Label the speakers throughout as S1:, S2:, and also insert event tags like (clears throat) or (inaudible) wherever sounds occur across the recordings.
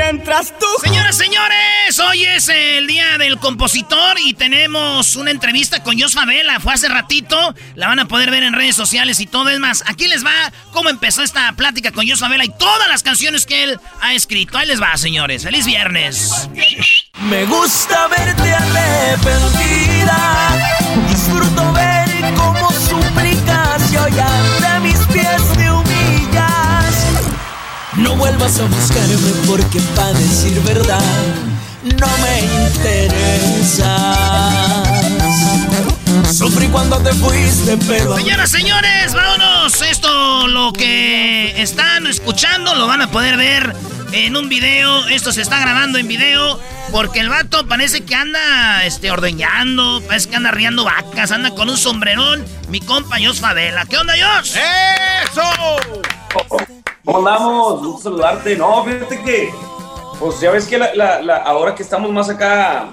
S1: Mientras tú.
S2: Señoras, señores, hoy es el día del compositor y tenemos una entrevista con Jos Favela. Fue hace ratito. La van a poder ver en redes sociales y todo. Es más, aquí les va cómo empezó esta plática con Jos Favela y todas las canciones que él ha escrito. Ahí les va, señores. Feliz viernes.
S1: Me gusta verte arrepentida. No vuelvas a buscarme porque para decir verdad no me interesas. Sufrí cuando te fuiste, pero...
S2: Señoras, señores, vámonos. Esto lo que están escuchando lo van a poder ver en un video. Esto se está grabando en video. Porque el vato parece que anda este, ordeñando, parece que anda riendo vacas, anda con un sombrerón. Mi compa Jos Favela. ¿Qué onda, Jos?
S3: ¡Eso!
S4: ¿Cómo andamos? Gusto saludarte. No, fíjate que, pues ya ves que la, la- la- ahora que estamos más acá,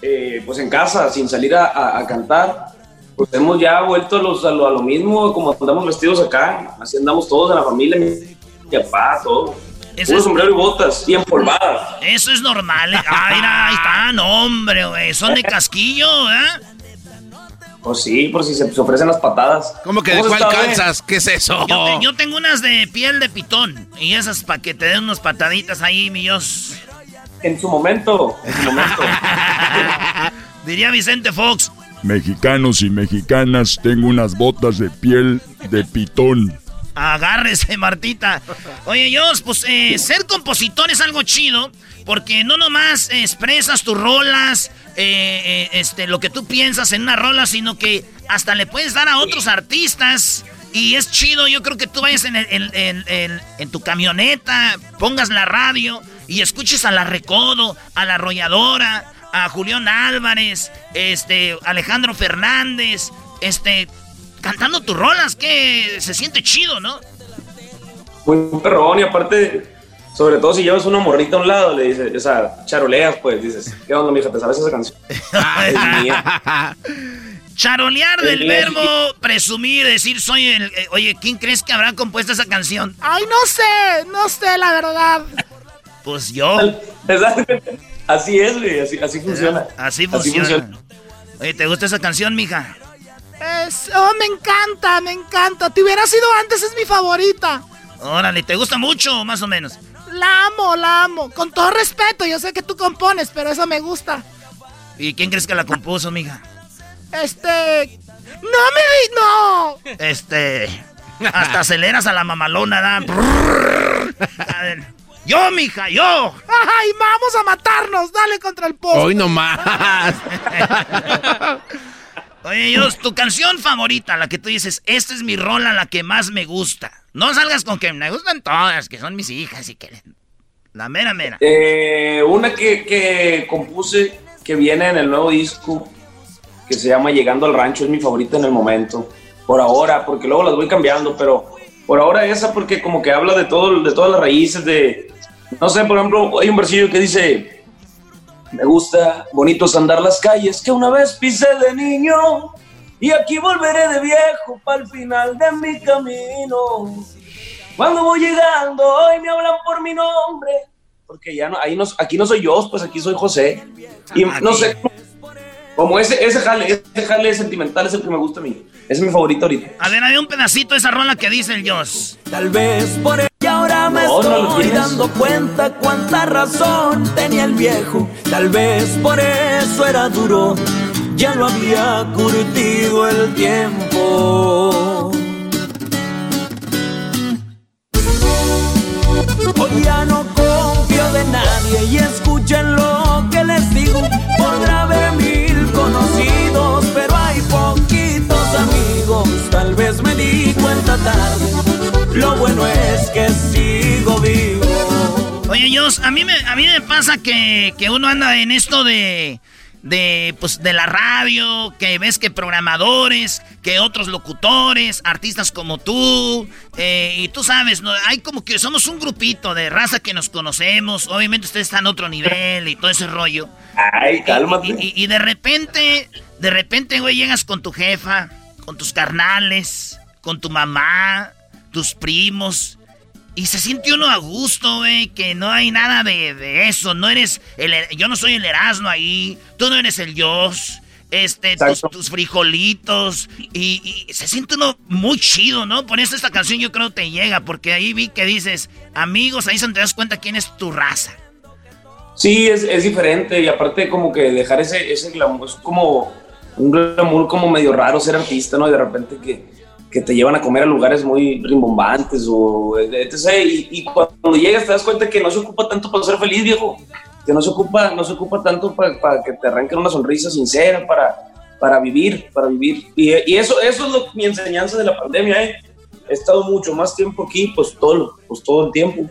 S4: eh, pues en casa, sin salir a, a- a cantar, pues hemos ya vuelto a, los- a lo, a lo mismo, como andamos vestidos acá. Así andamos todos en la familia, mi, papá, todo.
S2: Eso
S4: Puro
S2: es-
S4: sombrero y botas, y empolvadas.
S2: Eso es normal. ¿eh? Ah, mira, ahí está, no, hombre, güey. Son de casquillo, ¿eh?
S4: Pues sí, por si se, se ofrecen las patadas.
S5: ¿Cómo que de
S4: ¿Cómo
S5: cuál calzas? ¿Qué es eso?
S2: Yo, te- yo tengo unas de piel de pitón. Y esas para que te den unas pataditas ahí, mi Dios.
S4: En su momento, en su momento. (laughs)
S2: Diría Vicente Fox.
S6: Mexicanos y mexicanas, tengo unas botas de piel de pitón.
S2: Agárrese, Martita. Oye, Jos, pues eh, ser compositor es algo chido. Porque no nomás expresas tus rolas, eh, eh, este, lo que tú piensas en una rola, sino que hasta le puedes dar a otros artistas. Y es chido, yo creo que tú vayas en, tu camioneta, pongas la radio y escuches a la Recodo, a la Arrolladora, a Julián Álvarez, este, Alejandro Fernández, este, cantando tus rolas, que se siente chido, ¿no?
S4: Muy perrón y aparte, sobre todo si llevas una morrita a un lado, le dices, o sea, charoleas, pues, dices, ¿qué onda, mija? ¿Te sabes esa canción? es mía. (laughs)
S2: Charolear del
S4: El-
S2: verbo presumir, decir soy el... eh, oye, ¿quién crees que habrá compuesto esa canción?
S7: Ay, no sé, no sé, la verdad.
S2: Pues yo. (laughs)
S4: Exactamente. Así es, güey, así, así funciona.
S2: Así funciona. Oye, ¿te gusta esa canción, mija?
S7: Es, oh, me encanta, me encanta. Te hubiera sido antes, es mi favorita.
S2: Órale, ¿te gusta mucho más o menos?
S7: La amo, la amo. Con todo respeto, yo sé que tú compones, pero esa me gusta.
S2: ¿Y quién crees que la compuso, mija?
S7: Este. ¡No me di! ¡No!
S2: Este... Hasta aceleras a la mamalona, ¿da? A ver. Yo, mija, yo.
S7: ¡Ay, vamos a matarnos! ¡Dale contra el poste!
S5: Hoy nomás. (laughs)
S2: Oye, Dios, tu canción favorita, la que tú dices, esta es mi rola, la que más me gusta. No salgas con que me gustan todas, que son mis hijas y que... La mera mera.
S4: Eh, una que, que compuse que viene en el nuevo disco que se llama Llegando al Rancho, es mi favorita en el momento. Por ahora, porque luego las voy cambiando, pero por ahora esa porque como que habla de todo, de todas las raíces de, no sé, por ejemplo, hay un versillo que dice, me gusta bonitos andar las calles que una vez pisé de niño y aquí volveré de viejo para el final de mi camino. Cuando voy llegando hoy me hablan por mi nombre porque ya no, ahí no, aquí no soy yo, pues aquí soy José. Y no sé, como ese, ese jale, ese jale sentimental es el que me gusta a mí. Ese es mi favorito ahorita.
S2: A ver, hay un pedacito de esa rola que dice el Joss.
S1: Tal vez por ella ahora me estoy dando cuenta cuánta razón tenía el viejo. Tal vez por eso era duro, ya lo había curtido el tiempo. Hoy ya no confío de nadie y escuchen lo que les digo. Podrá haber mil conocidos, pero hay poquitos amigos. Tal vez me di cuenta tarde. Lo bueno es que sigo vivo.
S2: Oye, Jos, a mí me, a mí me pasa que, que uno anda en esto de de, pues, de la radio, que ves que programadores, que otros locutores, artistas como tú, eh, y tú sabes, ¿no? hay como que somos un grupito de raza que nos conocemos, obviamente ustedes están a otro nivel y todo ese rollo.
S4: Ay, cálmate.
S2: Y, y de repente, de repente, güey, llegas con tu jefa, con tus carnales, con tu mamá, tus primos, y se siente uno a gusto, güey, que no hay nada de, eso. No eres el, yo no soy el Erasmo ahí, tú no eres el Dios. Este, tus, frijolitos. Y, se siente uno muy chido, ¿no? Por eso esta canción yo creo te llega, porque ahí vi que dices, amigos, ahí se te das cuenta quién es tu raza.
S4: Sí, es, es diferente. Y aparte, como que dejar ese, ese glamour, es como un glamour como medio raro ser artista, ¿no? Y de repente que que te llevan a comer a lugares muy rimbombantes o etc. Y, cuando llegas te das cuenta que no se ocupa tanto para ser feliz, viejo. Que no se ocupa, no se ocupa tanto para, que te arranquen una sonrisa sincera, para, para vivir, para vivir. Y, eso, eso es lo, mi enseñanza de la pandemia. ¿eh? He estado mucho más tiempo aquí, pues todo, pues todo el tiempo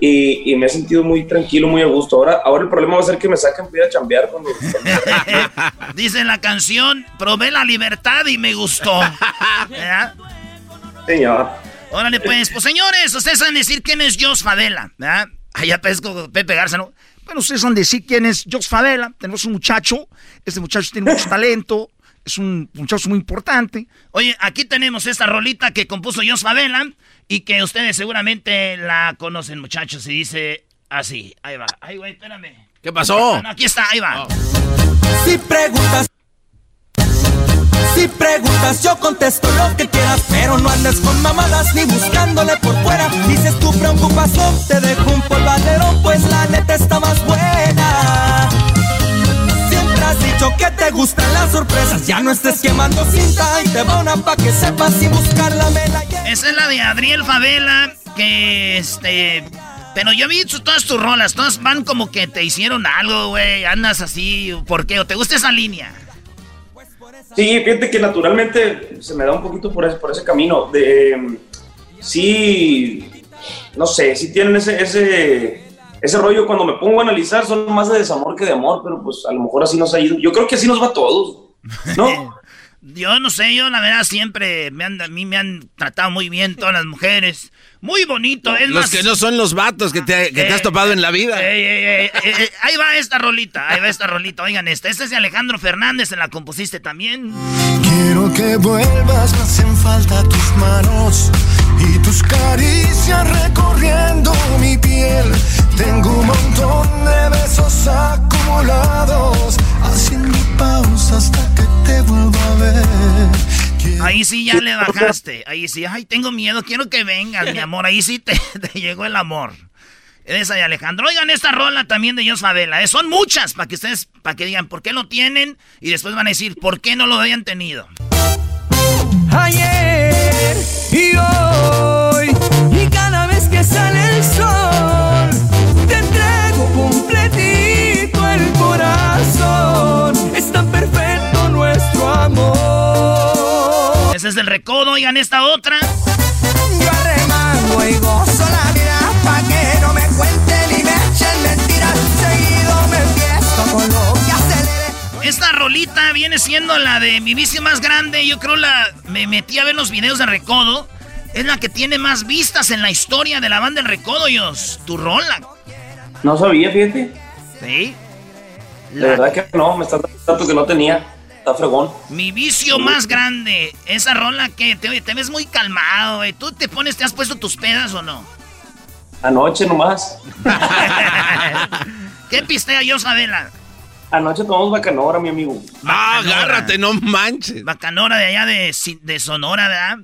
S4: y, me he sentido muy tranquilo, muy a gusto. Ahora, ahora el problema va a ser que me saquen pida a chambear cuando... (laughs)
S2: Dice la canción, probé la libertad y me gustó.
S4: ¿verdad? Señor.
S2: Órale, pues, pues señores, ustedes saben decir quién es Jos Fadela, ¿verdad? Allá pesco Pepe Garza, ¿no? Bueno, ustedes saben decir quién es Jos Fadela. Tenemos un muchacho, este muchacho tiene mucho talento, es un muchacho muy importante. Oye, aquí tenemos esta rolita que compuso Jos Fadela y que ustedes seguramente la conocen, muchachos, y dice así. Ahí va. Ay, güey, espérame.
S5: ¿Qué pasó?
S2: aquí está, ahí va.
S1: Si preguntas. Si preguntas, yo contesto lo que quieras, pero no andes con mamadas ni buscándole por fuera. Dices tu preocupación, te dejo un polvadero, pues la neta está más buena dicho que te gustan las sorpresas. Ya no estés quemando cinta y te van pa' que sepas sin buscar la mela.
S2: Esa es la de Adriel Favela, que este. Pero yo vi todas tus rolas, todas van como que te hicieron algo, güey. Andas así, ¿por qué? ¿O te gusta esa línea?
S4: Sí, fíjate que naturalmente se me da un poquito por ese, por ese camino. De, sí, no sé, sí tienen ese, ese ese rollo cuando me pongo a analizar son más de desamor que de amor, pero pues a lo mejor así nos ha ido. Yo creo que así nos va a todos, ¿no? (laughs)
S2: yo no sé, yo la verdad siempre me han, a mí me han tratado muy bien todas las mujeres. Muy bonito, es
S5: Los que no son los vatos que te, que te has eh, topado en la vida.
S2: Eh, eh, ahí va esta rolita, ahí va esta rolita. Oigan esta, esta es de Alejandro Fernández, se la compusiste también.
S8: Quiero que vuelvas, me hacen falta tus manos tus caricias recorriendo mi piel. Tengo un montón de besos acumulados, haciendo pausa hasta que te vuelva a ver.
S2: ahí sí ya le bajaste, ahí sí, ay, tengo miedo, quiero que vengas, mi amor, ahí sí te, (laughs) llegó el amor. Esa de Alejandro. Oigan esta rola también de Jos Favela. ¿eh? Son muchas para que ustedes, para que digan por qué lo tienen y después van a decir por qué no lo habían tenido.
S1: Ayer y hoy es
S2: el recodo, oigan esta otra.
S1: Yo arremango y gozo la vida pa' que no me cuenten y me echen mentiras. Seguido me empiezo con lo que acelere.
S2: Esta rolita viene siendo la de mi vicio más grande. Yo creo la. Me metí a ver los videos de Recodo. Es la que tiene más vistas en la historia de la banda del Recodo, Dios. Tu rola.
S4: No sabía, fíjate.
S2: Sí.
S4: La... verdad que no, me está dando que no tenía. Está fregón.
S2: Mi vicio más grande. Esa rola que te, te ves muy calmado, güey. ¿Tú te pones, te has puesto tus pedas o no?
S4: Anoche nomás. (laughs)
S2: ¿Qué pistea yo, Sabela?
S4: Anoche tomamos bacanora, mi amigo.
S5: Ah, agárrate, no manches.
S2: Bacanora de allá de, de Sonora, ¿verdad?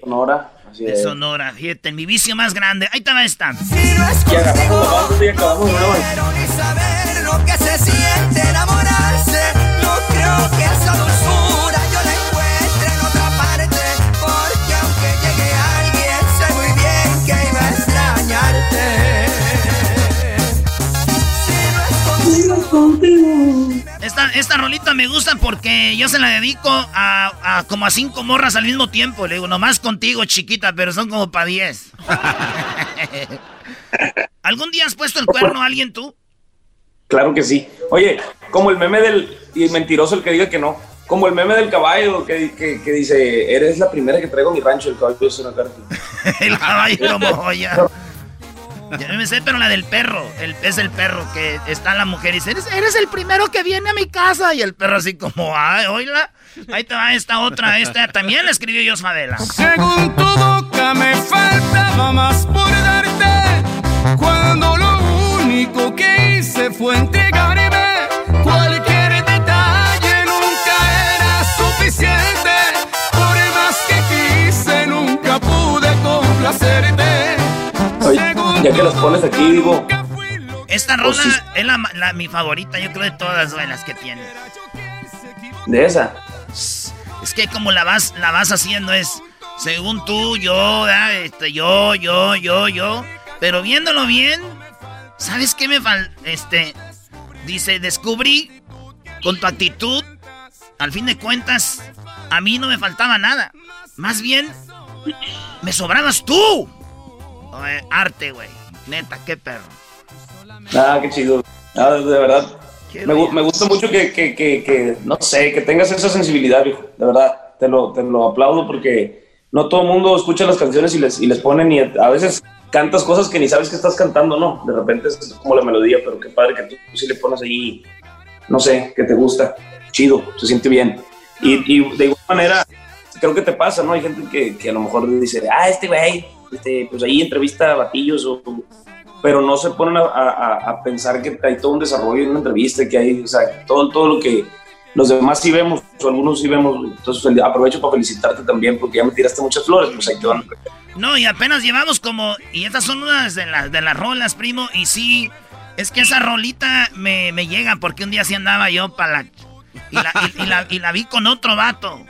S4: Sonora, así
S2: De
S4: es.
S2: Sonora, fíjate, mi vicio más grande. Ahí te va esta.
S4: Y y acabamos de una
S1: ni saber lo que se siente enamorarse.
S2: Esta, esta rolita me gusta porque yo se la dedico a, a como a cinco morras al mismo tiempo. Le digo, nomás contigo, chiquita, pero son como para diez. (laughs) ¿Algún día has puesto el cuerno a alguien tú?
S4: Claro que sí. Oye, como el meme del. Y mentiroso el que diga que no. Como el meme del caballo que, que- que dice: Eres la primera que traigo a mi rancho. El caballo es una carta. (laughs)
S2: el caballo moya. (laughs) Ya me sé, pero la del perro. El, es el perro que está la mujer y dice: eres, eres el primero que viene a mi casa. Y el perro, así como, ay, oíla. Ahí te va esta otra. Esta también la escribió yo, Favela.
S1: Según tu boca me faltaba más por darte Cuando lo único que hice fue entregarme Cualquier detalle nunca era suficiente Por más que quise nunca pude complacerte
S4: Oye, ya que las pones aquí, digo.
S2: Esta rola
S4: sí.
S2: es la, la- mi favorita, yo creo, de todas güey, las que tiene.
S4: De esa.
S2: Es que como la vas, la vas haciendo es, según tú, yo, ¿verdad? este, yo, yo, yo, yo. Pero viéndolo bien, ¿sabes qué me falta? Este, dice, descubrí con tu actitud, al fin de cuentas, a mí no me faltaba nada. Más bien, me sobrabas tú. Oye, arte, güey. Neta, qué perro.
S4: Ah, qué chido. Ah, de verdad. Me, me gusta mucho que, que, que, que, no sé, que tengas esa sensibilidad, viejo. De verdad, te lo, te lo aplaudo porque no todo el mundo escucha las canciones y les, y les ponen y a veces cantas cosas que ni sabes que estás cantando, ¿no? De repente es como la melodía, pero qué padre que tú sí le pones ahí, no sé, que te gusta. Chido, se siente bien. Y, y de igual manera, creo que te pasa, ¿no? Hay gente que, que a lo mejor dice, ah, este güey, este, pues ahí entrevista a batillos o pero no se ponen a, a- a pensar que hay todo un desarrollo en una entrevista, que hay, o sea, todo, todo lo que los demás sí vemos, o algunos sí vemos. Entonces aprovecho para felicitarte también, porque ya me tiraste muchas flores, pues ahí te van.
S2: No, y apenas llevamos como. Y estas son unas de, las de las rolas, primo. Y sí, es que esa rolita me, me llega porque un día sí andaba yo para la. Y la, y- la. vi con otro vato.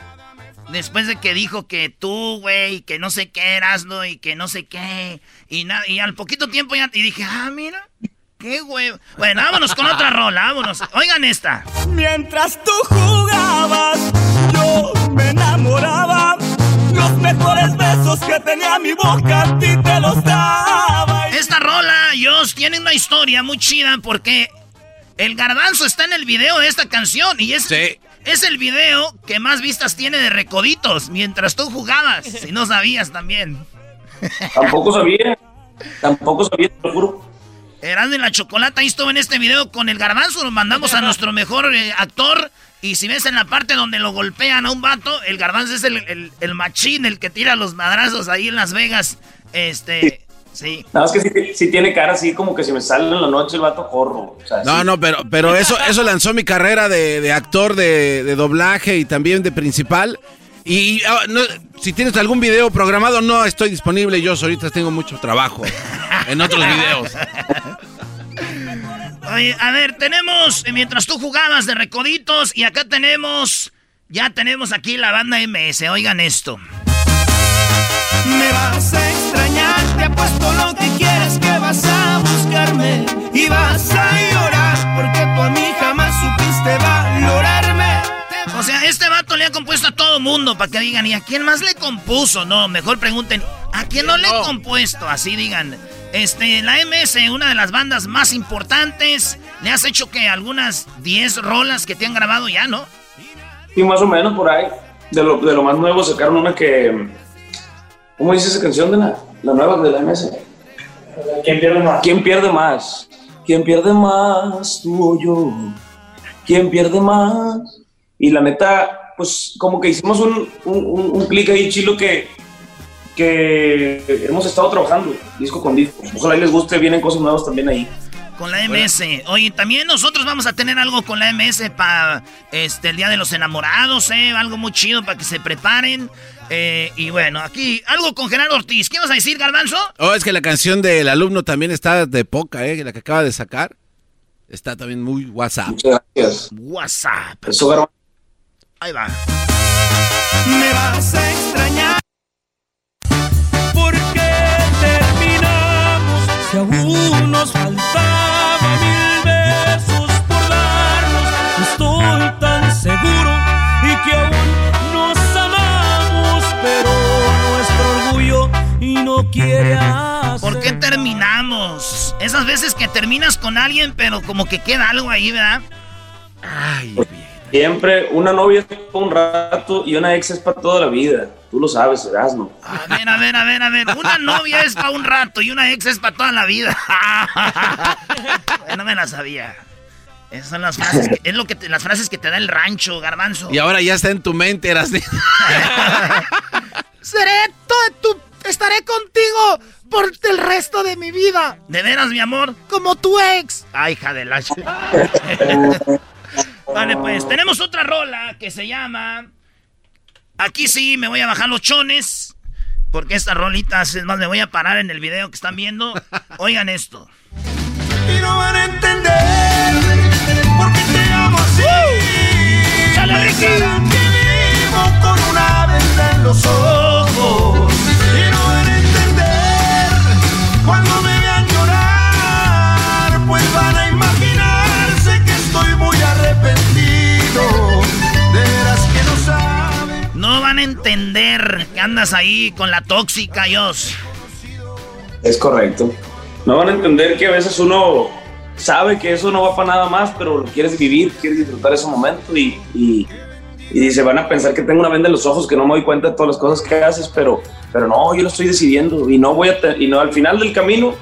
S2: Después de que dijo que tú, güey, que no sé qué eras, ¿no? Y que no sé qué. Y, nada y al poquito tiempo ya. Y dije, ah, mira. Qué güey. Bueno, vámonos con otra rola, vámonos. Oigan esta.
S1: Mientras tú jugabas, yo me enamoraba. Los mejores besos que tenía mi boca a ti te los daba.
S2: Esta rola, Dios, tiene una historia muy chida porque el garbanzo está en el video de esta canción y es, es el video que más vistas tiene de Recoditos mientras tú jugabas, si no sabías también.
S4: Tampoco sabía, tampoco sabía, te lo juro.
S2: Erasmo y la Chocolata ahí estuvo en este video con el garbanzo, lo mandamos a nuestro mejor eh, actor. Y si ves en la parte donde lo golpean a un vato, el garbanzo es el, el- el machín, el que tira los madrazos ahí en Las Vegas. Este, sí.
S4: Nada más que si, si tiene cara así como que si me sale en la noche el vato corro. O sea,
S5: No,
S4: sí.
S5: no, pero, pero eso, eso lanzó mi carrera de, de actor, de, de doblaje y también de principal. Y ah, no, si tienes algún video programado, no estoy disponible. Yo ahorita tengo mucho trabajo en otros videos. (laughs)
S2: Oye, a ver, tenemos, mientras tú jugabas de recoditos, y acá tenemos, ya tenemos aquí la banda MS, oigan esto.
S1: Me vas a extrañar, te apuesto lo que quieres que vas a buscarme y vas a llorar porque tú a mí jamás supiste valorarme.
S2: O sea, este vato le ha compuesto a todo mundo para que digan, ¿y a quién más le compuso? No, mejor pregunten, ¿a quién no le he compuesto? Así digan. Este, la MS, una de las bandas más importantes, le has hecho que algunas 10 rolas que te han grabado ya, ¿no?
S4: Sí, más o menos por ahí. De lo, de lo más nuevo sacaron una que. ¿Cómo dice esa canción de la, la nueva de la MS? ¿Quién pierde más? ¿Quién pierde más? ¿Quién pierde más? Tú o yo. ¿Quién pierde más? Y la neta, pues como que hicimos un, un, un- un clic ahí chilo que, que hemos estado trabajando disco con disco. Ojalá les guste, vienen cosas nuevas también ahí.
S2: Con la MS. Oye, también nosotros vamos a tener algo con la MS para este, el Día de los Enamorados, ¿eh? Algo muy chido para que se preparen. Eh, y bueno, aquí algo con Gerardo Ortiz. ¿Qué vas a decir, Garbanzo?
S5: Oh, es que la canción del alumno también está de poca, ¿eh? La que acaba de sacar. Está también muy WhatsApp.
S4: Muchas gracias.
S2: WhatsApp.
S4: Eso, Garbanzo.
S2: Ahí va.
S9: Me vas a si aún nos faltaba mil besos por darnos. Estoy tan seguro y que aún nos amamos, pero nuestro orgullo y no quiere hacer
S2: ¿Por qué terminamos? Esas veces que terminas con alguien, pero como que queda algo ahí, ¿verdad?
S5: Ay,
S4: Siempre una novia es para un rato y una ex es para toda la vida. Tú lo sabes, Erasmo.
S2: A ver, a ver, a ver, a ver. Una (laughs) novia es para un rato y una ex es para toda la vida. (laughs) no me la sabía. Esas son las frases que, es lo que te- las frases que te da el rancho, garbanzo.
S5: Y ahora ya está en tu mente, eras (laughs)
S10: Seré todo tu... Estaré contigo por el resto de mi vida.
S2: ¿De veras, mi amor?
S10: Como tu ex.
S2: Ay, hija de la... vale, pues, tenemos otra rola que se llama... Aquí sí me voy a bajar los chones. Porque esta rolita, es más, me voy a parar en el video que están viendo. (laughs) Oigan esto.
S9: y no van a entender por qué te amo así.
S2: ¡Sale, Ricky!
S9: Pensarán que vivo con una venda en los ojos y no van a entender cuando me vean llorar, pues van a imaginarse
S2: entender que andas ahí con la tóxica, Dios.
S4: Es correcto. No van a entender que a veces uno sabe que eso no va para nada más, pero lo quieres vivir, quieres disfrutar ese momento y, y, y dice, van a pensar que tengo una venda en los ojos, que no me doy cuenta de todas las cosas que haces, pero, pero no, yo lo estoy decidiendo y no voy a, y no al final del camino,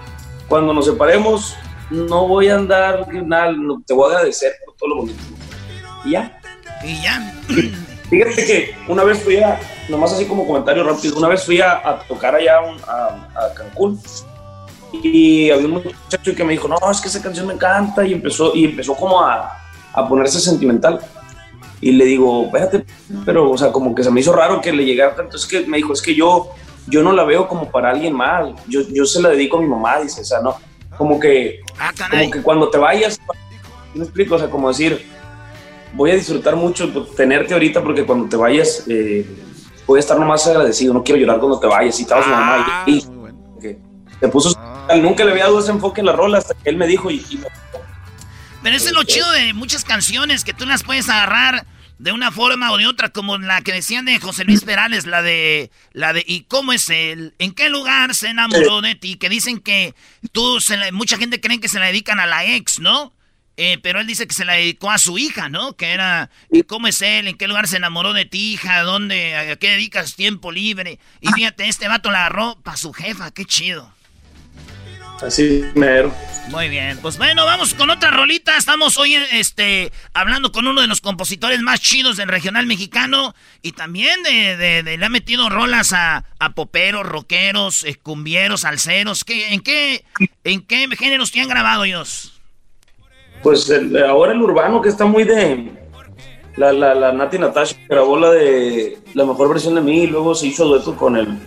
S4: cuando nos separemos, no voy a andar, nada, no, te voy a agradecer por todo lo bonito. Y ya.
S2: Y ya. (clears throat)
S4: Fíjate que una vez fui a, nomás así como comentario rápido, una vez fui a, a tocar allá un- a, a Cancún y había un muchacho que me dijo, no, es que esa canción me encanta y empezó, y empezó como a, a ponerse sentimental. Y le digo, espérate, pero, o sea, como que se me hizo raro que le llegara tanto. Es que me dijo, es que yo, yo no la veo como para alguien más. Yo, yo se la dedico a mi mamá, dice, o sea, no. Como que,
S2: Ah,
S4: como que cuando te vayas, ¿me explico? O sea, como decir, voy a disfrutar mucho tenerte ahorita porque cuando te vayas, eh, voy a estar nomás agradecido. No quiero llorar cuando te vayas. Y estaba su mamá y, te puso. Nunca le había dado ese enfoque en la rola hasta que él me dijo y, y me-
S2: Pero ese es lo chido de muchas canciones, que tú las puedes agarrar de una forma o de otra, como la que decían de José Luis Perales, la de, la de ¿y cómo es él? ¿En qué lugar se enamoró de ti? Que dicen que tú, se la- mucha gente cree que se la dedican a la ex, ¿no? Eh, pero él dice que se la dedicó a su hija, ¿no? Que era, ¿y cómo es él? ¿En qué lugar se enamoró de ti, hija? ¿Dónde? ¿A qué dedicas tiempo libre? Y fíjate, este vato la agarró para su jefa, qué chido.
S4: así mero.
S2: Muy bien, pues bueno, vamos con otra rolita. Estamos hoy este, hablando con uno de los compositores más chidos del regional mexicano y también de, de- de- le ha metido rolas a, a poperos, rockeros, eh, cumbieros, salseros. ¿Qué, en, qué, ¿En qué géneros te han grabado ellos?
S4: Pues el- ahora el urbano que está muy de. La, la, la Nati Natasha grabó la de la mejor versión de mí y luego se hizo dueto con el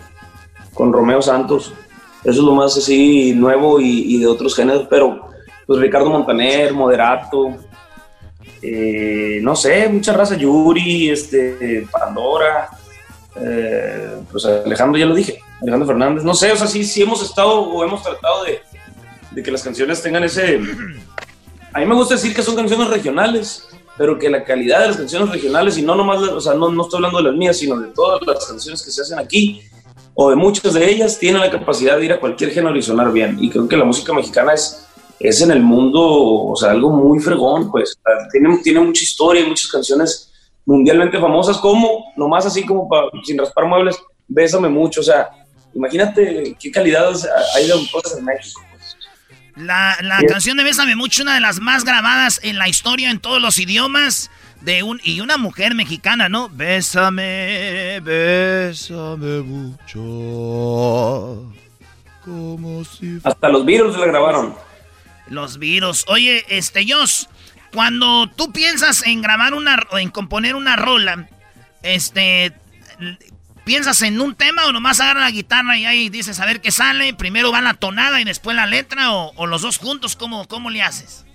S4: con Romeo Santos. Eso es lo más así nuevo y, y de otros géneros, pero pues Ricardo Montaner, Moderato, eh, no sé, mucha raza, Yuri, este, Pandora, eh, pues Alejandro ya lo dije, Alejandro Fernández, no sé, o sea, sí, sí hemos estado o hemos tratado de, de que las canciones tengan ese... A mí me gusta decir que son canciones regionales, pero que la calidad de las canciones regionales, y no nomás, o sea, no, no estoy hablando de las mías, sino de todas las canciones que se hacen aquí, o de muchas de ellas, tienen la capacidad de ir a cualquier género y sonar bien. Y creo que la música mexicana es, es en el mundo, o sea, algo muy fregón, pues. Tiene, tiene mucha historia y muchas canciones mundialmente famosas, como, nomás así como sin raspar muebles, Bésame mucho, o sea, imagínate qué calidad hay de autores en México.
S2: La, la canción de Bésame Mucho, una de las más grabadas en la historia en todos los idiomas. de un y una mujer mexicana, ¿no? Bésame, bésame mucho.
S4: Como si Hasta los virus la grabaron.
S2: Los virus. Oye, este Jos, cuando tú piensas en grabar una en componer una rola, este ¿Piensas en un tema o nomás agarra la guitarra y ahí dices a ver qué sale? ¿Primero va la tonada y después la letra o, los dos juntos? ¿Cómo, ¿Cómo le haces?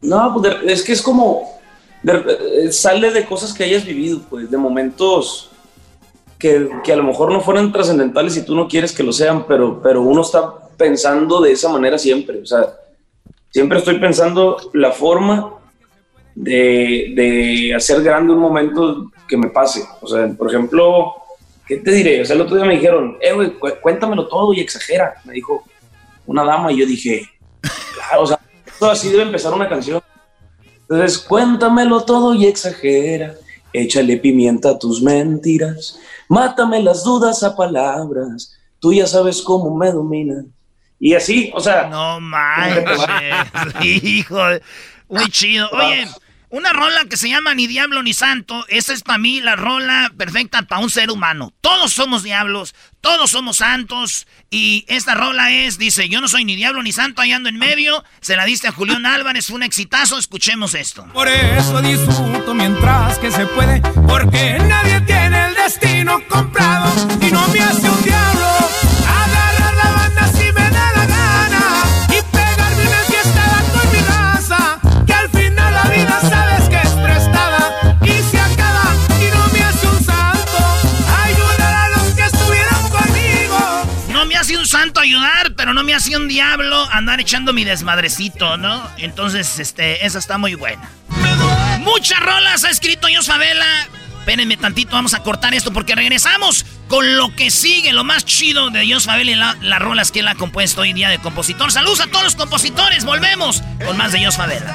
S4: No, pues es que es como. Eh, sale de cosas que hayas vivido, pues, de momentos que, que a lo mejor no fueran trascendentales y tú no quieres que lo sean, pero, pero uno está pensando de esa manera siempre. O sea, siempre estoy pensando la forma de, de, hacer grande un momento que me pase. O sea, por ejemplo, ¿qué te diré? O sea, el otro día me dijeron, eh, güey, cuéntamelo todo y exagera. Me dijo una dama y yo dije, claro, o sea, esto así debe empezar una canción. Entonces, cuéntamelo todo y exagera. Échale pimienta a tus mentiras. Mátame las dudas a palabras. Tú ya sabes cómo me dominas. Y así, o sea.
S2: No manches, (laughs) hijo. Muy chido. (laughs) Oye, una rola que se llama Ni Diablo ni Santo, esa es para mí la rola perfecta para un ser humano. Todos somos diablos, todos somos santos. Y esta rola es, dice, yo no soy ni diablo ni santo, ahí ando en medio. Se la diste a Julián Álvarez, fue un exitazo, escuchemos esto.
S9: Por eso disfruto mientras que se puede, porque nadie tiene el destino comprado y no me hace un diablo.
S2: Me hacía un diablo andar echando mi desmadrecito, ¿no? Entonces, este, esa está muy buena. Muchas rolas ha escrito Dios Favela. Espérenme tantito, vamos a cortar esto porque regresamos con lo que sigue, lo más chido de Dios Favela y las rolas que él ha compuesto hoy día de compositor. Saludos a todos los compositores, volvemos con más de Dios Favela.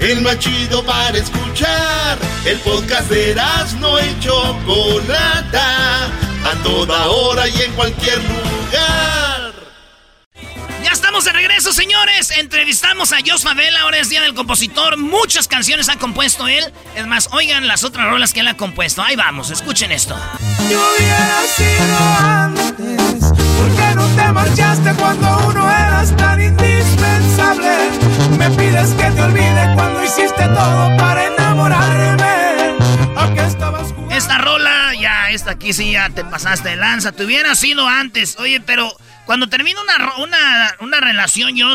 S3: el más chido para escuchar. El podcast de no y Chocolata, a toda hora y en cualquier lugar.
S2: Ya estamos de regreso, señores. Entrevistamos a Jos Favela, ahora es Día del Compositor. Muchas canciones ha compuesto él. Es más, oigan las otras rolas que él ha compuesto. Ahí vamos, escuchen esto.
S9: Yo hubiera sido antes, ¿por qué no te marchaste cuando uno eras tan indispensable? Me pides que te olvide cuando hiciste todo para enamorarme.
S2: estabas Esta rola, ya, esta aquí sí ya te pasaste de lanza. Te hubiera sido antes. Oye, pero cuando termina una, una, una relación, yo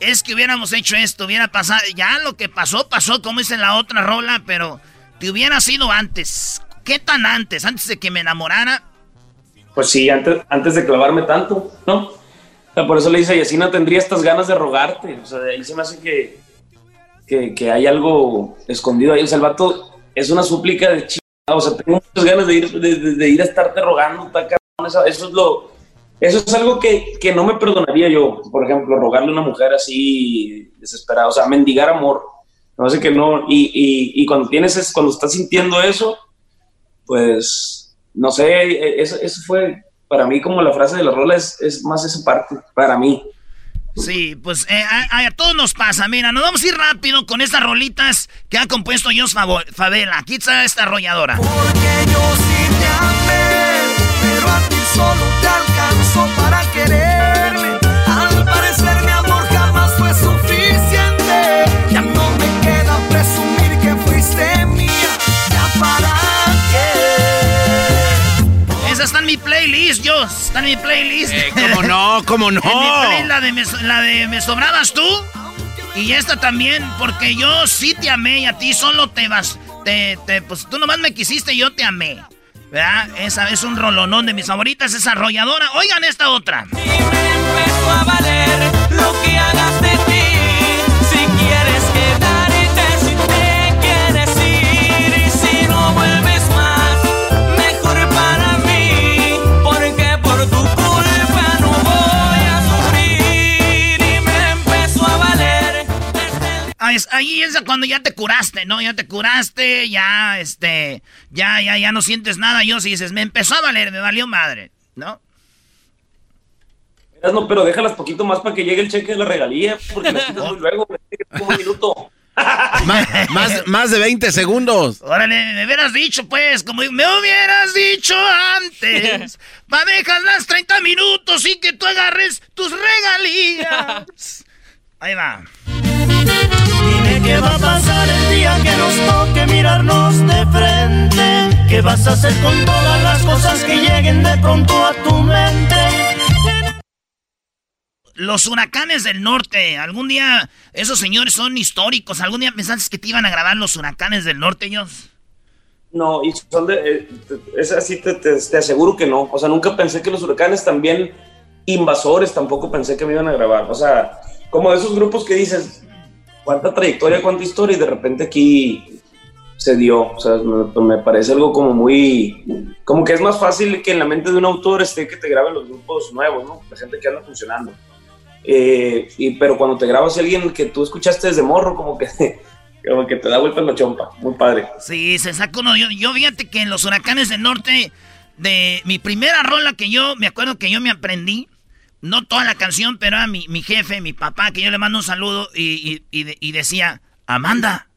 S2: es que hubiéramos hecho esto, hubiera pasado. Ya lo que pasó, pasó, como dice la otra rola, pero te hubiera sido antes. ¿Qué tan antes? Antes de que me enamorara.
S4: Pues sí, antes, antes de clavarme tanto, ¿no? por eso le dice, y así no tendría estas ganas de rogarte. O sea, de ahí se me hace que, que, hay algo escondido ahí. O sea, el vato es una súplica de chingada. O sea, tengo muchas ganas de ir, de, ir a estarte rogando. Eso, es lo, eso es algo que, que, no me perdonaría yo. Por ejemplo, rogarle a una mujer así desesperada. O sea, mendigar amor. No sé que no. Y, y, y cuando tienes, es, cuando estás sintiendo eso, pues, no sé, e, eso, eso fue para mí como la frase de la rola es, es más esa parte, para mí.
S2: Sí, pues eh, a, a, todos nos pasa. Mira, nos vamos a ir rápido con estas rolitas que ha compuesto Jos Favela. Aquí está esta arrolladora.
S9: Porque yo sí te
S2: está en mi playlist, Jos. Está en mi playlist.
S5: Eh, ¿Cómo no? (laughs) ¿Cómo no?
S2: En mi playlist, la de, me, la de Me Sobrabas tú. Y esta también, porque yo sí te amé y a ti solo te vas. Te, te, pues tú nomás me quisiste y yo te amé. ¿Verdad? Esa es un rolonón de mis favoritas, esa arrolladora. Oigan esta otra.
S9: Y me empezó a valer lo que hagas de
S2: es, ahí es cuando ya te curaste, ¿no? Ya te curaste, ya, este, ya, ya, ya no sientes nada. Yo si dices, me empezó a valer, me valió madre, ¿no?
S4: No, pero déjalas poquito más para que llegue el cheque de la regalía, porque las quitas (laughs) muy luego, como un minuto. (laughs)
S5: más, más, más, de 20 segundos.
S2: Órale, me hubieras dicho, pues, como me hubieras dicho antes. (laughs) Pa' dejar las 30 minutos y que tú agarres tus regalías. Ahí va.
S9: Dime qué va a pasar el día que nos toque mirarnos de frente. ¿Qué vas a hacer con todas las cosas que lleguen de pronto a tu mente?
S2: Los huracanes del norte. Algún día, esos señores son históricos. ¿Algún día pensaste que te iban a grabar los huracanes del norte, ellos?
S4: No, y son de. Eh, es así, te, te, te, aseguro que no. O sea, nunca pensé que los huracanes también invasores, tampoco pensé que me iban a grabar. O sea, como de esos grupos que dices, cuánta trayectoria, cuánta historia, y de repente aquí se dio. O sea, me, me, parece algo como muy. Como que es más fácil que en la mente de un autor esté que te graben los grupos nuevos, ¿no? La gente que anda funcionando. Eh, y, pero cuando te grabas a alguien que tú escuchaste desde morro, como que, (laughs) como que te da vuelta en la chompa. Muy padre.
S2: Sí, se saca uno. Yo, yo fíjate que en los huracanes del norte, de mi primera rola que yo, me acuerdo que yo me aprendí, no toda la canción, pero era mi, mi jefe, mi papá, que yo le mando un saludo y, y, y, y decía, Amanda,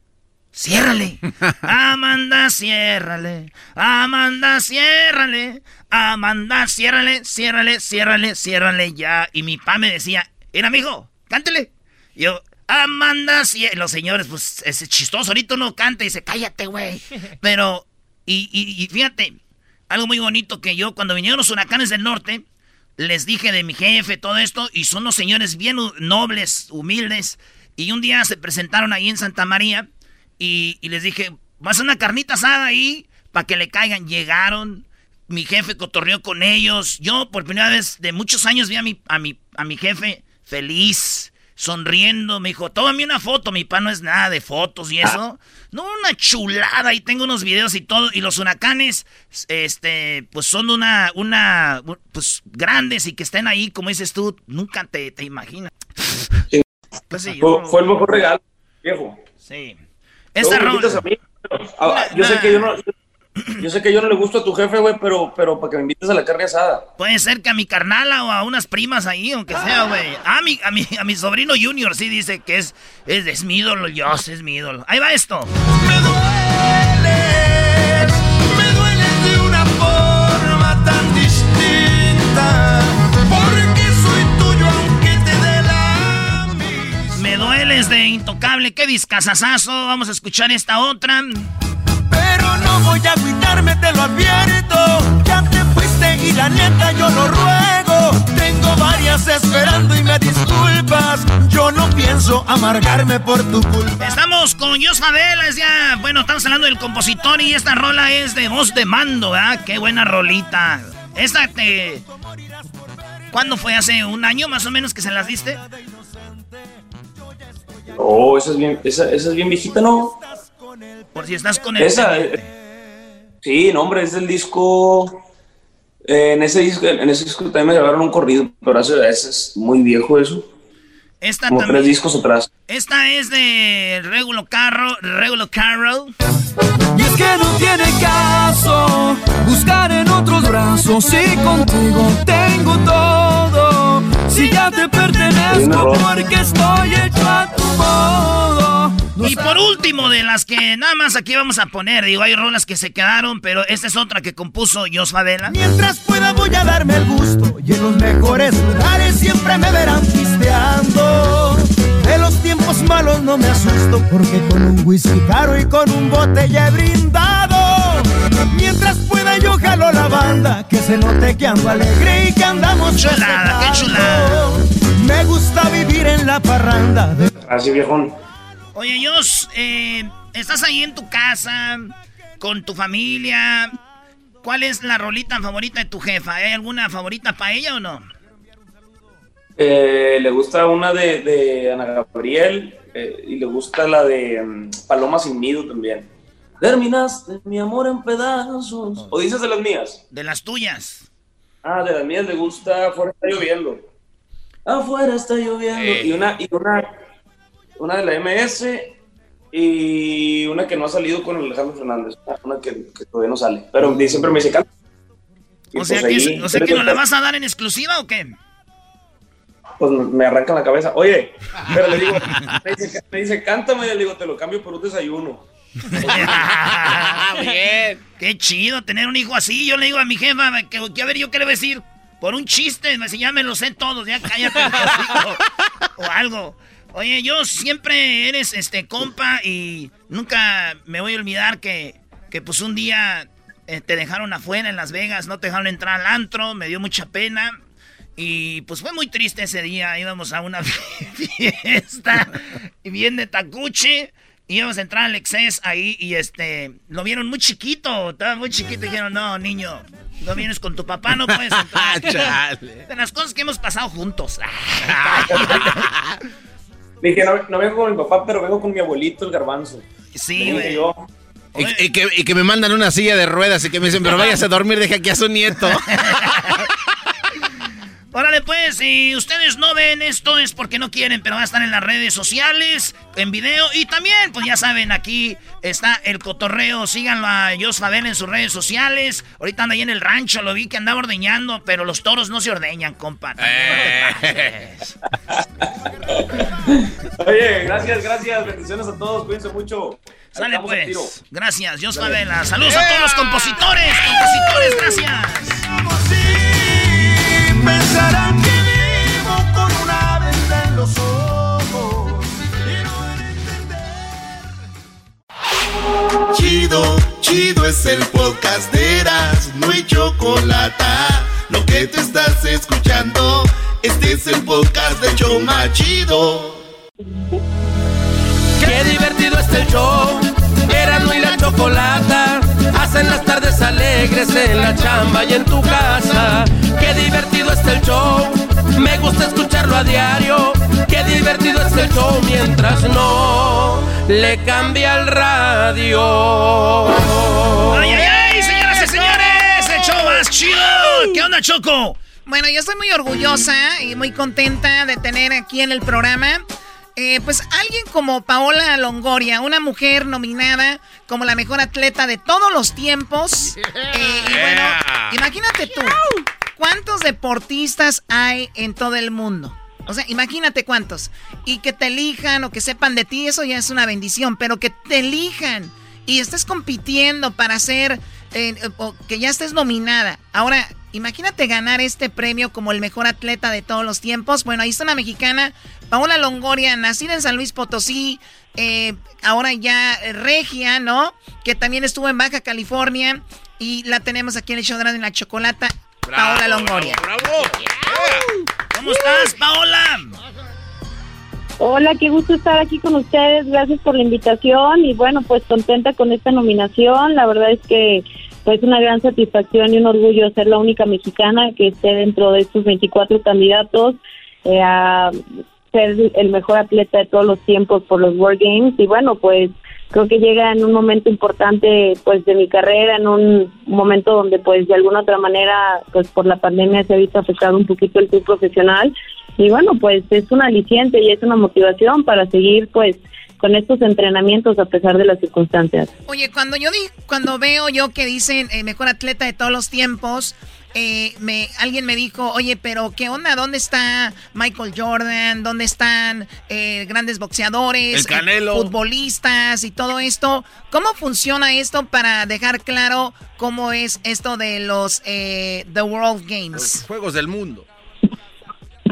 S2: ciérrale. (laughs) Amanda, ciérrale. Amanda, ciérrale. Amanda, ciérrale, ciérrale, ciérrale, ciérrale ya. Y mi papá me decía, era amigo, cántele. Yo, Amanda, ciérrale. Los señores, pues es chistoso, ahorita uno canta y dice, cállate, güey. Pero, y, y fíjate, algo muy bonito que yo, cuando vinieron los huracanes del norte, les dije de mi jefe, todo esto, y son los señores bien nobles, humildes. Y un día se presentaron ahí en Santa María y, y les dije, vas a una carnita asada ahí para que le caigan. Llegaron, mi jefe cotorreó con ellos. Yo por primera vez de muchos años vi a mi, a mi, a mi jefe feliz, sonriendo. Me dijo, tómame una foto. Mi pa no es nada de fotos y eso. No, una chulada. Y tengo unos videos y todo. Y los huracanes, este, pues son una, una, pues grandes y que estén ahí, como dices tú, nunca te, te imaginas.
S4: Pues sí, yo, fue, el mejor regalo, viejo.
S2: Sí.
S4: Rola. Ah, yo sé que yo no. Yo sé que yo no le gusto a tu jefe, güey, pero, pero para que me invites a la carne asada.
S2: Puede ser que a mi carnala o a unas primas ahí, aunque sea, güey. A mi, a mi, a mi sobrino Junior sí dice que es, es, es mi ídolo, Dios, es mi ídolo. Ahí va esto.
S9: Me dueles, me dueles de una forma tan distinta. Porque soy tuyo aunque te dé la misma.
S2: Me dueles de intocable, qué discazazazo. Vamos a escuchar esta otra.
S9: Pero no voy a agüitarme, te lo advierto. Ya te fuiste y la neta yo lo ruego. Tengo varias esperando y me disculpas. Yo no pienso amargarme por tu culpa.
S2: Estamos con Jos es ya. Bueno, estamos hablando del compositor y esta rola es de voz de mando, ¿verdad? Qué buena rolita. Esta te. ¿Cuándo fue? ¿Hace un año más o menos que se las diste?
S4: Oh, esa es bien, esa, esa es bien viejita, ¿no?
S2: Por si estás con el.
S4: Esa. Eh, sí, no, hombre, es del disco. Eh, en ese disco, en ese disco también me grabaron un corrido, pero eso, eso es muy viejo eso.
S2: Esta
S4: como
S2: también.
S4: tres discos atrás.
S2: Esta es de Regulo Carro, Regulo Carroll.
S1: Y es que no tiene caso buscar en otros brazos si contigo tengo todo. Si ya te pertenezco porque estoy hecho a tu modo.
S2: Y por último, de las que nada más aquí vamos a poner, digo, hay rolas que se quedaron, pero esta es otra que compuso Jos Favela.
S9: Mientras pueda voy a darme el gusto y en los mejores lugares siempre me verán pisteando. De los tiempos malos no me asusto porque con un whisky caro y con un bote ya he brindado. Mientras pueda yo jalo la banda, que se note que ando alegre y que andamos
S2: Chulada, qué
S9: festejando. Me gusta vivir en la parranda. de-
S4: Así, viejón.
S2: Oye, Jos, eh, estás ahí en tu casa, con tu familia. ¿Cuál es la rolita favorita de tu jefa? ¿Hay alguna favorita para ella o no?
S4: Eh, le gusta una de, de Ana Gabriel eh, y le gusta la de mm, Paloma sin nido también. Terminaste mi amor en pedazos. ¿O dices de las mías?
S2: De las tuyas.
S4: Ah, de las mías le gusta Afuera está lloviendo. Afuera está lloviendo.
S2: Eh.
S4: Y una, y una, una de la MS y una que no ha salido con Alejandro Fernández. Una que, que todavía no sale. Pero siempre me dice canta. Y
S2: O sea,
S4: pues
S2: que,
S4: ahí-
S2: o sea que nos la vas a dar en exclusiva o qué?
S4: pues me arranca la cabeza. Oye, pero le digo, (laughs) me dice, me dice, cántame, le digo, te lo cambio por un desayuno.
S2: Bien. (laughs) Qué chido tener un hijo así. Yo le digo a mi jefa, que, a ver, yo qué le voy a decir. Por un chiste, ya me lo sé todos, ya cállate. (laughs) o algo. Oye, yo siempre eres este compa y nunca me voy a olvidar que, que pues un día eh, te dejaron afuera en Las Vegas, no te dejaron entrar al antro, me dio mucha pena. Y pues fue muy triste ese día. Íbamos a una (laughs) fiesta bien de tacuche. Íbamos a entrar al Excess ahí y este lo vieron muy chiquito, estaba muy chiquito y dijeron, no, niño, no vienes con tu papá, no puedes entrar. (laughs)
S5: Chale.
S2: De las cosas que hemos pasado juntos.
S4: Le (laughs) dije, no, no vengo con mi papá, pero vengo con mi abuelito, el garbanzo.
S2: Sí, güey.
S4: yo.
S5: Y, y que, y que me mandan una silla de ruedas y que me dicen, pero váyase a dormir, deja aquí a su nieto. (laughs)
S2: Órale, pues, si ustedes no ven esto es porque no quieren, pero va a estar en las redes sociales, en video. Y también, pues ya saben, aquí está el cotorreo. Síganlo a Jos Fabel en sus redes sociales. Ahorita anda ahí en el rancho, lo vi que andaba ordeñando, pero los toros no se ordeñan, compa.
S5: Eh. (laughs)
S4: Oye, gracias, gracias. Bendiciones a todos. Cuídense mucho.
S2: Sale
S4: estamos
S2: pues. Gracias, Jos Favela. Saludos a todos los compositores. Compositores, gracias.
S9: Pensarán que vivo con una venda en los ojos.
S3: Chido, chido es el podcast de Eras, no hay chocolate. Lo que te estás escuchando, este es el podcast de Choma Chido.
S1: Qué divertido está el show. Erasmo y la chocolata hacen las tardes alegres en la chamba y en tu casa. Qué divertido está el show. Me gusta escucharlo a diario. Qué divertido está el show mientras no le cambia el radio.
S2: ¡Ay, ay, ay! Señoras y señores, el show más chido. ¿Qué onda, Choco?
S7: Bueno, yo estoy muy orgullosa y muy contenta de tener aquí en el programa. Eh, pues alguien como Paola Longoria, una mujer nominada como la mejor atleta de todos los tiempos. (laughs) Eh, y bueno, imagínate tú, ¿cuántos deportistas hay en todo el mundo? O sea, imagínate cuántos. Y que te elijan o que sepan de ti, eso ya es una bendición, pero que te elijan y estés compitiendo para ser, eh, que ya estés nominada. Ahora, imagínate ganar este premio como el mejor atleta de todos los tiempos. Bueno, ahí está una mexicana, Paola Longoria, nacida en San Luis Potosí, eh, ahora ya eh, regia, ¿no? Que también estuvo en Baja California y la tenemos aquí en el show de la chocolata, Paola Longoria.
S2: ¿Cómo estás, Paola?
S11: Hola, qué gusto estar aquí con ustedes. Gracias por la invitación y bueno, pues contenta con esta nominación. La verdad es que pues una gran satisfacción y un orgullo ser la única mexicana que esté dentro de estos 24 candidatos eh, a ser el mejor atleta de todos los tiempos por los World Games y bueno, pues creo que llega en un momento importante pues de mi carrera, en un momento donde pues de alguna otra manera pues por la pandemia se ha visto afectado un poquito el club profesional y bueno pues es un aliciente y es una motivación para seguir pues con estos entrenamientos a pesar de las circunstancias.
S7: Oye, cuando yo di, cuando veo yo que dicen eh, mejor atleta de todos los tiempos, eh, me, alguien me dijo, oye, pero ¿qué onda? ¿Dónde está Michael Jordan? ¿Dónde están eh, grandes boxeadores, futbolistas y todo esto? ¿Cómo funciona esto para dejar claro cómo es esto de los The World Games? Los
S5: Juegos del Mundo.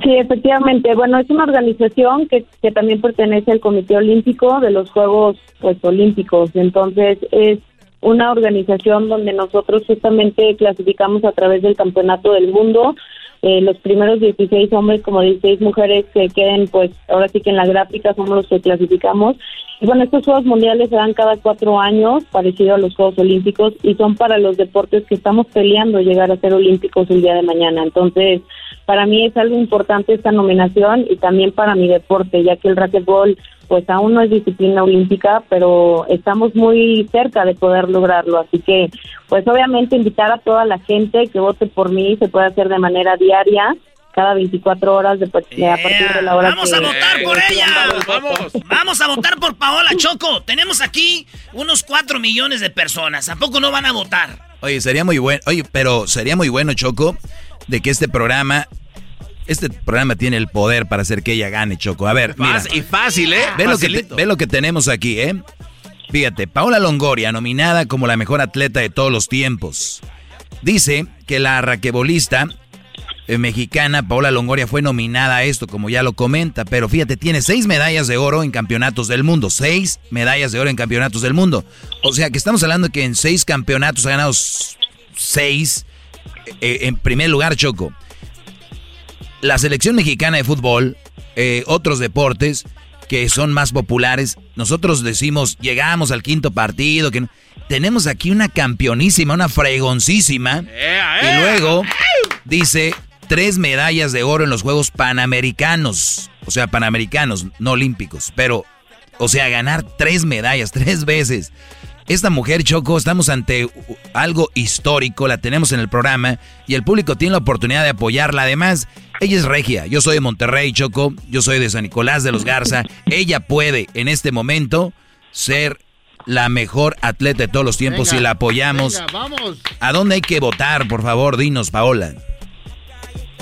S11: Sí, efectivamente. Bueno, es una organización que, que también pertenece al Comité Olímpico de los Juegos pues Olímpicos. Entonces es una organización donde nosotros justamente clasificamos a través del Campeonato del Mundo eh, los primeros 16 hombres como 16 mujeres que queden, pues ahora sí que en la gráfica somos los que clasificamos. Y bueno, estos Juegos Mundiales se dan cada cuatro años, parecido a los Juegos Olímpicos, y son para los deportes que estamos peleando llegar a ser olímpicos el día de mañana. Entonces, para mí es algo importante esta nominación y también para mi deporte, ya que el racquetball pues aún no es disciplina olímpica, pero estamos muy cerca de poder lograrlo. Así que, pues obviamente invitar a toda la gente que vote por mí se puede hacer de manera diaria cada 24 horas de, a partir de la hora
S2: Vamos a votar por ella. Vamos, vamos a votar por Paola Choco. Tenemos aquí unos 4 millones de personas. ¿A poco no van a votar?
S12: Oye, sería muy bueno. Oye, pero sería muy bueno, Choco, de que este programa este programa tiene el poder para hacer que ella gane, Choco. A ver, mira.
S5: Y fácil, ¿eh?
S12: Ve lo, que ve lo que tenemos aquí, ¿eh? Fíjate, Paola Longoria, nominada como la mejor atleta de todos los tiempos. Dice que la raquebolista eh, mexicana Paola Longoria fue nominada a esto, como ya lo comenta, pero fíjate, tiene seis medallas de oro en campeonatos del mundo. Seis medallas de oro en campeonatos del mundo. O sea que estamos hablando que en seis campeonatos ha ganado seis. Eh, en primer lugar, Choco la selección mexicana de fútbol, eh, otros deportes que son más populares, nosotros decimos, llegamos al quinto partido, que tenemos aquí una campeonísima, una fregoncísima, y luego dice tres medallas de oro en los Juegos Panamericanos, o sea, Panamericanos, no olímpicos, pero, o sea, ganar tres medallas, (laughs) tres veces. Esta mujer, Choco, estamos ante algo histórico, la tenemos en el programa y el público tiene la oportunidad de apoyarla. Además, ella es regia, yo soy de Monterrey, Choco, yo soy de San Nicolás de los Garza. (laughs) Ella puede en este momento ser la mejor atleta de todos los tiempos si la apoyamos. vamos. ¿A dónde hay que votar, por favor? Dinos, Paola.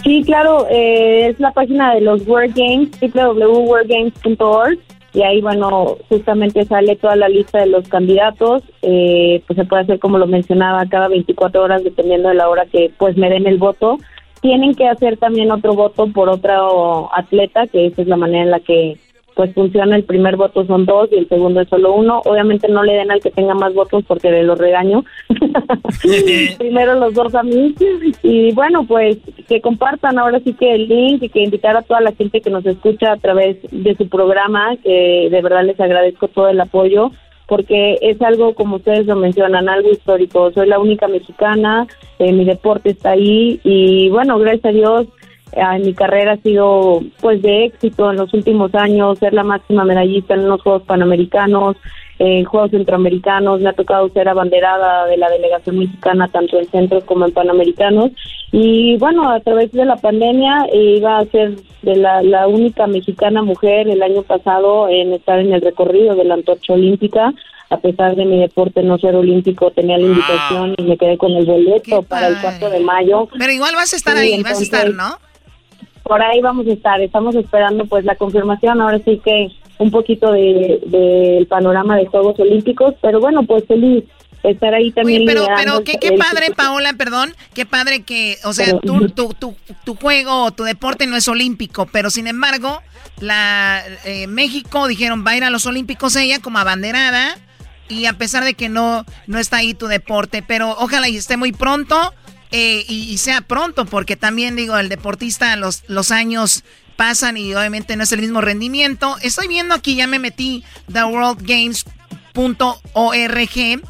S11: Sí, claro, eh, es la página de los World Games, www.worldgames.org y ahí, bueno, justamente sale toda la lista de los candidatos, eh, pues se puede hacer como lo mencionaba cada 24 horas dependiendo de la hora que pues me den el voto. Tienen que hacer también otro voto por otro atleta, que esa es la manera en la que pues funciona, el primer voto son dos y el segundo es solo uno. Obviamente no le den al que tenga más votos porque le los regaño. (laughs) Primero los dos a mí. Y bueno, pues que compartan ahora sí que el link y que invitar a toda la gente que nos escucha a través de su programa, que de verdad les agradezco todo el apoyo porque es algo, como ustedes lo mencionan, algo histórico. Soy la única mexicana, eh, mi deporte está ahí y bueno, gracias a Dios en mi carrera ha sido pues de éxito en los últimos años, ser la máxima medallista en los Juegos Panamericanos, en Juegos Centroamericanos, me ha tocado ser abanderada de la delegación mexicana tanto en centros como en Panamericanos. Y bueno, a través de la pandemia eh, iba a ser de la, la única mexicana mujer el año pasado en estar en el recorrido de la antorcha olímpica. A pesar de mi deporte no ser olímpico, tenía la invitación y me quedé con el boleto para el 4 de mayo.
S7: Pero igual vas a estar ahí, vas a estar, ¿no?
S11: Por ahí vamos a estar, estamos esperando pues la confirmación, ahora sí que un poquito del de, panorama de Juegos Olímpicos, pero bueno, pues feliz estar ahí también.
S7: pero pero qué, qué padre, Paola, perdón, qué padre que, o sea, tu, tu, tu, tu juego, tu deporte no es olímpico, pero sin embargo, la eh, México dijeron va a ir a los Olímpicos ella como abanderada y a pesar de que no, no está ahí tu deporte, pero ojalá y esté muy pronto eh, y, sea pronto, porque también digo, el deportista, los, los años pasan y obviamente no es el mismo rendimiento. Estoy viendo aquí, ya me metí theworldgames.org.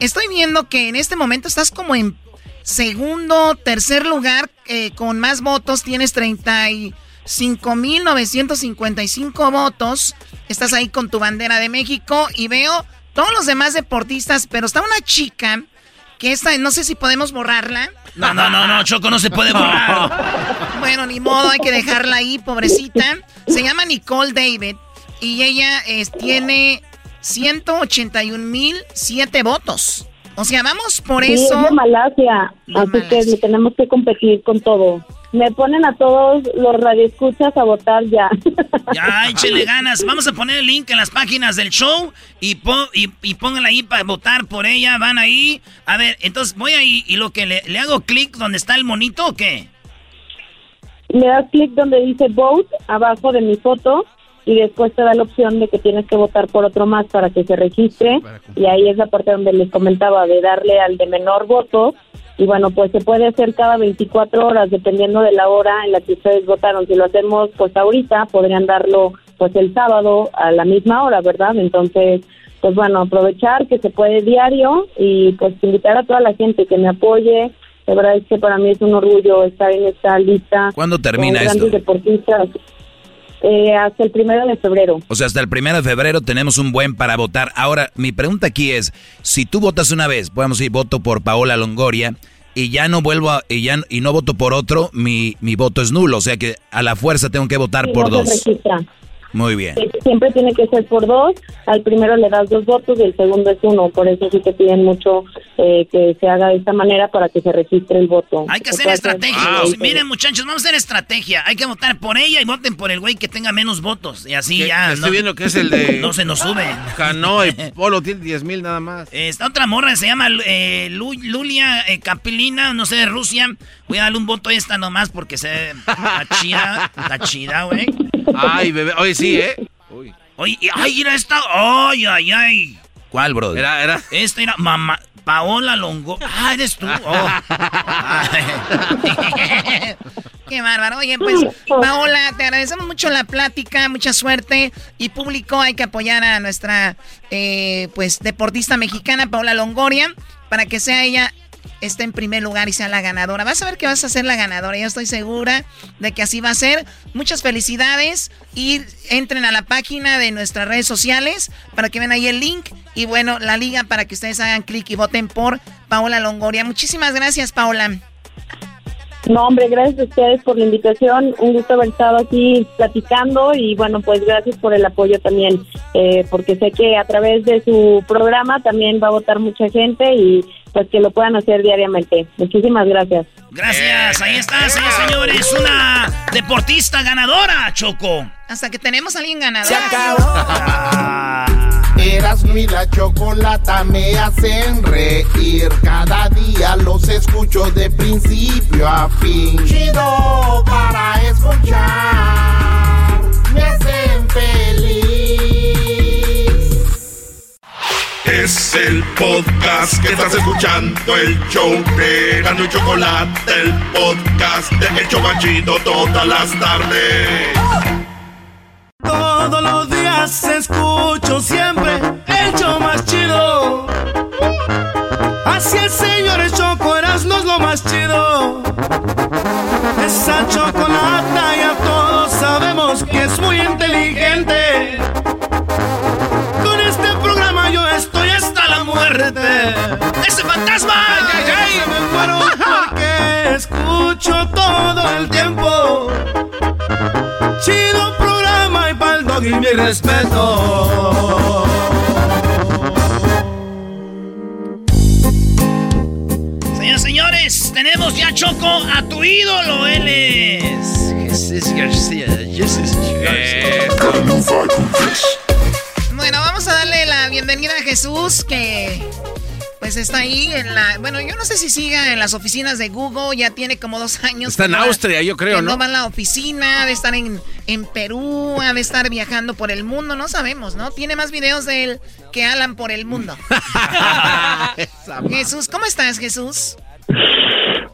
S7: Estoy viendo que en este momento estás como en segundo, tercer lugar eh, con más votos. Tienes 35.955 votos. Estás ahí con tu bandera de México y veo todos los demás deportistas, pero está una chica que esta, no sé si podemos borrarla.
S2: No, no, no, no, Choco, no se puede borrar. (laughs)
S7: bueno, ni modo, hay que dejarla ahí, pobrecita. Se llama Nicole David y ella tiene 181 mil siete votos. O sea, vamos por
S11: sí,
S7: eso.
S11: Es de Malasia, así que tenemos que competir con todo. Me ponen a todos los radioescuchas a votar ya.
S2: Ya, échele (laughs) ganas. Vamos a poner el link en las páginas del show y, y, y pónganla ahí para votar por ella. Van ahí. A ver, entonces voy ahí y lo que le, le hago clic donde está el monito o qué?
S11: Le das clic donde dice vote abajo de mi foto y después te da la opción de que tienes que votar por otro más para que se registre y ahí es la parte donde les comentaba de darle al de menor voto y bueno pues se puede hacer cada 24 horas dependiendo de la hora en la que ustedes votaron. Si lo hacemos pues ahorita podrían darlo pues el sábado a la misma hora verdad entonces pues bueno aprovechar que se puede diario y pues invitar a toda la gente que me apoye. De verdad es que para mí es un orgullo estar en esta lista
S12: ¿Cuándo termina
S11: con
S12: esto?
S11: deportistas eh, hasta el primero de febrero.
S12: O sea, hasta el primero de febrero tenemos un buen para votar. Ahora, mi pregunta aquí es, si tú votas una vez, podemos decir, voto por Paola Longoria, y ya no vuelvo a, y ya y no voto por otro, mi, mi voto es nulo. O sea que a la fuerza tengo que votar
S11: Sí,
S12: por
S11: no
S12: dos.
S11: se registra.
S12: Muy bien.
S11: Eh, Siempre tiene que ser por dos. Al primero le das dos votos y el segundo es uno. Por eso sí te piden mucho eh, que se haga de esta manera para que se registre el voto.
S2: Hay que hacer estrategia.
S11: Ah.
S2: Miren, muchachos, vamos a hacer estrategia. Hay que votar por ella y voten por el güey que tenga menos votos. Y así
S5: Que-
S2: ya.
S5: estoy viendo que es el de- (laughs)
S2: No se nos sube.
S5: Canoa y (laughs) Polo tiene 10 mil nada más.
S2: Esta otra morra se llama eh, Lu- Lulia eh, Capilina, no sé, de Rusia. Voy a darle un voto a esta nomás porque se está chida, está chida, güey.
S5: Ay, bebé, oye, sí, ¿eh?
S2: Oye, y- ay, mira esta, ay, ay, ay.
S12: ¿Cuál, brother?
S5: Era, era.
S2: Esta era mamá, Paola Longo. Ah, eres tú. Oh. (laughs) (laughs)
S7: Qué bárbaro. Oye, pues, Paola, te agradecemos mucho la plática, mucha suerte. Y público, hay que apoyar a nuestra, eh, pues, deportista mexicana, Paola Longoria, para que sea ella esté en primer lugar y sea la ganadora. Vas a ver que vas a ser la ganadora. Yo estoy segura de que así va a ser. Muchas felicidades. Y entren a la página de nuestras redes sociales para que vean ahí el link. Y bueno, la liga para que ustedes hagan clic y voten por Paola Longoria. Muchísimas gracias, Paola.
S11: No, hombre, gracias a ustedes por la invitación. Un gusto haber estado aquí platicando y bueno, pues gracias por el apoyo también, eh, porque sé que a través de su programa también va a votar mucha gente y pues que lo puedan hacer diariamente. Muchísimas gracias.
S2: Gracias, ahí está, señores, señores. Una deportista ganadora, Choco.
S7: Hasta que tenemos a alguien ganador.
S3: Se (laughs) Erasmo y la chocolata me hacen reír. Cada día los escucho de principio a fin. Chido para escuchar. Me hacen feliz.
S13: Es el podcast que estás escuchando, el show de Gano y Chocolate, el podcast de El Chocachito todas las tardes.
S9: Todos los días escucho siempre el show más chido. Así el señor el Choco Erasmo es lo más chido. Esa chocolata ya todos sabemos que es muy inteligente. Muerte.
S2: ¡Ese fantasma!
S9: ¡Ay, ay, ay! Me muero porque escucho todo el tiempo. Chido programa y pa'l dog y mi respeto.
S2: Señoras señores, tenemos ya Choco a tu ídolo. Él es Jesús García. Jesús
S7: Bueno, vamos a darle la bienvenida a Jesús, que pues está ahí en la... Bueno, yo no sé si siga en las oficinas de Google, ya tiene como dos años.
S5: Está en Austria, yo creo,
S7: que
S5: ¿no?
S7: No va a la oficina, de estar en, en Perú, ha de estar viajando por el mundo, no sabemos, ¿no? Tiene más videos de él que Alan por el mundo. (laughs) Jesús, ¿cómo estás, Jesús?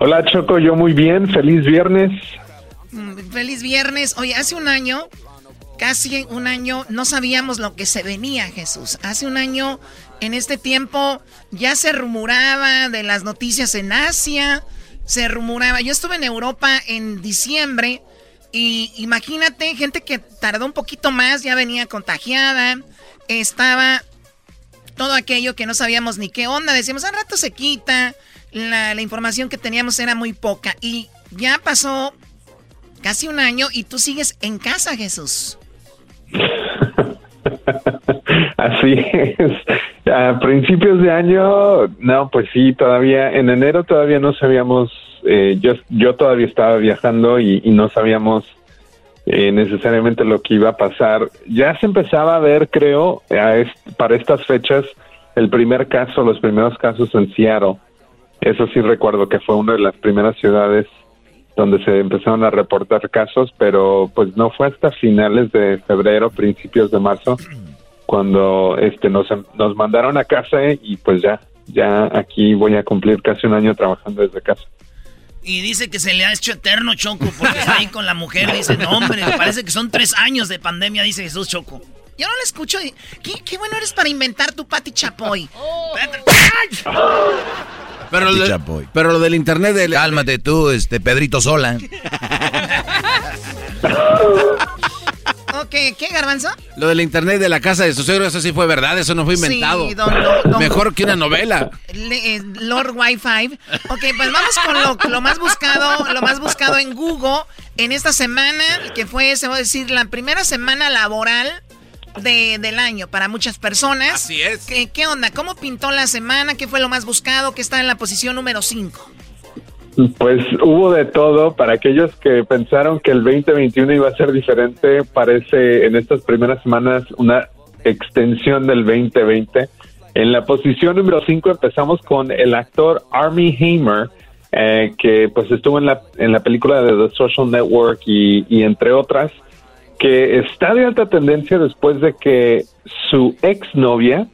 S14: Hola Choco, yo muy bien, feliz viernes.
S7: Mm, Feliz viernes. Oye, hace un año, casi un año, no sabíamos lo que se venía, Jesús. Hace un año, en este tiempo, ya se rumoraba de las noticias en Asia, se rumoraba. Yo estuve en Europa en diciembre y imagínate, gente que tardó un poquito más, ya venía contagiada, estaba todo aquello que no sabíamos ni qué onda. Decíamos, al rato se quita. La, la información que teníamos era muy poca. Y ya pasó casi un año y tú sigues en casa, Jesús. (laughs)
S14: Así es. A principios de año, no, pues sí, todavía, en enero todavía no sabíamos, eh, yo, yo todavía estaba viajando y, no sabíamos eh, necesariamente lo que iba a pasar. Ya se empezaba a ver, creo, para estas fechas, el primer caso, los primeros casos en Seattle. Eso sí recuerdo que fue una de las primeras ciudades donde se empezaron a reportar casos, pero pues no fue hasta finales de febrero, principios de marzo, cuando este nos, nos mandaron a casa y pues ya, ya aquí voy a cumplir casi un año trabajando desde casa.
S2: Y dice que se le ha hecho eterno Choco porque está ahí con la mujer. Dice, no hombre, parece que son tres años de pandemia, dice Jesús Choco.
S7: Yo no le escucho. ¿Qué, qué bueno eres para inventar tu Pati Chapoy.
S5: Pero, lo, pero lo del internet del...
S12: Cálmate tú, este Pedrito Sola.
S7: ok, ¿qué, Garbanzo?
S5: Lo del internet de la casa de su suegro, eso sí fue verdad, eso no fue inventado. Sí, Mejor que una novela.
S7: Eh, Lord Wi-Fi. Ok, pues vamos con lo, más buscado, lo más buscado en Google en esta semana, que fue, se va a decir, la primera semana laboral de, del año para muchas personas.
S5: Así es.
S7: ¿Qué, ¿Qué, onda? ¿Cómo pintó la semana? ¿Qué fue lo más buscado? ¿Qué está en la posición número 5?
S14: Pues hubo de todo. Para aquellos que pensaron que el 2021 iba a ser diferente, parece en estas primeras semanas una extensión del 2020. En la posición número 5 empezamos con el actor Army Hamer, eh, que pues estuvo en la, en la película de The Social Network y, y entre otras que está de alta tendencia después de que su exnovia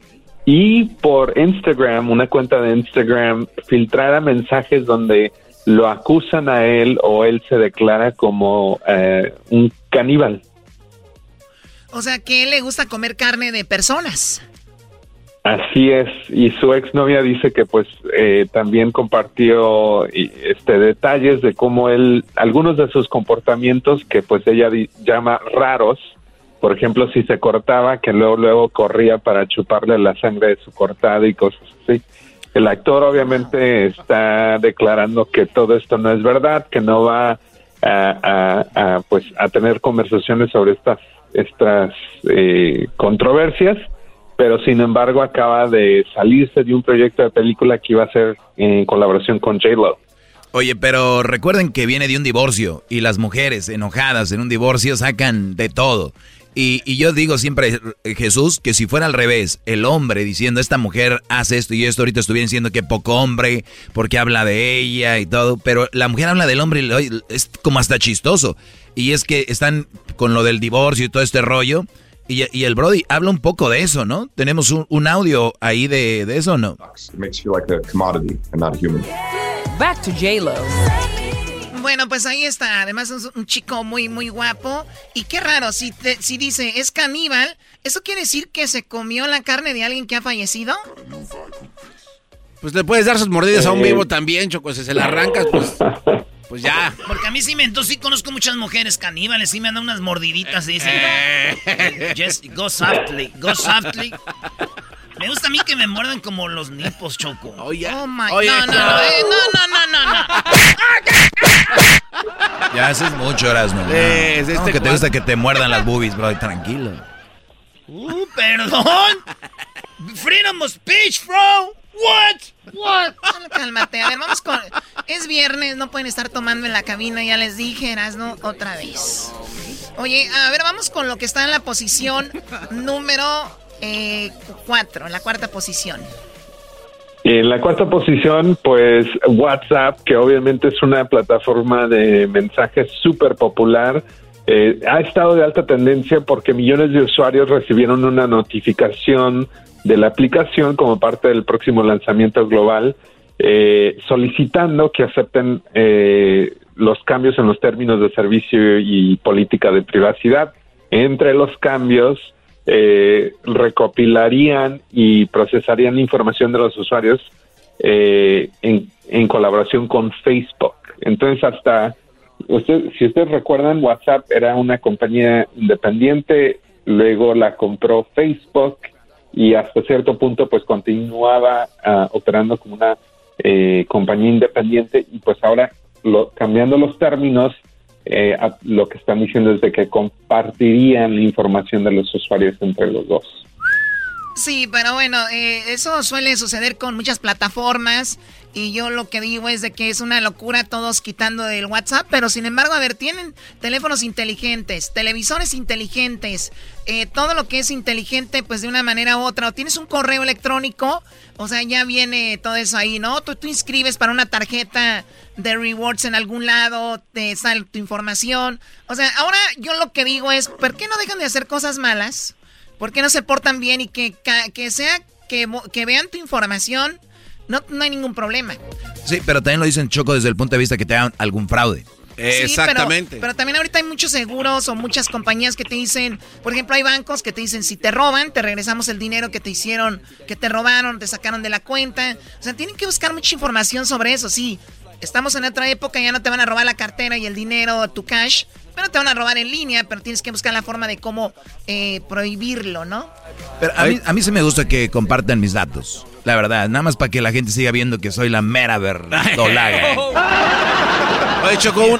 S14: y por Instagram, una cuenta de Instagram, filtrara mensajes donde lo acusan a él o él se declara como eh, un caníbal.
S7: O sea, que él le gusta comer carne de personas.
S14: Así es, y su exnovia dice que pues eh, también compartió este detalles de cómo él, algunos de sus comportamientos que pues ella llama raros, por ejemplo si se cortaba, que luego luego corría para chuparle la sangre de su cortada y cosas así. El actor obviamente está declarando que todo esto no es verdad, que no va a, pues a tener conversaciones sobre estas estas eh, controversias pero sin embargo acaba de salirse de un proyecto de película que iba a ser en colaboración con J-Lo.
S12: Oye, pero recuerden que viene de un divorcio y las mujeres enojadas en un divorcio sacan de todo. Y, yo digo siempre, Jesús, que si fuera al revés, el hombre diciendo, esta mujer hace esto y esto, ahorita estuviera diciendo que poco hombre, porque habla de ella y todo, pero la mujer habla del hombre y es como hasta chistoso. Y es que están con lo del divorcio y todo este rollo y, el Brody habla un poco de eso, ¿no? Tenemos un, audio ahí de, de eso, ¿no?
S7: Back to J-Lo. Bueno, pues ahí está. Además es un chico muy, muy guapo. Y qué raro, si, si dice es caníbal, ¿eso quiere decir que se comió la carne de alguien que ha fallecido?
S5: Pues le puedes dar sus mordidas a un vivo también, Choco. Si se la arrancas, pues... (laughs) Pues ya.
S2: Porque a mí sí me, entonces sí conozco muchas mujeres caníbales, sí me dan unas mordiditas y dicen, just go softly, go softly. Me gusta a mí que me muerdan como los nipos, Choco.
S7: Oh, oh my no, no, no, eh, no, no, no, no,
S12: Ya haces mucho, horas, ¿no? Es este que te gusta que te muerdan las boobies, bro, tranquilo.
S2: Uh, perdón. Freedom of speech, bro. What?
S7: What? Cálmate, a ver, vamos con... Es viernes, no pueden estar tomando en la cabina, ya les dije, ¿no? otra vez. Oye, a ver, vamos con lo que está en la posición número 4, eh, en la cuarta posición.
S14: En la cuarta posición, pues WhatsApp, que obviamente es una plataforma de mensajes súper popular, eh, ha estado de alta tendencia porque millones de usuarios recibieron una notificación de la aplicación como parte del próximo lanzamiento global, eh, solicitando que acepten eh, los cambios en los términos de servicio y política de privacidad. Entre los cambios, eh, recopilarían y procesarían información de los usuarios en, en, colaboración con Facebook. Entonces, hasta, usted, si ustedes recuerdan, WhatsApp era una compañía independiente, luego la compró Facebook y hasta cierto punto pues continuaba ah, operando como una eh, compañía independiente y pues ahora lo, cambiando los términos eh, lo que están diciendo es de que compartirían la información de los usuarios entre los dos.
S7: Sí, pero bueno, eh, eso suele suceder con muchas plataformas y yo lo que digo es de que es una locura todos quitando el WhatsApp, pero sin embargo, a ver, tienen teléfonos inteligentes, televisores inteligentes, eh, todo lo que es inteligente pues de una manera u otra, o tienes un correo electrónico, o sea, ya viene todo eso ahí, ¿no? Tú, tú inscribes para una tarjeta de rewards en algún lado, te sale tu información, o sea, ahora yo lo que digo es, ¿por qué no dejan de hacer cosas malas? ¿Por qué no se portan bien y que, ca- que sea que, mo- que vean tu información? No, no hay ningún problema.
S12: Sí, pero también lo dicen Choco desde el punto de vista que te hagan algún fraude.
S7: Sí, pero- pero, también ahorita hay muchos seguros o muchas compañías que te dicen, por ejemplo, hay bancos que te dicen, si te roban, te regresamos el dinero que te hicieron, que te robaron, te sacaron de la cuenta. O sea, tienen que buscar mucha información sobre eso, sí. Estamos en otra época, ya no te van a robar la cartera y el dinero, tu cash, pero te van a robar en línea, pero tienes que buscar la forma de cómo eh, prohibirlo, ¿no?
S12: Pero a mí, a mí sí me gusta que compartan mis datos. La verdad, nada más para que la gente siga viendo que soy la mera verdolaga. (laughs)
S5: Oye, Choco, un-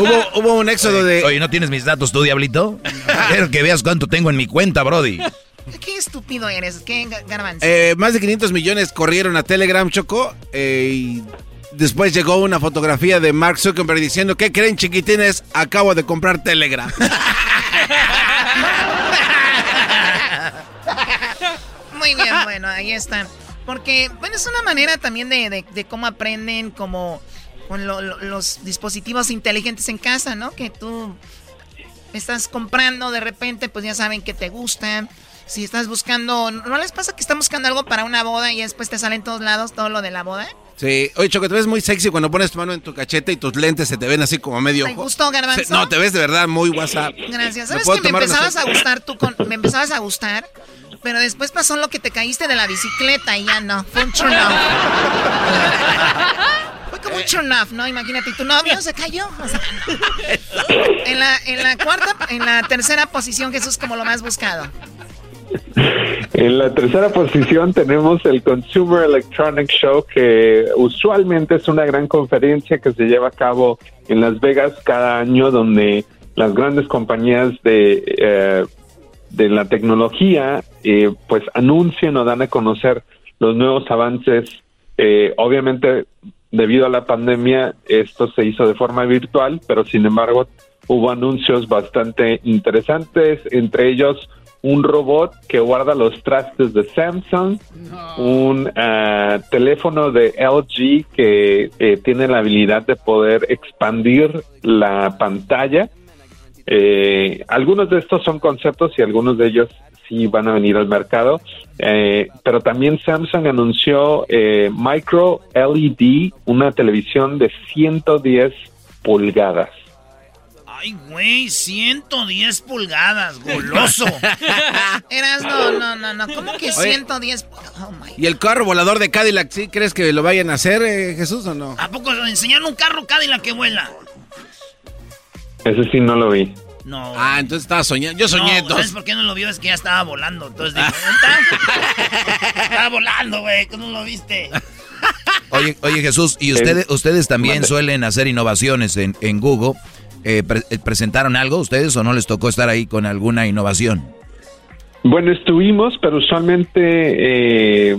S5: hubo, hubo un éxodo de...
S12: Oye, ¿no tienes mis datos tú, diablito? Quiero que veas cuánto tengo en mi cuenta, brody.
S7: Qué estúpido eres, qué ga- garbanzo.
S5: Eh, más de 500 millones corrieron a Telegram, Choco. eh, y después llegó una fotografía de Mark Zuckerberg diciendo, ¿qué creen, chiquitines? Acabo de comprar Telegram. (laughs)
S7: Muy bien, bueno, ahí está. Porque, bueno, es una manera también de, de- de cómo aprenden como con lo- lo- los dispositivos inteligentes en casa, ¿no? Que tú estás comprando de repente, pues ya saben que te gustan. Si estás buscando, ¿no les pasa que están buscando algo para una boda y después te sale en todos lados todo lo de la boda?
S5: Sí, oye, Choco, te ves muy sexy cuando pones tu mano en tu cachete y tus lentes se te ven así como medio
S7: ¿Te gustó, Garbanzo?
S5: No, te ves de verdad muy WhatsApp.
S7: Gracias.
S5: ¿Me
S7: ¿Sabes que me empezabas a gustar tú con, me empezabas a gustar, pero después pasó lo que te caíste de la bicicleta y ya no. Fue un turn. Fue como un turn off, ¿no? Imagínate, ¿y tu novio se cayó. O sea, en la, en la cuarta, en la tercera posición, Jesús como lo más buscado.
S14: En la tercera posición tenemos el Consumer Electronics Show, que usualmente es una gran conferencia que se lleva a cabo en Las Vegas cada año, donde las grandes compañías de, eh, de la tecnología eh, pues anuncian o dan a conocer los nuevos avances. Eh, obviamente, debido a la pandemia, esto se hizo de forma virtual, pero sin embargo hubo anuncios bastante interesantes, entre ellos un robot que guarda los trastes de Samsung, un ah, teléfono de LG que eh, tiene la habilidad de poder expandir la pantalla. Eh, algunos de estos son conceptos y algunos de ellos sí van a venir al mercado, Eh, pero también Samsung anunció eh, Micro LED, una televisión de 110 pulgadas.
S2: Ay, güey, 110 pulgadas, goloso. (laughs)
S7: Eras, no, no, no, no. ¿Cómo que
S5: Oye.
S7: 110? Oh, my.
S5: ¿Y el carro volador de Cadillac, sí crees que lo vayan a hacer, eh, Jesús, o no?
S2: ¿A poco enseñaron un carro Cadillac que vuela?
S14: Ese sí no lo vi.
S2: No.
S5: Ah, entonces estaba soñando. Yo soñé
S2: no,
S5: dos.
S2: ¿Sabes por qué no lo vio? Es que ya estaba volando. Entonces dije, (laughs) estaba volando, güey. ¿Cómo no lo viste?
S12: Oye, oye Jesús, ¿y ustedes, ustedes también suelen hacer innovaciones en, en Google? Eh, pre- eh, ¿Presentaron algo ustedes o no les tocó estar ahí con alguna innovación?
S14: Bueno, estuvimos, pero usualmente eh,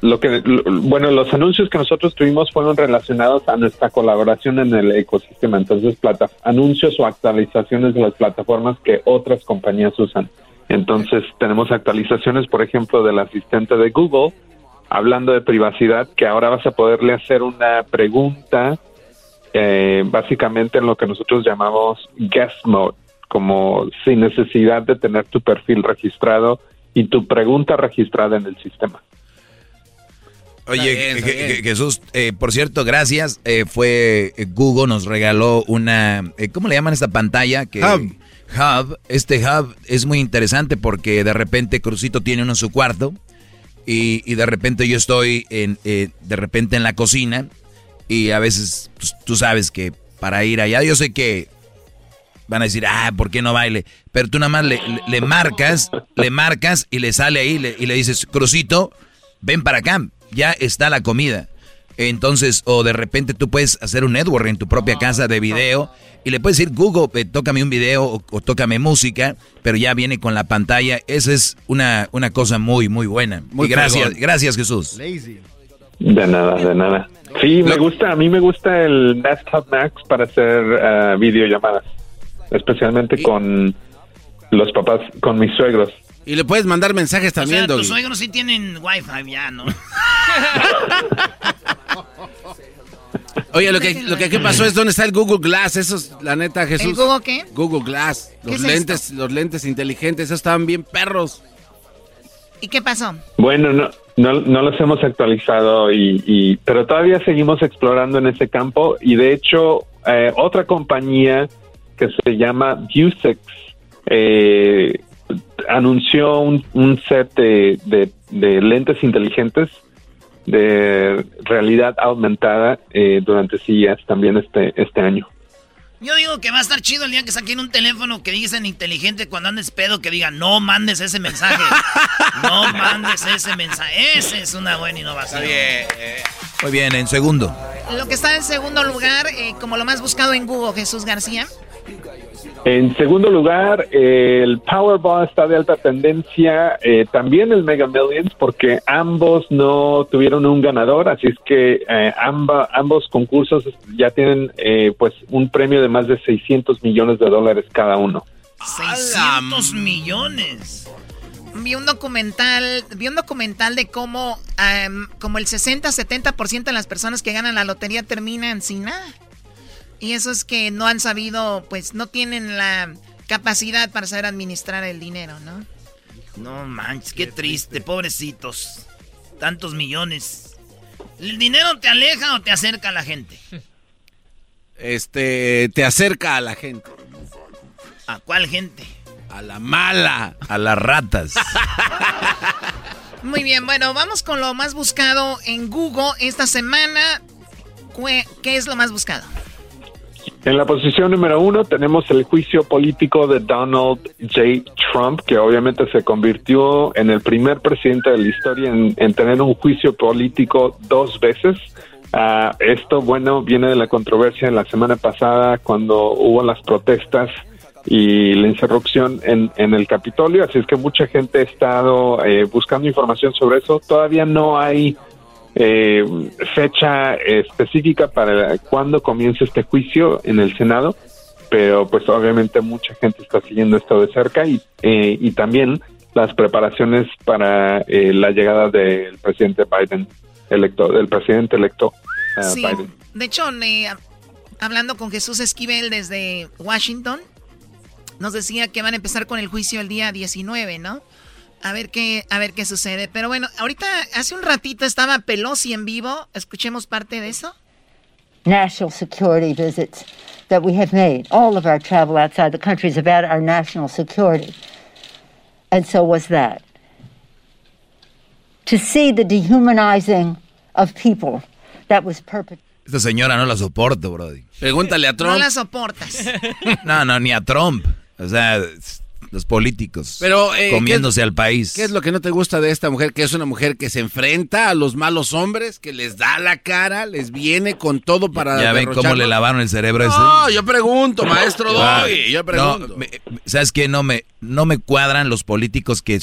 S14: lo que, bueno, los anuncios que nosotros tuvimos fueron relacionados a nuestra colaboración en el ecosistema. Entonces, plata, anuncios o actualizaciones de las plataformas que otras compañías usan. Entonces, tenemos actualizaciones, por ejemplo, del asistente de Google, hablando de privacidad, que ahora vas a poderle hacer una pregunta, eh, básicamente en lo que nosotros llamamos guest mode, como sin necesidad de tener tu perfil registrado y tu pregunta registrada en el sistema.
S12: Oye,
S5: bien,
S12: Je-
S5: está
S12: Je-
S5: bien.
S12: Jesús, eh, por cierto, gracias. Eh, fue eh, Google nos regaló una, eh, ¿cómo le llaman esta pantalla? Que,
S5: Hub.
S12: Hub. Este hub es muy interesante porque de repente Crucito tiene uno en su cuarto y, y de repente yo estoy en, eh, de repente en la cocina y a veces pues, tú sabes que para ir allá, yo sé que van a decir, ah, ¿por qué no baile? Pero tú nada más le, le marcas, le marcas y le sale ahí le, y le dices, Crucito, ven para acá, ya está la comida. Entonces, o de repente tú puedes hacer un network en tu propia casa de video y le puedes decir, Google, eh, tócame un video o, tócame música, pero ya viene con la pantalla. Esa es una, una cosa muy, muy buena. Muy gracias, gracias Jesús.
S14: De nada, de nada. Sí, me gusta, a mí me gusta el Desktop Max para hacer uh, videollamadas, especialmente con los papás, con mis suegros.
S5: Y le puedes mandar mensajes también,
S2: o sea, tus suegros sí tienen wifi ya, ¿no? (laughs)
S5: Oye, lo que, lo que aquí pasó es dónde está el Google Glass, eso es la neta, Jesús.
S7: ¿El Google qué?
S5: Google Glass, los lentes, los lentes inteligentes, esos estaban bien perros.
S7: ¿Y qué pasó?
S14: Bueno, no, no, no los hemos actualizado, y, pero todavía seguimos explorando en ese campo y de hecho eh, otra compañía que se llama Vusex eh, anunció un, set de, lentes inteligentes de realidad aumentada eh, durante CES también este, este año.
S2: Yo digo que va a estar chido el día que saquen un teléfono que dicen inteligente cuando andes pedo, que diga, no mandes ese mensaje. (laughs) no mandes ese mensaje. Esa es una buena innovación.
S12: Muy bien, en segundo.
S7: Lo que está en segundo lugar, eh, como lo más buscado en Google, Jesús García.
S14: En segundo lugar, el Powerball está de alta tendencia, eh, también el Mega Millions, porque ambos no tuvieron un ganador, así es que eh, ambos concursos ya tienen eh, pues un premio de más de 600 millones de dólares cada uno.
S2: 600 millones.
S7: Vi un documental, vi un documental de cómo como el 60-70% de las personas que ganan la lotería terminan sin nada. Y eso es que no han sabido, pues no tienen la capacidad para saber administrar el dinero, ¿no?
S2: No manches, qué triste, pobrecitos. Tantos millones. ¿El dinero te aleja o te acerca a la gente?
S5: Este, te acerca a la gente.
S2: ¿A cuál gente?
S5: A la mala.
S12: A las ratas. (laughs)
S7: Muy bien, bueno, vamos con lo más buscado en Google esta semana. ¿Qué es lo más buscado?
S14: En la posición número uno tenemos el juicio político de Donald J. Trump, que obviamente se convirtió en el primer presidente de la historia en, tener un juicio político dos veces. Ah, esto, bueno, viene de la controversia en la semana pasada cuando hubo las protestas y la insurrección en, en el Capitolio, así es que mucha gente ha estado eh, buscando información sobre eso. Todavía no hay eh, fecha específica para cuándo comienza este juicio en el Senado, pero pues obviamente mucha gente está siguiendo esto de cerca y, eh, y también las preparaciones para eh, la llegada del presidente Biden, electo, del presidente electo uh, Biden.
S7: De hecho, hablando con Jesús Esquivel desde Washington, nos decía que van a empezar con el juicio el día 19, ¿no? A ver qué, a ver qué sucede. Pero bueno, ahorita hace un ratito estaba Pelosi en vivo. Escuchemos parte de eso.
S15: National security visits that we have made. All of our travel outside the country is about our national security. And so was that. To see the dehumanizing of people that was perpetrated.
S12: Esta señora no la soporto, Brody.
S5: Pregúntale a Trump. No
S7: la soportas.
S12: no, no, ni a Trump. O sea, los políticos Pero, eh, comiéndose al país.
S5: ¿Qué es lo que no te gusta de esta mujer? Que es una mujer que se enfrenta a los malos hombres, que les da la cara, les viene con todo para.
S12: Ya ven cómo le lavaron el cerebro
S5: no,
S12: ese.
S5: No, yo pregunto, maestro ah, yo pregunto.
S12: ¿Sabes qué? No me, no me cuadran los políticos que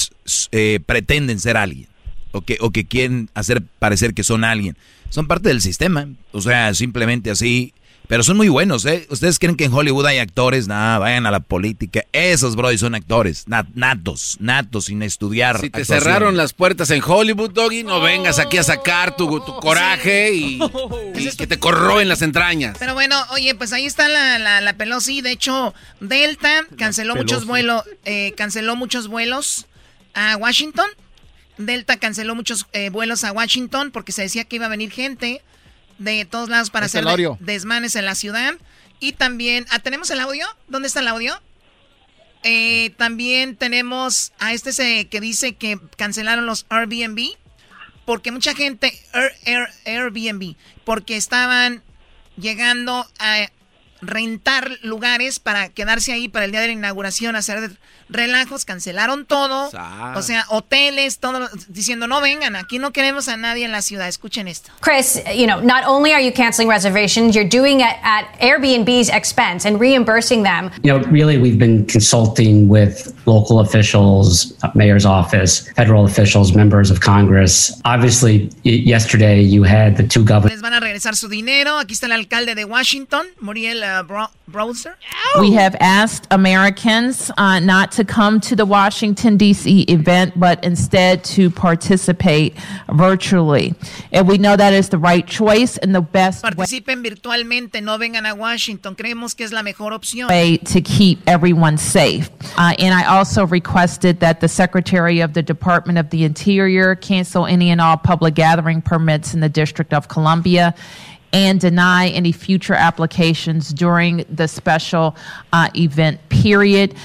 S12: eh, pretenden ser alguien o que, o que quieren hacer parecer que son alguien. Son parte del sistema. O sea, simplemente así pero son muy buenos, ¿eh? ¿Ustedes creen que en Hollywood hay actores? Nada, vayan a la política. Esos, bro, son actores. natos, natos, sin estudiar.
S5: Si te cerraron las puertas en Hollywood, Doggy, no vengas aquí a sacar tu, coraje (laughs) y, que te corroen las entrañas.
S7: Pero bueno, oye, pues ahí está la, la, la Pelosi. De hecho, Delta canceló muchos vuelos, eh, canceló muchos vuelos a Washington. Delta canceló muchos eh, vuelos a Washington porque se decía que iba a venir gente de todos lados para hacer desmanes en la ciudad. Y también, ah, ¿tenemos el audio? ¿Dónde está el audio? Eh, también tenemos a este que dice que cancelaron los Airbnb. Porque mucha gente, Airbnb, porque estaban llegando a rentar lugares para quedarse ahí para el día de la inauguración, hacer relajos, cancelaron todo. O sea, hoteles, todo, diciendo no vengan, aquí no queremos a nadie en la ciudad. Escuchen esto.
S16: Chris, you know, not only are you canceling reservations, you're doing it at Airbnb's expense and reimbursing them.
S17: You know, really, we've been consulting with local officials, uh, mayor's office, federal officials, members of Congress. Obviously, yesterday you had the two governors.
S7: Les van a regresar su dinero. Aquí está el alcalde de Washington, Muriel uh, Browser.
S18: We have asked Americans uh, not to come to the Washington, D.C. event, but instead to participate virtually. And we know that is the right choice and the best
S7: Participen virtualmente, no vengan a Washington. Creemos que es la mejor opción.
S18: way to keep everyone safe. Uh, and I also requested that the Secretary of the Department of the Interior cancel any and all public gathering permits in the District of Columbia and deny any future applications during the special uh, event period.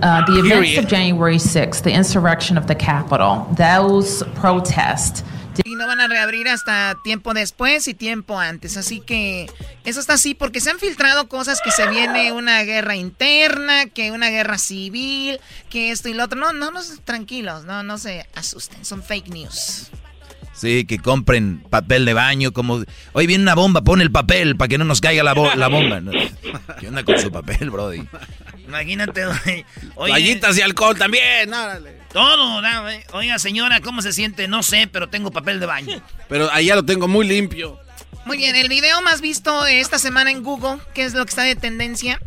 S18: Uh, the events of January 6th, the insurrection of the Capitol, those protests.
S7: Y no van a reabrir hasta tiempo después y tiempo antes. Así que eso está así porque se han filtrado cosas que se viene una guerra interna, que una guerra civil, que esto y lo otro. No, no, no, tranquilos, no, no se asusten. Son fake news.
S12: Sí, que compren papel de baño, como... Hoy viene una bomba, pon el papel para que no nos caiga la, la bomba. ¿Qué onda con su papel, brody?
S2: Imagínate, oye.
S5: Toallitas y alcohol también,
S2: Todo, Oiga, señora, ¿cómo se siente? No sé, pero tengo papel de baño.
S5: Pero allá lo tengo muy limpio.
S7: Muy bien, el video más visto esta semana en Google, ¿qué es lo que está de tendencia?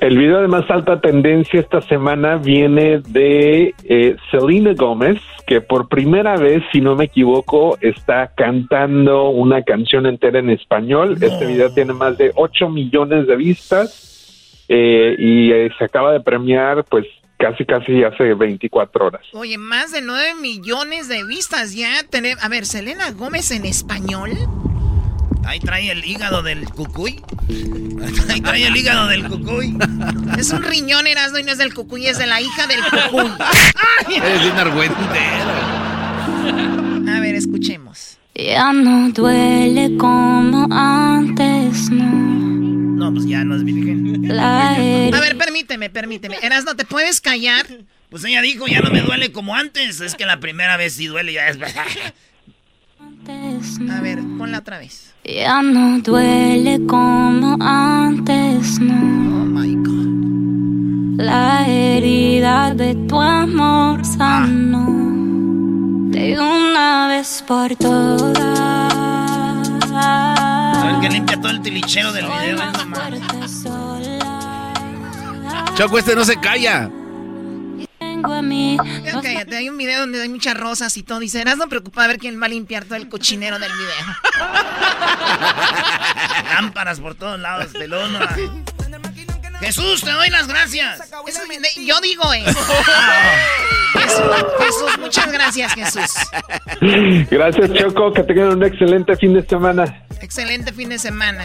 S14: El video de más alta tendencia esta semana viene de eh, Selena Gómez, que por primera vez, si no me equivoco, está cantando una canción entera en español. Este video tiene más de 8 millones de vistas eh, y eh, se acaba de premiar pues casi casi hace 24 horas.
S7: Oye, más de 9 millones de vistas ya. Tener... A ver, Selena Gómez en español.
S2: Ahí trae el hígado del cucuy. Ahí trae el hígado del cucuy.
S7: Es un riñón Erasmo y no es del cucuy, es de la hija del cucuy.
S5: Eres bien
S7: A ver, escuchemos.
S19: Ya no duele como antes, no.
S2: No, pues ya no es virgen.
S7: A ver, permíteme, permíteme. Erasmo, ¿te puedes callar?
S2: Pues ella dijo, ya no me duele como antes. Es que la primera vez sí duele, ya es...
S7: A ver, ponla otra vez.
S19: Ya no duele como antes, no. Oh my God. La herida de tu amor sanó de una vez por todas.
S2: A ver que limpia todo el tilichero del video,
S5: Choco, este no se calla
S7: a mí. Cállate, hay un video donde hay muchas rosas y todo. Dice, no preocupa a ver quién va a limpiar todo el cochinero del video. (laughs)
S2: Lámparas por todos lados, pelón. Jesús, te doy las gracias.
S7: yo digo eso. (laughs) Jesús, Jesús, muchas gracias, Jesús.
S14: Gracias, Choco. Que tengan un excelente fin de semana.
S7: Excelente fin de semana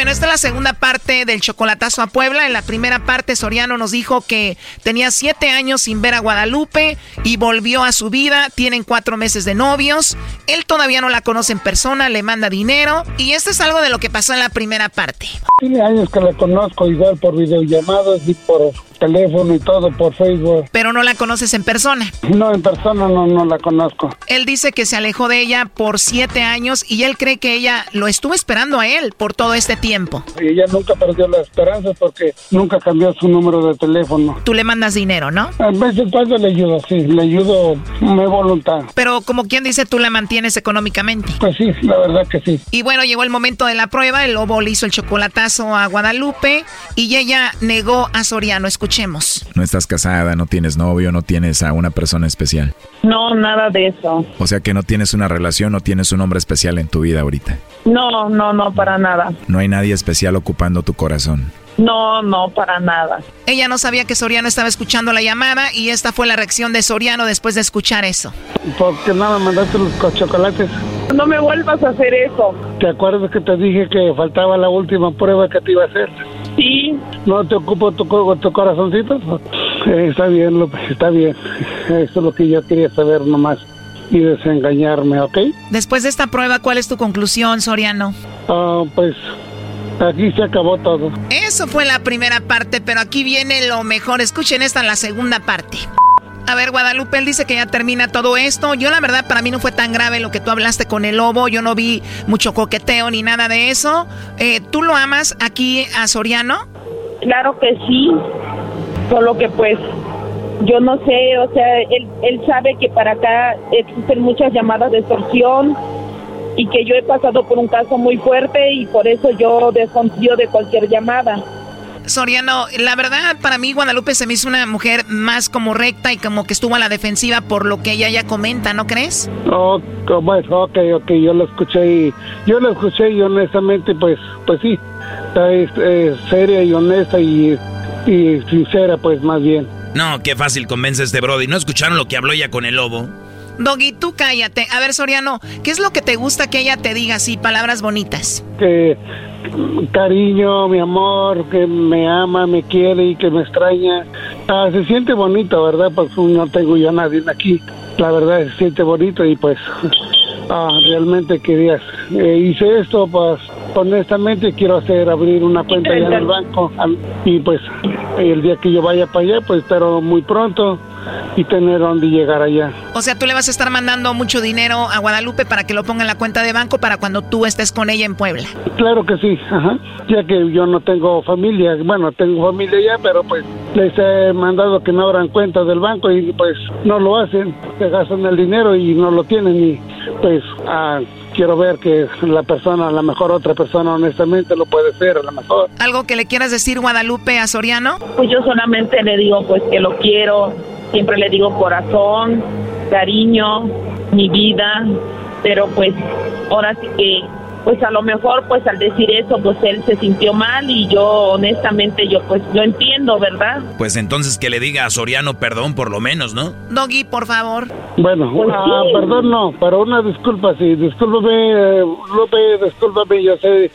S7: Bueno, esta es la segunda parte del chocolatazo a Puebla. En la primera parte, Soriano nos dijo que tenía siete años sin ver a Guadalupe y volvió a su vida. Tienen cuatro meses de novios. Él todavía no la conoce en persona, le manda dinero. Y esto es algo de lo que pasó en la primera parte.
S20: Tiene años que la conozco igual por videollamadas y por teléfono y todo por Facebook.
S7: Pero no la conoces en persona.
S20: No, en persona no, no la conozco.
S7: Él dice que se alejó de ella por siete años y él cree que ella lo estuvo esperando a él por todo este tiempo.
S20: Y ella nunca perdió la esperanza porque nunca cambió su número de teléfono.
S7: Tú le mandas dinero, ¿no?
S20: A veces cuando le ayudo, sí, le ayudo mi voluntad.
S7: Pero como quien dice, tú la mantienes económicamente.
S20: Pues sí, la verdad que sí.
S7: Y bueno, llegó el momento de la prueba, el lobo le hizo el chocolatazo a Guadalupe y ella negó a Soriano. Escuchemos.
S21: No estás casada, no tienes novio, no tienes a una persona especial.
S22: No, nada de eso.
S21: O sea que no tienes una relación, no tienes un hombre especial en tu vida ahorita.
S22: No, no, no, para nada.
S21: No hay nadie especial ocupando tu corazón.
S22: No, no, para nada.
S7: Ella no sabía que Soriano estaba escuchando la llamada y esta fue la reacción de Soriano después de escuchar eso.
S20: ¿Por qué no me mandaste los co- chocolates?
S22: No me vuelvas a hacer eso.
S20: ¿Te acuerdas que te dije que faltaba la última prueba que te iba a hacer?
S22: Sí.
S20: ¿No te ocupo tu, tu corazoncito? Eh, está bien, López, está bien. Eso es lo que yo quería saber nomás. Y desengañarme, ¿ok?
S7: Después de esta prueba, ¿cuál es tu conclusión, Soriano?
S20: Ah, pues aquí se acabó todo.
S7: Eso fue la primera parte, pero aquí viene lo mejor. Escuchen esta, la segunda parte. A ver, Guadalupe, él dice que ya termina todo esto. Yo, la verdad, para mí no fue tan grave lo que tú hablaste con el lobo. Yo no vi mucho coqueteo ni nada de eso. Eh, ¿Tú lo amas aquí a Soriano?
S22: Claro que sí. Solo que pues yo no sé, o sea, él, él sabe que para acá existen muchas llamadas de extorsión y que yo he pasado por un caso muy fuerte y por eso yo desconfío de cualquier llamada.
S7: Soriano, la verdad, para mí Guadalupe se me hizo una mujer más como recta y como que estuvo a la defensiva por lo que ella ya comenta, ¿no crees?
S20: Oh, co- bueno, ok, ok, yo lo escuché y yo lo escuché y honestamente, pues, pues sí, es, es seria y honesta y, y sincera, pues más bien.
S12: No, qué fácil convence a este Brody. ¿No escucharon lo que habló ella con el lobo?
S7: Doggy, tú cállate. A ver, Soriano, ¿qué es lo que te gusta que ella te diga así, palabras bonitas?
S20: Que cariño, mi amor, que me ama, me quiere y que me extraña. Ah, se siente bonito, ¿verdad? Pues no tengo yo a nadie aquí. La verdad se siente bonito y pues (laughs) ah, realmente querías. Eh, hice esto, pues honestamente quiero hacer abrir una cuenta allá en el banco y pues el día que yo vaya para allá, pues espero muy pronto y tener dónde llegar allá.
S7: O sea, tú le vas a estar mandando mucho dinero a Guadalupe para que lo ponga en la cuenta de banco para cuando tú estés con ella en Puebla.
S20: Claro que sí, ajá. Ya que yo no tengo familia, bueno, tengo familia ya, pero pues les he mandado que no abran cuenta del banco y pues no lo hacen, se gastan el dinero y no lo tienen y pues ah, quiero ver que la persona, a lo mejor otra persona honestamente lo puede ser, a lo mejor.
S7: ¿Algo que le quieras decir, Guadalupe, a Soriano?
S22: Pues yo solamente le digo pues que lo quiero, siempre le digo corazón, cariño, mi vida, pero pues ahora sí que pues a lo mejor pues al decir eso pues él se sintió mal y yo honestamente yo pues lo entiendo, ¿verdad?
S12: Pues entonces que le diga a Soriano perdón por lo menos, ¿no?
S7: Doggy, por favor.
S20: Bueno, ah, perdón no, pero una disculpa, sí, discúlpame, eh, Lupe, discúlpame, yo sé,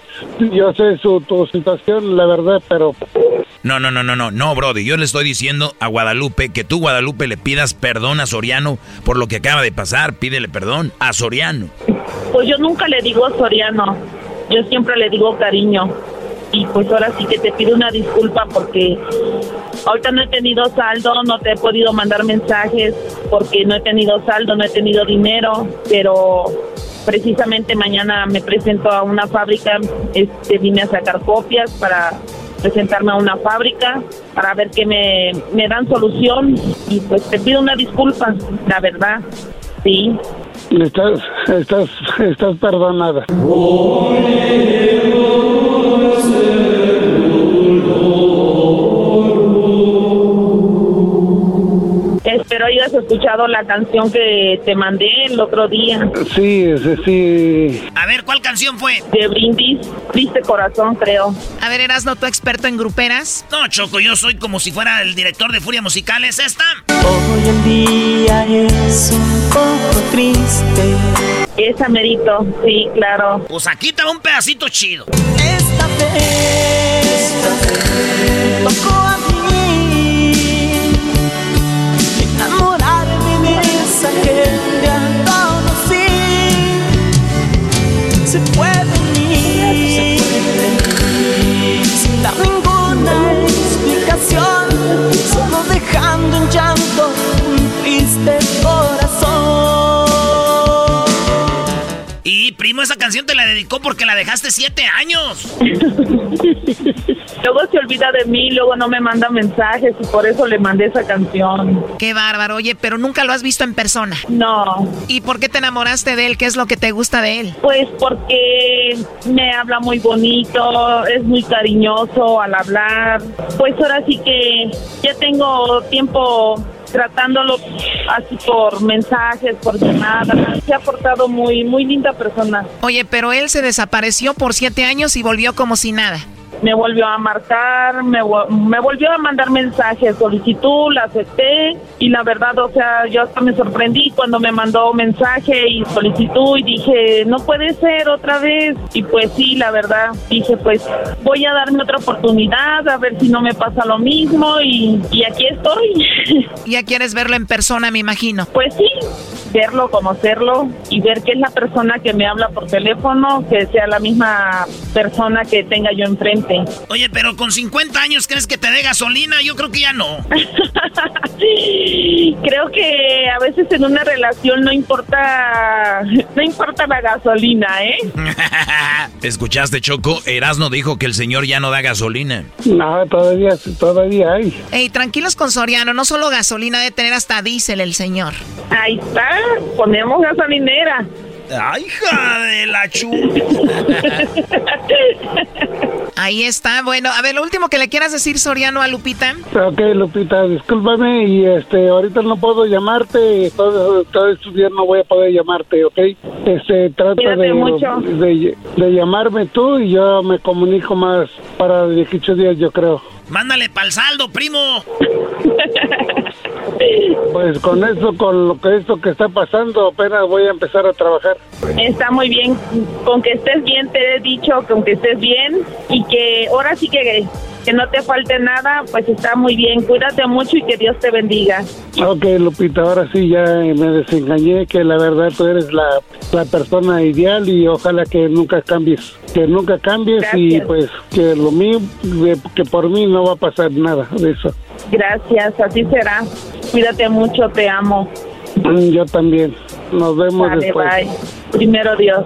S20: yo sé su, tu situación, la verdad, pero
S12: No, no, no, no, no, no, Brody. Yo le estoy diciendo a Guadalupe que tú, Guadalupe, le pidas perdón a Soriano por lo que acaba de pasar. Pídele perdón a Soriano.
S22: Pues yo nunca le digo Soriano, yo siempre le digo cariño. Y pues ahora sí que te pido una disculpa porque ahorita no he tenido saldo, no te he podido mandar mensajes porque no he tenido saldo, no he tenido dinero, pero precisamente mañana me presento a una fábrica, este vine a sacar copias para presentarme a una fábrica para ver que me, me dan solución y pues te pido una disculpa, la verdad, sí.
S20: Estás, estás, estás perdonada.
S22: Espero hayas escuchado la canción que te mandé el otro día.
S20: Sí, sí, sí.
S2: A ver, ¿cuál canción fue?
S22: De Brindis, Triste Corazón, creo.
S7: A ver, ¿eras no tu experto en gruperas?
S2: No, Choco, yo soy como si fuera el director de Furia Musical. ¿Es esta?
S23: Hoy el día es un poco triste.
S22: Esa merito, sí, claro.
S2: Pues aquí te va un pedacito chido.
S23: Esta vez,
S2: primo, esa canción te la dedicó porque la dejaste siete años.
S22: Luego se olvida de mí, luego no me manda mensajes y por eso le mandé esa canción.
S7: Qué bárbaro. Oye, pero nunca lo has visto en persona.
S22: No.
S7: ¿Y por qué te enamoraste de él? ¿Qué es lo que te gusta de él?
S22: Pues porque me habla muy bonito, es muy cariñoso al hablar. Pues ahora sí que ya tengo tiempo tratándolo así por mensajes, por llamadas. Se ha portado muy, muy linda persona.
S7: Oye, pero él se desapareció por siete años y volvió como si nada.
S22: Me volvió a marcar, me, me volvió a mandar mensajes, solicitud, la acepté y la verdad, o sea, yo hasta me sorprendí cuando me mandó mensaje y solicitud y dije, no puede ser otra vez. Y pues sí, la verdad, dije, pues voy a darme otra oportunidad a ver si no me pasa lo mismo y, y aquí estoy. (laughs)
S7: Ya quieres verlo en persona, me imagino.
S22: Pues sí, verlo, conocerlo y ver que es la persona que me habla por teléfono, que sea la misma persona que tenga yo enfrente.
S2: Oye, pero con 50 años, ¿crees que te dé gasolina? Yo creo que ya no. (laughs)
S22: Creo que a veces en una relación no importa, no importa la gasolina, ¿eh? (laughs)
S12: ¿Escuchaste, Choco? Erasno dijo que el señor ya no da gasolina.
S20: No, todavía, todavía hay.
S7: Ey, tranquilos con Soriano, no solo gasolina, debe tener hasta diésel el señor.
S22: Ahí está, ponemos gasolinera.
S2: ¡Ay, hija de la chu! (laughs)
S7: Ahí está. Bueno, a ver, lo último que le quieras decir, Soriano, a Lupita.
S20: Ok, Lupita, discúlpame y este, ahorita no puedo llamarte, todo, todo estos días no voy a poder llamarte, ¿ok? Este, trata de,
S22: mucho.
S20: de, de llamarme tú y yo me comunico más para 18 días, yo creo.
S2: Mándale pa'l saldo, primo. (laughs)
S20: Pues con eso, con lo que esto que está pasando, apenas voy a empezar a trabajar.
S22: Está muy bien, con que estés bien, te he dicho, con que estés bien y que ahora sí que, que no te falte nada, pues está muy bien. Cuídate mucho y que Dios te bendiga.
S20: Ok, Lupita, ahora sí ya me desengañé, que la verdad tú eres la, la persona ideal y ojalá que nunca cambies, que nunca cambies y pues que lo mío, que por mí no va a pasar nada de eso.
S22: Gracias, así será. Cuídate mucho, te amo.
S20: Mm, Yo también. Nos vemos después.
S22: bye. Primero Dios.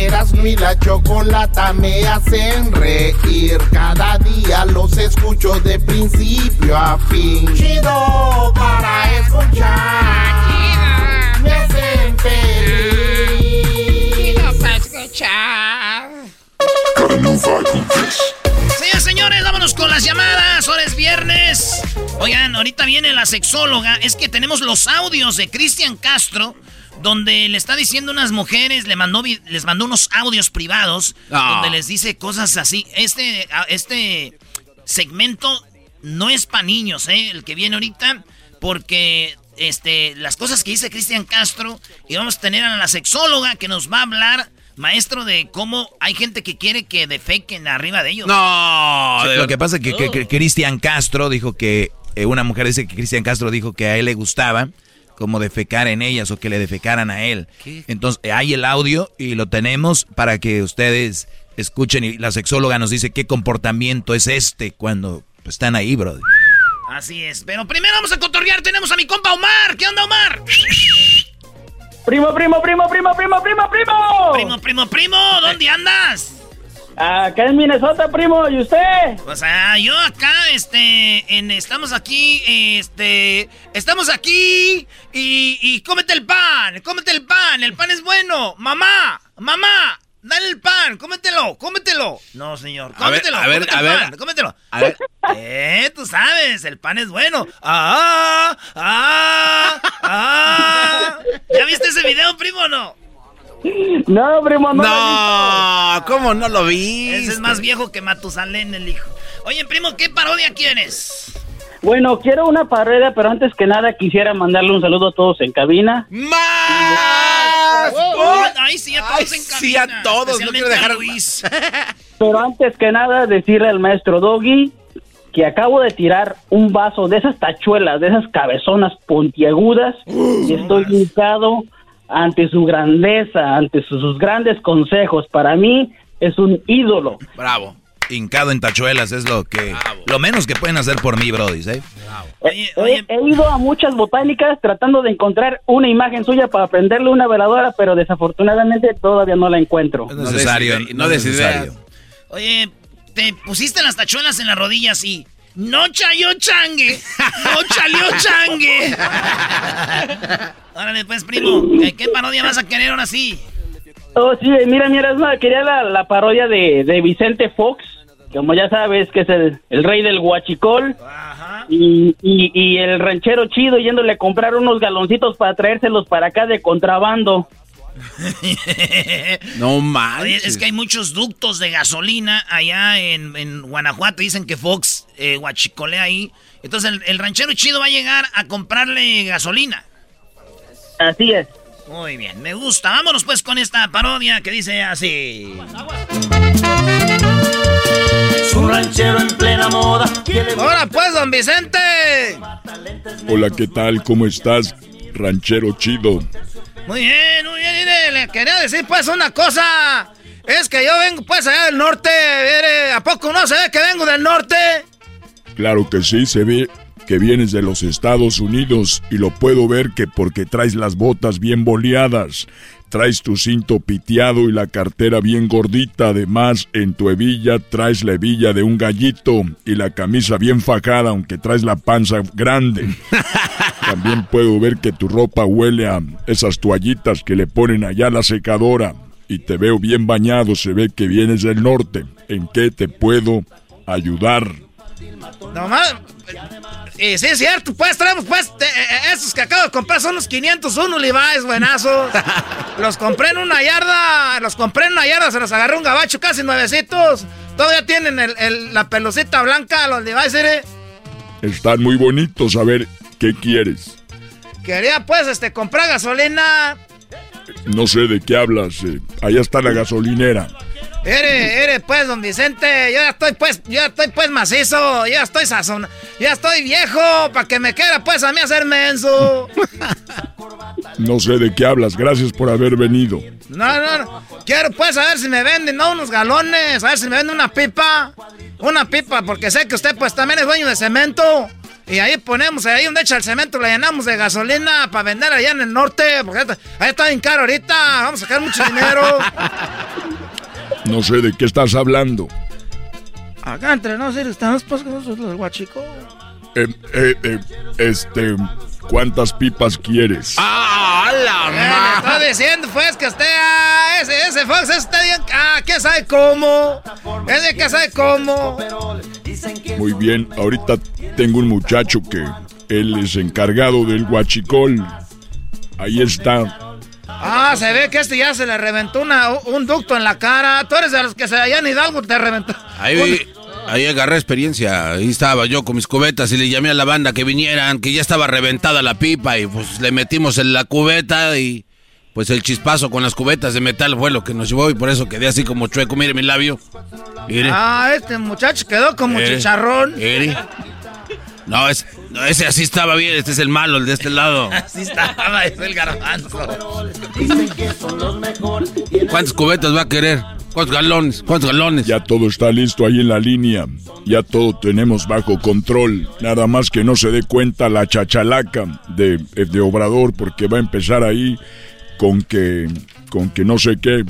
S3: Erasmo y la chocolata me hacen reír. Cada día los escucho de principio a fin. Chido para escuchar. Me hacen feliz.
S2: para escuchar. Señores, señores, vámonos con las llamadas. Ahora es viernes. Oigan, ahorita viene la sexóloga. Es que tenemos los audios de Cristian Castro donde le está diciendo unas mujeres, le mandó, les mandó unos audios privados,
S5: Ah.
S2: donde les dice cosas así. Este, a- este segmento no es para niños, ¿eh? El que viene ahorita, porque este, las cosas que dice Cristian Castro, y vamos a tener a la sexóloga que nos va a hablar, maestro, de cómo hay gente que quiere que defequen arriba de ellos.
S5: No.
S12: Sí, lo que pasa es que, que- que Cristian Castro dijo que, eh, una mujer dice que Cristian Castro dijo que a él le gustaba como defecar en ellas o que le defecaran a él. Entonces, eh, hay el audio y lo tenemos para que ustedes escuchen y la sexóloga nos dice qué comportamiento es este cuando están ahí, bro.
S2: Así es, pero primero vamos a cotorrear, tenemos a mi compa Omar. ¿Qué onda, Omar?
S24: Primo, primo, primo, primo, primo, primo, primo.
S2: Primo, primo, primo, ¿dónde andas?
S24: Acá en Minnesota, primo, ¿y usted?
S2: O sea, yo acá, este, en, estamos aquí, este, estamos aquí y, y cómete el pan, cómete el pan, el pan es bueno. Mamá, mamá, dale el pan, cómetelo, cómetelo. No, señor,
S5: A ver,
S2: cómetelo,
S5: a ver,
S2: cómete
S5: a ver.
S2: cómetelo.
S5: A ver.
S2: Eh, tú sabes, el pan es bueno. Ah, ah, ah. ¿Ya viste ese video, primo o no?
S24: No, primo, no.
S5: No, ¿cómo no lo vi?
S2: Ese es más viejo que Matusalén, el hijo. Oye, primo, ¿qué parodia quieres?
S24: Bueno, quiero una parodia, pero antes que nada quisiera mandarle un saludo a todos en cabina.
S5: ¡Más!
S2: Oh, Ay, sí, a todos
S5: Ay,
S2: en cabina.
S5: sí, a todos, no quiero
S2: especialmente a
S5: dejar-
S2: Luis. (laughs)
S24: Pero antes que nada decirle al maestro Doggy que acabo de tirar un vaso de esas tachuelas, de esas cabezonas puntiagudas y estoy hincado ante su grandeza, ante sus, sus grandes consejos. Para mí es un ídolo.
S5: Bravo.
S12: Hincado en tachuelas es lo que lo menos que pueden hacer por mí, brody, ¿eh?
S24: He, he ido a muchas botánicas tratando de encontrar una imagen suya para prenderle una veladora, pero desafortunadamente todavía no la encuentro.
S12: No es necesario,
S5: des-
S12: no es necesario.
S2: Oye, te pusiste las tachuelas en las rodillas y... No chayó changue, no chalió changue. Órale, pues, primo, ¿qué, parodia vas a querer ahora sí?
S24: Oh, sí, mira, mira, es una- quería la, la parodia de, de Vicente Fox, como ya sabes, que es el, el rey del guachicol. Y, y, y el ranchero chido yéndole a comprar unos galoncitos para traérselos para acá de contrabando. (laughs)
S5: No manches.
S2: es que hay muchos ductos de gasolina allá en, en Guanajuato. Dicen que Fox eh, guachicolea ahí. Entonces el, el ranchero chido va a llegar a comprarle gasolina.
S24: Así es.
S2: Muy bien, me gusta. Vámonos pues con esta parodia que dice así.
S23: Un ranchero en plena moda.
S2: Ahora pues, don Vicente.
S6: Hola, ¿qué tal? ¿Cómo estás, ranchero chido?
S2: Muy bien, muy bien. Mire, le quería decir pues una cosa. Es que yo vengo pues allá del norte. Mire, ¿A poco no se ve que vengo del norte?
S6: Claro que sí, se ve que vienes de los Estados Unidos y lo puedo ver que porque traes las botas bien boleadas, traes tu cinto piteado y la cartera bien gordita, además en tu hebilla traes la hebilla de un gallito y la camisa bien fajada aunque traes la panza grande. (laughs) También puedo ver que tu ropa huele a esas toallitas que le ponen allá a la secadora y te veo bien bañado, se ve que vienes del norte. ¿En qué te puedo ayudar?
S2: Nomás. Y sí, es cierto, pues traemos pues eh, eh, esos que acabo de comprar son los 501 Levi's, buenazos. (laughs) los compré en una yarda, los compré en una yarda, se los agarré un gabacho casi nuevecitos. Todavía tienen el- el- la pelucita blanca, los Levi's, ¿eh?
S6: Están muy bonitos, a ver, ¿qué quieres?
S2: Quería pues este comprar gasolina.
S6: No sé de qué hablas, eh, allá está la gasolinera.
S2: Ere, ere, pues, don Vicente, yo ya estoy pues, yo ya estoy pues macizo, yo ya estoy sazón, ya estoy viejo, para que me quiera pues a mí hacer menso. (laughs)
S6: No sé de qué hablas, gracias por haber venido.
S2: No, no, no. Quiero pues a ver si me venden, ¿no? Unos galones, a ver si me venden una pipa. Una pipa, porque sé que usted pues también es dueño de cemento. Y ahí ponemos, ahí donde echa el cemento, le llenamos de gasolina para vender allá en el norte. Porque ahí está, ahí está bien caro ahorita, vamos a sacar mucho (laughs) dinero.
S6: No sé de qué estás hablando.
S2: Acá entre nosotros estamos pues con los guachicos.
S6: Eh, eh, eh, este, ¿cuántas pipas quieres?
S5: ¡Ah, la
S2: Eh, le estoy diciendo pues que usted, ah, ese, ese Fox está bien, ah, ¿quién sabe cómo? Ese que sabe cómo.
S6: Muy bien, ahorita tengo un muchacho que él es encargado del guachicol. Ahí está.
S25: Ah, se ve que este ya se le reventó una, un ducto en la cara. Tú eres de los que se allá en Hidalgo te reventó.
S5: Ahí, ahí agarré experiencia. Ahí estaba yo con mis cubetas y le llamé a la banda que vinieran, que ya estaba reventada la pipa y pues le metimos en la cubeta y pues el chispazo con las cubetas de metal fue lo que nos llevó y por eso quedé así como chueco. Mire mi labio. Mire.
S25: Ah, este muchacho quedó como
S5: Mire.
S25: chicharrón.
S5: Mire. No, es, no, ese así estaba bien. Este es el malo, el de este lado. (laughs)
S2: Así estaba, es el garbanzo.
S5: ¿Cuántas cubetas va a querer? ¿Cuántos galones? ¿Cuántos galones?
S6: Ya todo está listo ahí en la línea. Ya todo tenemos bajo control. Nada más que no se dé cuenta la chachalaca de, de Obrador porque va a empezar ahí con que, con que no sé qué.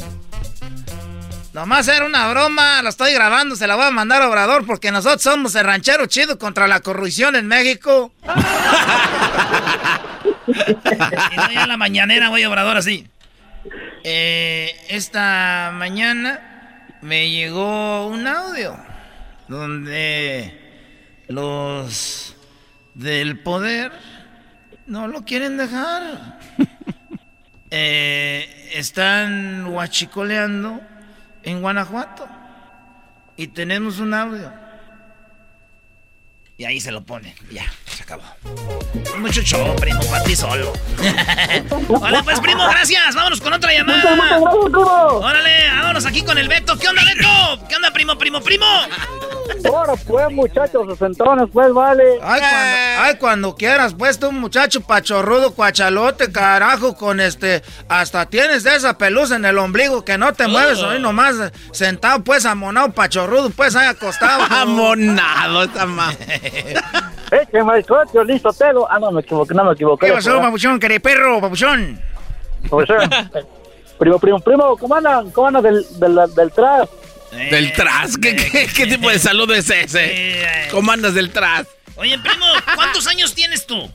S25: Nomás era una broma, lo estoy grabando, se la voy a mandar a Obrador porque nosotros somos el ranchero chido contra la corrupción en México.
S2: Y no, ya en la mañanera voy a Obrador así. Eh, esta mañana me llegó un audio donde los del poder no lo quieren dejar. (laughs) Eh, están huachicoleando en Guanajuato y tenemos un audio. Y ahí se lo ponen. Ya, se acabó. Mucho show, primo, para ti solo. (laughs) Hola, pues, primo, gracias. Vámonos con otra llamada. Órale, vámonos aquí con el Beto. ¿Qué onda, Beto? ¿Qué onda, primo, primo, primo?
S26: Ahora pues, muchachos, sesentones, pues, vale.
S25: Ay, cuando, ay, cuando quieras, pues, tú, muchacho pachorrudo, cuachalote, carajo, con este... Hasta tienes de esa pelusa en el ombligo que no te mueves, ahí nomás sentado, pues, amonado, pachorrudo, pues, ahí acostado. (laughs)
S5: Amonado, esta más. (laughs)
S26: Écheme el coche, listo, telo. Ah, no, me equivoqué, no me equivoqué.
S25: ¿Qué pasó, papuchón, querido perro, papuchón?
S26: Sea, primo, primo, primo, ¿cómo andan? ¿Cómo andan del, del, del tras?
S5: ¿Del tras? ¿Qué, qué, qué tipo de saludo es ese? (laughs) ¿Cómo andas del tras?
S2: Oye, primo, ¿cuántos años tienes tú?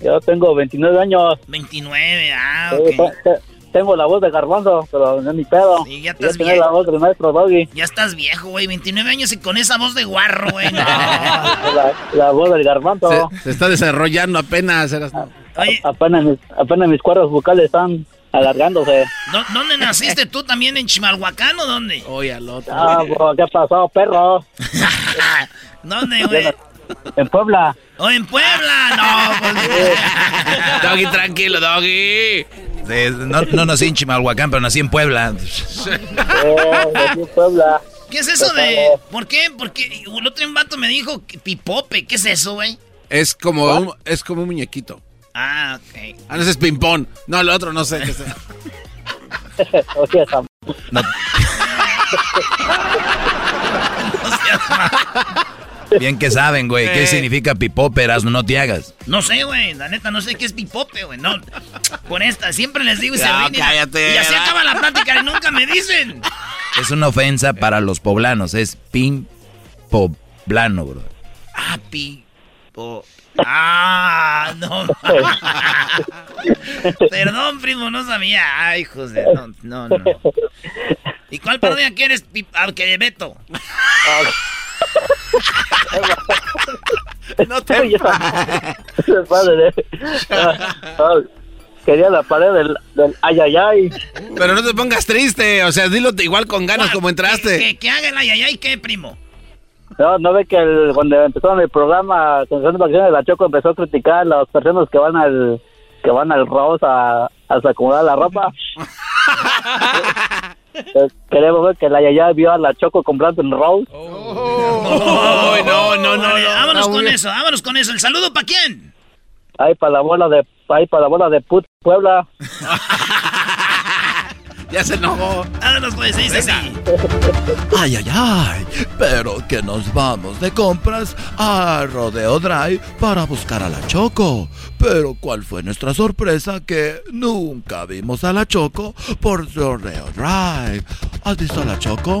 S26: Yo tengo 29 años.
S2: 29, ah,
S26: Eh,
S2: ok.
S26: Te- te- tengo la voz de garbanzo, pero no es mi pedo.
S2: Sí, ya
S26: Yo
S2: estás bien.
S26: la voz del maestro Doggy.
S2: Ya estás viejo, güey, 29 años y con esa voz de guarro, güey. no. (laughs)
S26: La, la voz del garbanzo.
S5: Se, se está desarrollando apenas. eras-
S26: Apenas, mis, apenas mis cuerdas vocales están alargándose.
S2: ¿Dó- ¿Dónde naciste tú también? ¿En Chimalhuacán o dónde?
S5: Oye, al otro.
S26: Ah, bro, ¿qué ha pasado, perro? (laughs)
S2: ¿Dónde, güey?
S26: En Puebla.
S2: ¿O en Puebla? No, pues... (laughs)
S5: Doggy, tranquilo, Doggy.
S12: De- no, no nací en Chimalhuacán, pero nací en Puebla.
S26: Eh, nací en Puebla.
S2: ¿Qué es eso de...? ¿Por qué? Porque el otro vato me dijo que pipope. ¿Qué es eso, güey?
S5: Es como, un, es como un muñequito.
S2: Ah, ok.
S5: Ah, no, ese es ping-pong. No, el otro no sé qué (laughs)
S26: sea, tam- (laughs)
S12: Bien que saben, güey. ¿Qué significa pipóperas? No te hagas.
S2: No sé, güey. La neta, no sé qué es pipope, güey. No. Con esta, siempre les digo y se
S12: No,
S2: ríen
S12: cállate,
S2: Y así acaba la plática y nunca me dicen.
S12: Es una ofensa para los poblanos. Es pin poblano, bro.
S2: Ah, pipo. Ah, no. Perdón, primo, no sabía. Ay, hijos de. No, no, no. ¿Y cuál parodia quieres, Pip- ah, que Beto? (laughs)
S26: No te (laughs) Padre. (laughs) Ah, ah, Quería la pared del, del ay, ay, ay.
S5: Pero no te pongas triste. O sea, dilo igual con ganas como entraste.
S2: Que, que haga el ayayay, ¿qué, primo?
S26: No, no ve que el- cuando empezaron el programa, vacaciones, la Choco empezó a criticar a las personas que van al que van al Rose a, a acomodar la ropa. Eh, Queremos ver que la Yaya vio a la Choco comprando en Rose.
S2: no, no, no, no. Vámonos con eso, vámonos con eso. ¿El saludo para quién?
S26: Ahí para la bola de ahí para la bola de put Puebla. (laughs)
S5: Ya se enojó.
S2: Vámonos, pues, dice así.
S27: Ay, ay, ay, pero que nos vamos de compras a Rodeo Drive para buscar a la Choco. Pero ¿cuál fue nuestra sorpresa? Que nunca vimos a la Choco por Rodeo Drive. ¿Has visto a la Choco?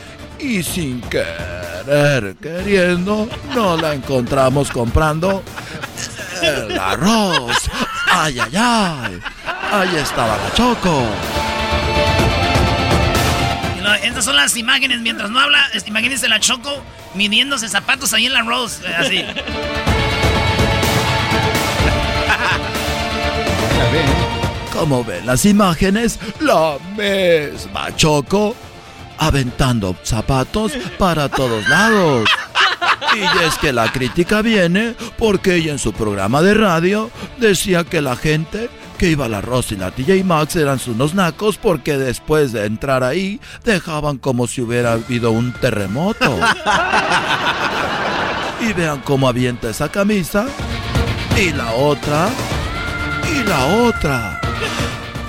S27: Y sin querer, queriendo, no la encontramos comprando el arroz. ¡Ay, ay, ay! Ahí estaba la Choco.
S2: Estas son las imágenes. Mientras no habla, imagínense la Choco midiéndose zapatos ahí en la Rose. Eh, así.
S27: Como ven las imágenes, la misma Choco aventando zapatos para todos lados. Y es que la crítica viene porque ella en su programa de radio decía que la gente que iba a la Rosy y la TJ Maxx eran unos nacos porque después de entrar ahí dejaban como si hubiera habido un terremoto. Y vean cómo avienta esa camisa. Y la otra. Y la otra.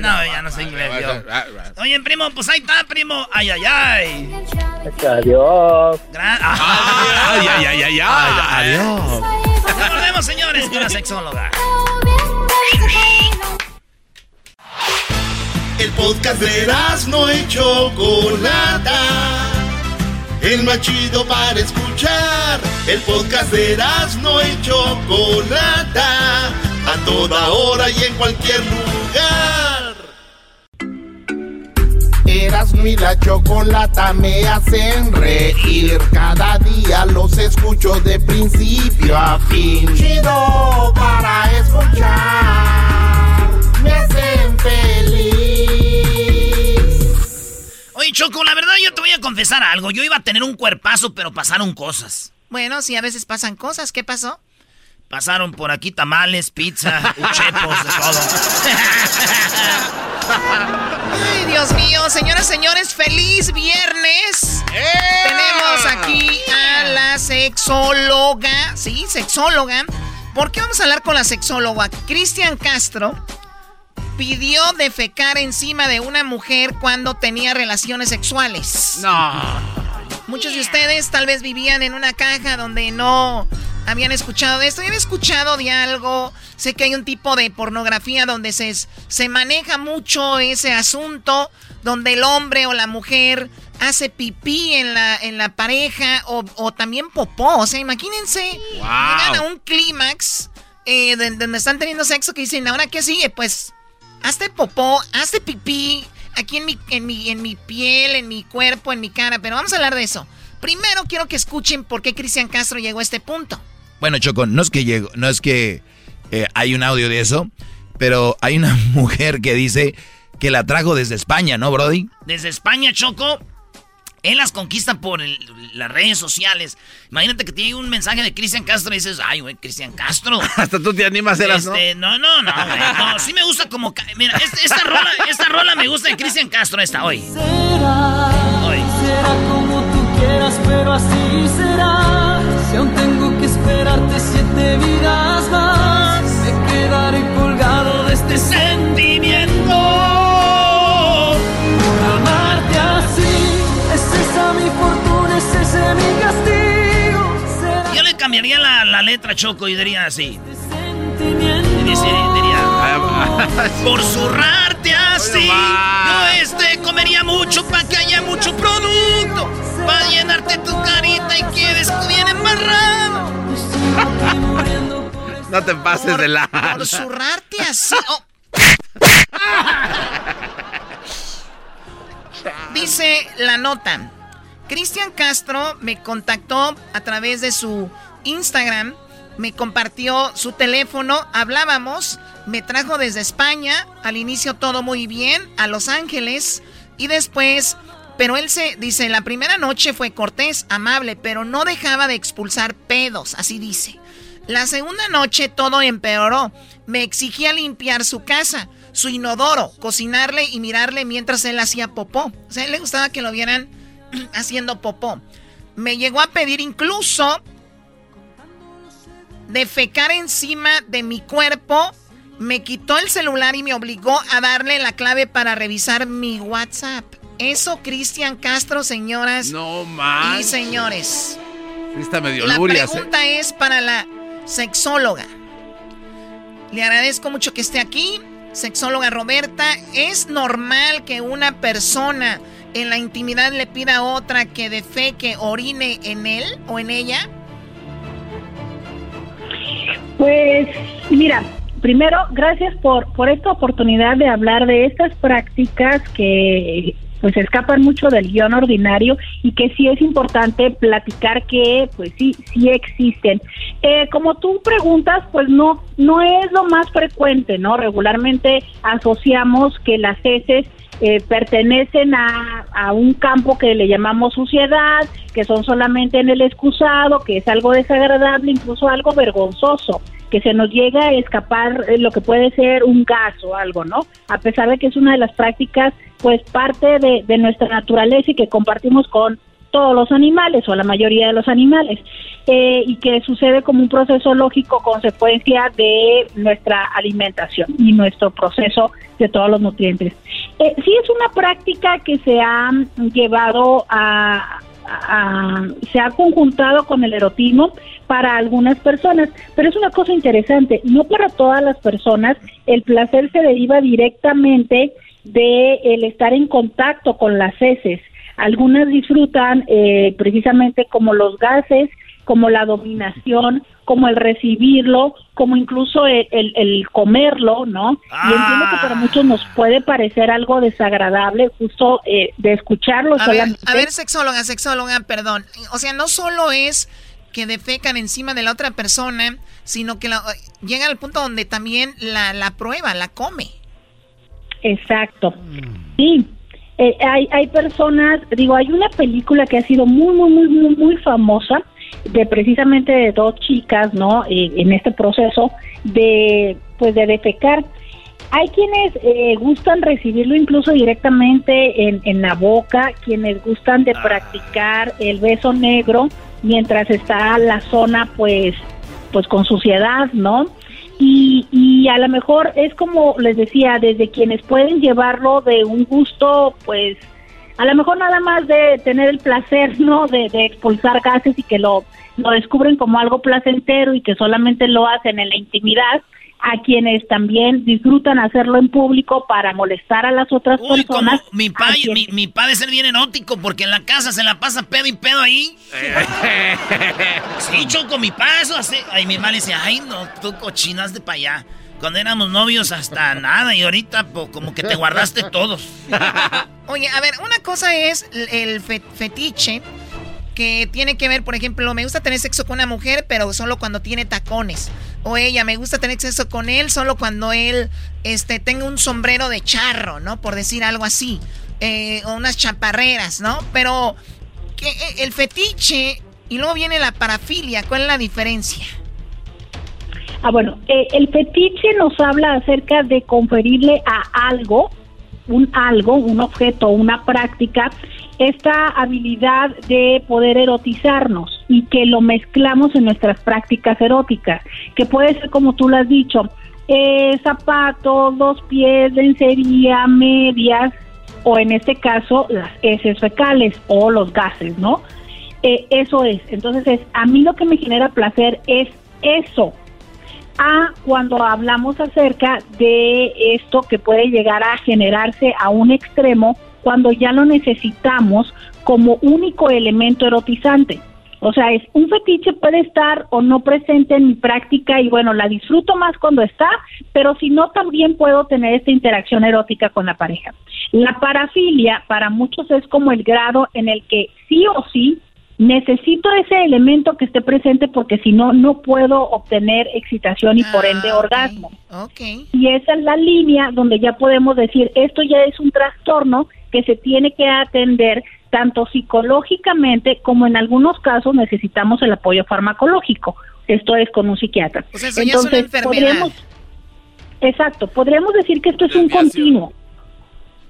S2: No, no, ya no sé inglés yo. Oye, primo, pues ahí está, primo. Ay, ay, ay.
S26: Adiós.
S2: Ay,
S12: ay, ay, ay, ay.
S27: Adiós.
S2: Volvemos, señores, con la sexóloga.
S3: El podcast de no y Chocolata. El más chido para escuchar. El podcast de no y Chocolata. A toda hora y en cualquier lugar. Erasmo y la chocolata me hacen reír. Cada día los escucho de principio a fin. Chido para escuchar. Me hacen feliz.
S2: Oye, Choco, la verdad yo te voy a confesar algo. Yo iba a tener un cuerpazo, pero pasaron cosas.
S7: Bueno, sí, a veces pasan cosas. ¿Qué pasó?
S2: Pasaron por aquí tamales, pizza, (laughs) uchepos, de todo. (laughs)
S7: Ay, Dios mío, señoras, señores, feliz viernes. Tenemos aquí a la sexóloga, sí, sexóloga. ¿Por qué vamos a hablar con la sexóloga? Cristian Castro pidió defecar encima de una mujer cuando tenía relaciones sexuales.
S5: No.
S7: Muchos de ustedes tal vez vivían en una caja donde no habían escuchado de esto. Yo había escuchado de algo. Sé que hay un tipo de pornografía donde se, se maneja mucho ese asunto, donde el hombre o la mujer hace pipí en la, en la pareja o, también popó. O sea, imagínense, llegan a un clímax eh, donde, están teniendo sexo que dicen, ¿ahora qué sigue? Pues, hazte popó, hazte pipí aquí en mi, en mi, en mi piel, en mi cuerpo, en mi cara, pero vamos a hablar de eso. Primero quiero que escuchen por qué Cristian Castro llegó a este punto.
S12: Bueno, Choco, no es que llego, no es que eh, hay un audio de eso, pero hay una (laughs) mujer que dice que la trajo desde España, ¿no, Brody?
S2: Desde España, Choco. Él las conquista por las redes sociales. Imagínate que tiene un mensaje de Cristian Castro y dices, ay, güey, Cristian Castro. (laughs)
S5: Hasta tú te animas a las,
S2: este, ¿no? No, no, no, No, sí me gusta como... Mira, esta, rola, esta rola me gusta de Cristian Castro, esta, hoy.
S23: Será, hoy. será como pero así será. Si aún tengo que esperarte siete vidas más, me quedaré colgado de este sentimiento.
S2: Yo le cambiaría la, letra Choco y diría así. diría, (laughs) por zurrarte así, yo este comería mucho para que haya mucho producto, para llenarte tu carita y quedes bien embarrado.
S5: No te pases de la.
S7: Por zurrarte así. Oh. Dice la nota. Cristian Castro me contactó a través de su Instagram, me compartió su teléfono, hablábamos, me trajo desde España, al inicio todo muy bien, a Los Ángeles, y después, pero él se, dice, la primera noche fue cortés, amable, pero no dejaba de expulsar pedos, así dice. La segunda noche todo empeoró, me exigía limpiar su casa, su inodoro, cocinarle y mirarle mientras él hacía popó. O sea, él le gustaba que lo vieran (clears throat) haciendo popó. Me llegó a pedir incluso de fecar encima de mi cuerpo. Me quitó el celular y me obligó a darle la clave para revisar mi WhatsApp. Eso, Cristian Castro, señoras
S5: no
S7: y señores.
S5: Está medio
S7: la
S5: ¿eh?
S7: pregunta es para la sexóloga. Le agradezco mucho que esté aquí. Sexóloga Roberta, ¿es normal que una persona en la intimidad le pida a otra que de fe que orine en él o en ella?
S28: Pues mira, primero, gracias por, por esta oportunidad de hablar de estas prácticas que pues escapan mucho del guion ordinario y que sí es importante platicar que pues sí, sí existen. Eh, como tú preguntas, pues no, no es lo más frecuente, ¿no? Regularmente asociamos que las heces eh, pertenecen a, a, un campo que le llamamos suciedad, que son solamente en el excusado, que es algo desagradable, incluso algo vergonzoso que se nos llega a escapar eh, lo que puede ser un gas o algo, ¿no? A pesar de que es una de las prácticas, pues parte de, de nuestra naturaleza y que compartimos con todos los animales o la mayoría de los animales eh, y que sucede como un proceso lógico consecuencia de nuestra alimentación y nuestro proceso de todos los nutrientes. Eh, sí es una práctica que se ha llevado a, se ha conjuntado con el erotismo para algunas personas, pero es una cosa interesante, no para todas las personas el placer se deriva directamente de el estar en contacto con las heces. Algunas disfrutan eh, precisamente como los gases, como la dominación, como el recibirlo, como incluso el, el, comerlo, ¿no? Y entiendo que para muchos nos puede parecer algo desagradable justo eh, de escucharlo.
S7: A ver, a ver, sexóloga, sexóloga, perdón. O sea, no solo es que defecan encima de la otra persona, sino que la, llega al punto donde también la, la prueba, la come.
S28: Exacto. Sí. Eh, hay, hay personas, digo, hay una película que ha sido muy, muy, muy, muy, muy famosa de precisamente de dos chicas, ¿no? Eh, en este proceso de, pues, de defecar. Hay quienes eh, gustan recibirlo incluso directamente en, en la boca, quienes gustan de practicar el beso negro, mientras está la zona pues pues con suciedad, ¿no? Y, y a lo mejor es como les decía, desde quienes pueden llevarlo de un gusto pues a lo mejor nada más de tener el placer, ¿no? De, de expulsar gases y que lo, lo descubren como algo placentero y que solamente lo hacen en la intimidad, a quienes también disfrutan hacerlo en público para molestar a las otras personas.
S2: mi padre, mi, mi padre es ser bien erótico porque en la casa se la pasa pedo y pedo ahí. sí, choco, mi paso así. Ay, mi mamá le dice, ay, no, tú cochinas de para allá. Cuando éramos novios hasta nada y ahorita como que te guardaste todos.
S7: Oye, a ver, una cosa es el fetiche que tiene que ver, por ejemplo, me gusta tener sexo con una mujer, pero solo cuando tiene tacones. O ella, me gusta tener sexo con él solo cuando él este, tenga un sombrero de charro, ¿no? Por decir algo así. Eh, o unas chaparreras, ¿no? Pero eh, el fetiche y luego viene la parafilia, ¿cuál es la diferencia?
S28: Ah, bueno, eh, el fetiche nos habla acerca de conferirle a algo, un algo, un objeto, una práctica, esta habilidad de poder erotizarnos y que lo mezclamos en nuestras prácticas eróticas, que puede ser como tú lo has dicho, eh, zapatos, dos pies, lencería, medias, o en este caso las heces fecales o los gases, ¿no? Eh, eso es. Entonces, es, a mí lo que me genera placer es eso. A cuando hablamos acerca de esto que puede llegar a generarse a un extremo cuando ya lo necesitamos como único elemento erotizante. O sea, es un fetiche puede estar o no presente en mi práctica y bueno, la disfruto más cuando está, pero si no también puedo tener esta interacción erótica con la pareja. La parafilia para muchos es como el grado en el que sí o sí necesito ese elemento que esté presente porque si no, no puedo obtener excitación y por ende
S7: Ah,
S28: orgasmo.
S7: Ok.
S28: Y esa es la línea donde ya podemos decir, esto ya es un trastorno que se tiene que atender tanto psicológicamente como en algunos casos necesitamos el apoyo farmacológico. Esto es con un psiquiatra.
S7: Pues eso ya es una enfermedad.
S28: podríamos- exacto, podríamos decir que esto es un continuo.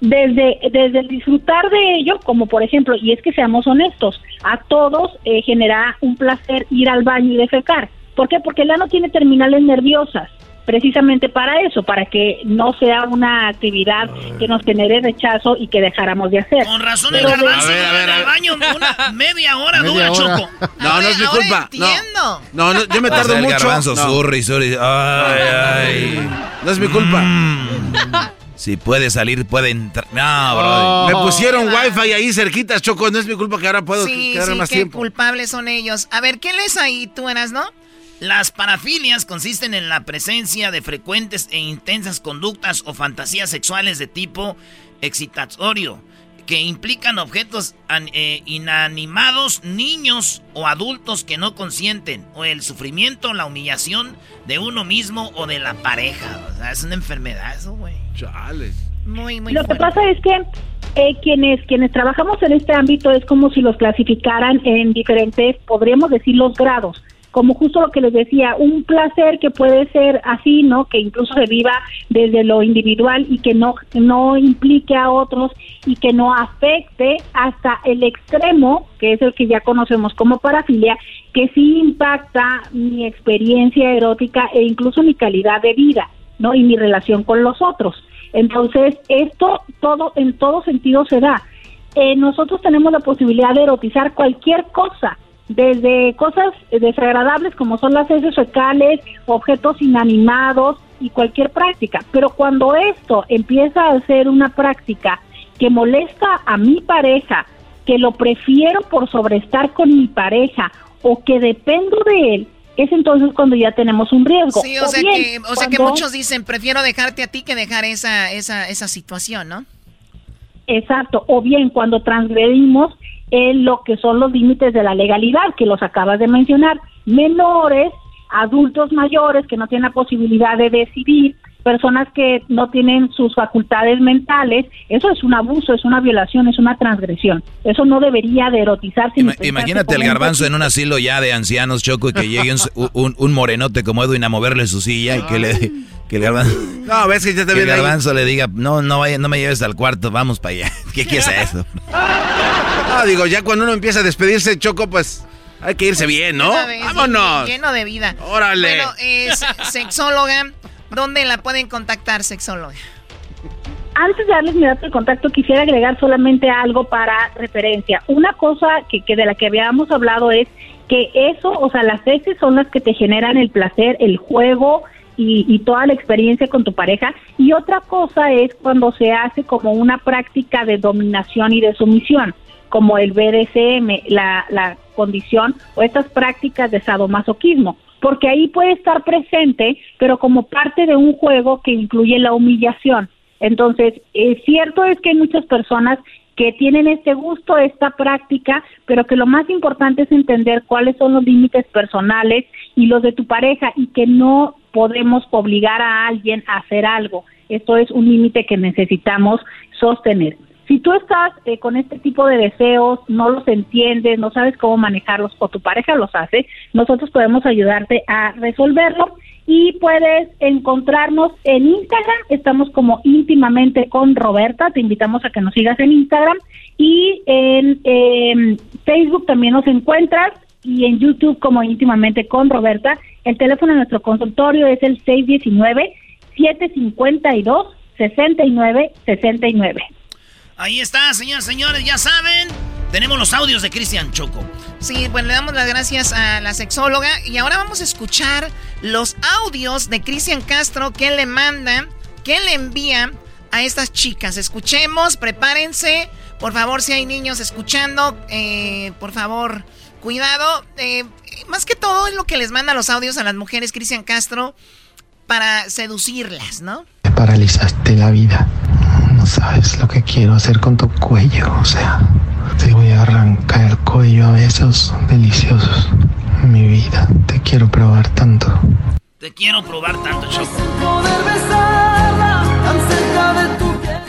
S28: Desde, desde el disfrutar de ello, como por ejemplo, y es que seamos honestos, a todos eh, genera un placer ir al baño y defecar. ¿Por qué? Porque el ano tiene terminales nerviosas, precisamente para eso, para que no sea una actividad que nos genere rechazo y que dejáramos de hacer.
S2: Con razón el
S28: Pero de-
S2: garbanzo dura en el baño una (laughs) media hora
S5: Media
S2: dura,
S5: hora.
S2: Choco. (laughs)
S5: No, no es mi culpa. No. No, no, yo me
S12: O sea,
S5: tardo
S12: el
S5: mucho.
S12: garbanzo
S5: No.
S12: zurri. Ay, ay.
S5: No es mi culpa. (laughs)
S12: Si puede salir, puede entrar. No,
S5: Oh.
S12: bro.
S5: Me pusieron wifi ahí cerquitas, Choco. No es mi culpa que ahora puedo
S7: Sí,
S5: quedarme
S7: sí,
S5: más
S7: qué
S5: tiempo.
S7: culpables son ellos. A ver, ¿qué lees ahí tú, Eras, no?
S2: Las parafilias consisten en la presencia de frecuentes e intensas conductas o fantasías sexuales de tipo excitatorio que implican objetos an- eh, inanimados, niños o adultos que no consienten, o el sufrimiento, la humillación de uno mismo o de la pareja. O sea, es una enfermedad eso, güey.
S5: Chales.
S7: Muy, muy
S28: Lo que pasa es que eh, quienes quienes trabajamos en este ámbito es como si los clasificaran en diferentes, podríamos decir, los grados. Como justo lo que les decía, un placer que puede ser así, ¿no? Que incluso se viva desde lo individual y que no, no implique a otros y que no afecte hasta el extremo, que es el que ya conocemos como parafilia, que sí impacta mi experiencia erótica e incluso mi calidad de vida, ¿no? Y mi relación con los otros. Entonces, esto todo en todo sentido se da. Eh, nosotros tenemos la posibilidad de erotizar cualquier cosa, desde cosas desagradables como son las heces fecales, objetos inanimados y cualquier práctica. Pero cuando esto empieza a ser una práctica que molesta a mi pareja, que lo prefiero por sobreestar con mi pareja o que dependo de él, es entonces cuando ya tenemos un riesgo.
S7: Sí, o sea,
S28: bien,
S7: que, o sea que muchos dicen, prefiero dejarte a ti que dejar esa, esa, esa situación, ¿no?
S28: Exacto, o bien cuando transgredimos en lo que son los límites de la legalidad, que los acabas de mencionar, menores, adultos mayores que no tienen la posibilidad de decidir, personas que no tienen sus facultades mentales, eso es un abuso, es una violación, es una transgresión. Eso no debería de erotizarse. pensarse
S12: Imagínate el garbanzo en un asilo ya de ancianos, Choco, y que llegue un, un- un morenote como Edwin a moverle su silla y que le (laughs) que el garbanzo, (laughs)
S5: No, ves que ya te
S12: que el
S5: ahí.
S12: garbanzo le diga, no, no vaya, no me lleves al cuarto, vamos para allá. (laughs) ¿Qué quieres eso?
S5: No, digo, ya cuando uno empieza a despedirse, Choco, pues hay que irse bien, ¿no?
S7: Vez,
S5: ¡Vámonos!
S7: Lleno de vida.
S5: Órale.
S7: Bueno, es sexóloga. ¿Dónde la pueden contactar, sexóloga?
S28: Antes de darles mi dato de contacto, quisiera agregar solamente algo para referencia. Una cosa que, que de la que habíamos hablado es que eso, o sea, las heces son las que te generan el placer, el juego y, toda la experiencia con tu pareja. Y otra cosa es cuando se hace como una práctica de dominación y de sumisión, como el BDSM, la, la condición o estas prácticas de sadomasoquismo porque ahí puede estar presente, pero como parte de un juego que incluye la humillación. Entonces, eh, cierto es que hay muchas personas que tienen este gusto, esta práctica, pero que lo más importante es entender cuáles son los límites personales y los de tu pareja y que no podemos obligar a alguien a hacer algo. Esto es un límite que necesitamos sostener. Si tú estás eh, con este tipo de deseos, no los entiendes, no sabes cómo manejarlos o tu pareja los hace, nosotros podemos ayudarte a resolverlo. Y puedes encontrarnos en Instagram, estamos como íntimamente con Roberta, te invitamos a que nos sigas en Instagram. Y en em, Facebook también nos encuentras. Y en YouTube como íntimamente con Roberta. El teléfono de nuestro consultorio es el 619 752 6969.
S2: Ahí está, señoras y señores, ya saben. Tenemos los audios de Cristian Choco.
S7: Sí, bueno, le damos las gracias a la sexóloga y ahora vamos a escuchar los audios de Cristian Castro que le manda, que le envía a estas chicas. Escuchemos, prepárense, Por favor, si hay niños escuchando, eh, por favor, cuidado. Eh, más que todo es lo que les manda los audios a las mujeres, Cristian Castro, para seducirlas, ¿no?
S29: Me paralizaste la vida. No sabes lo que quiero hacer con tu cuello. O sea, te voy a arrancar el cuello a besos deliciosos. Mi vida, te quiero probar tanto.
S2: Te quiero probar tanto, Choco.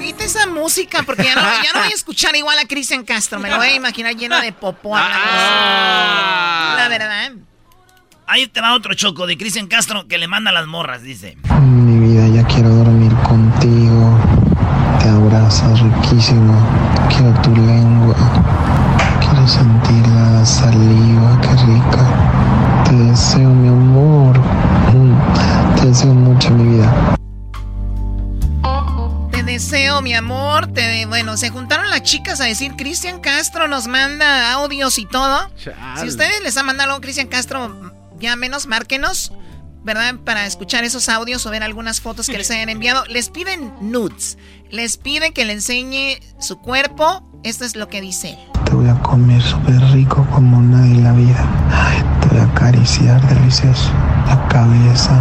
S7: Quita esa música porque ya no, ya no voy a escuchar igual a Cristian Castro. Me lo voy a imaginar lleno de popó. Ah. La verdad.
S2: Ahí te va otro choco de Cristian Castro que le manda las morras, dice.
S29: Mi vida, ya quiero dormir contigo. Abrazas riquísimo. Quiero tu lengua. Quiero sentir la saliva, qué rica. Te deseo, mi amor. Mm, te deseo mucho, mi vida.
S7: Te deseo, mi amor. Te, bueno, se juntaron las chicas a decir, Cristian Castro nos manda audios y todo. Si ustedes les han mandado algo, Cristian Castro, ya menos, márquenos, ¿verdad? Para escuchar esos audios o ver algunas fotos que les hayan enviado. Les piden nudes, les piden que le enseñe su cuerpo. Esto es lo que dice.
S29: Te voy a comer súper rico como nadie en la vida. te voy a acariciar delicioso. La cabeza,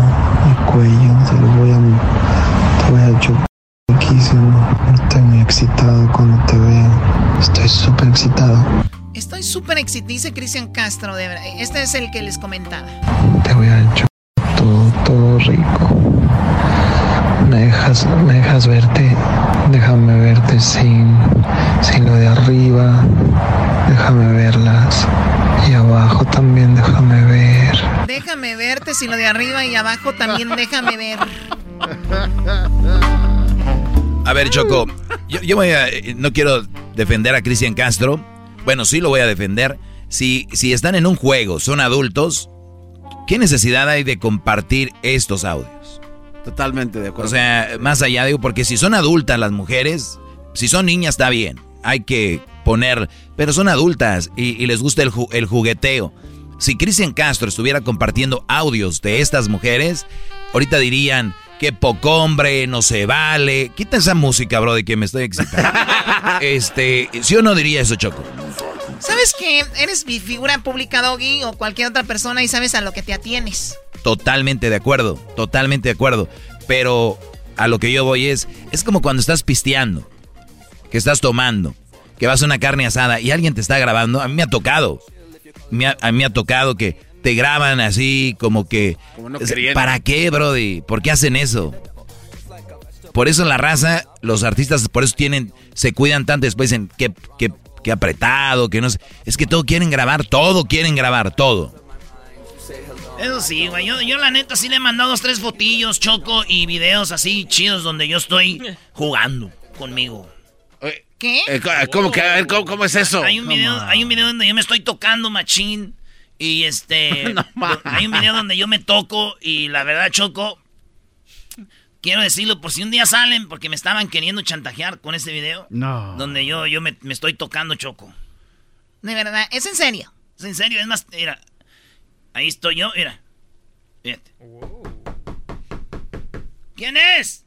S29: el cuello, te lo voy a... Te voy a chupar riquísimo. Estoy muy excitado cuando te veo. Estoy súper excitado.
S7: Estoy súper excitado, dice Cristian Castro. De verdad. Este es el que les comentaba.
S29: Te voy a echar todo, todo rico. Me dejas, me dejas verte, déjame verte sin, sin lo de arriba, déjame verlas. Y abajo también déjame ver.
S7: Déjame verte sin lo de arriba y abajo también déjame ver.
S12: A ver, Choco, yo, yo voy a, no quiero defender a Cristian Castro, bueno, sí lo voy a defender. Si, si están en un juego, son adultos, ¿qué necesidad hay de compartir estos audios?
S5: Totalmente de acuerdo.
S12: O sea, más allá digo, porque si son adultas las mujeres, si son niñas está bien, hay que poner, pero son adultas y, les gusta el, el jugueteo. Si Cristian Castro estuviera compartiendo audios de estas mujeres, ahorita dirían que poco hombre, no se vale. Quita esa música, bro, de que me estoy excitando. (laughs) este, si o no diría eso, Choco?
S7: ¿Sabes que eres mi figura pública, Doggy, o cualquier otra persona y sabes a lo que te atienes?
S12: Totalmente de acuerdo, totalmente de acuerdo. Pero a lo que yo voy es, es como cuando estás pisteando, que estás tomando, que vas a una carne asada y alguien te está grabando. A mí me ha tocado. a mí me ha tocado que te graban así como que... ¿Para qué, Brody? ¿Por qué hacen eso? Por eso la raza, los artistas, por eso tienen, se cuidan tanto después en qué, qué, apretado, que no sé. Es que todo quieren grabar, todo quieren grabar, todo.
S2: Eso sí, güey. Yo, yo, la neta sí le he mandado dos, tres fotillos, choco y videos así chidos donde yo estoy jugando conmigo.
S7: ¿Qué?
S5: Eh, ¿Cómo, que, ¿cómo, es eso?
S2: Hay un, video, hay un video donde yo me estoy tocando machín. Y este. (laughs) hay un video donde yo me toco y la verdad, Choco. Quiero decirlo por si un día salen, porque me estaban queriendo chantajear con ese video.
S5: No.
S2: Donde yo, yo me, estoy tocando, Choco.
S7: De verdad, ¿es en serio?
S2: Es en serio, es más, mira. Ahí estoy yo, mira. Fíjate. ¿Quién es?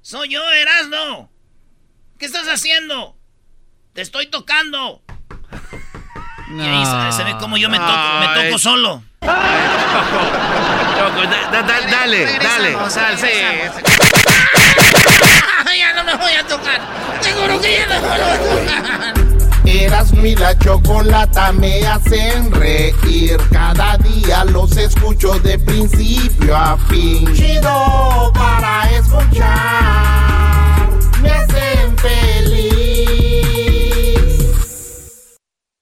S2: Soy yo, Erasno. ¿Qué estás haciendo? Te estoy tocando. Y ahí se, ve como yo me toco, me toco solo.
S5: dale, dale.
S2: ya no me voy a tocar. Seguro que ya no me voy a tocar.
S3: Eras mi la chocolata me hacen reír. Cada día los escucho de principio a fin. Chido para escuchar. Me hacen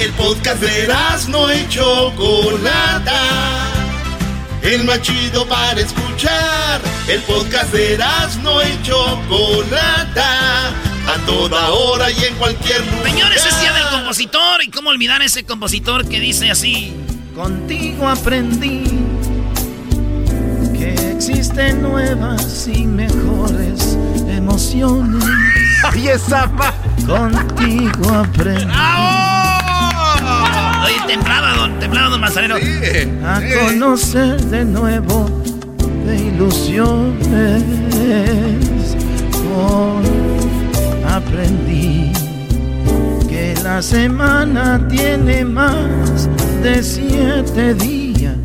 S3: El podcast de no y Chocolata. el más chido para escuchar. El podcast de Erasmo y Chocolata, a toda hora y en cualquier lugar.
S2: Señores, es día del compositor. ¿Y cómo olvidar ese compositor que dice así?
S23: Contigo aprendí que existen nuevas y mejores emociones. (laughs)
S5: ¡Ay, esa
S23: Contigo aprendí
S2: Oye, temblaba, don, temblaba, don Manzanero.
S23: a conocer de nuevo de ilusiones. Hoy aprendí que la semana tiene más de siete días.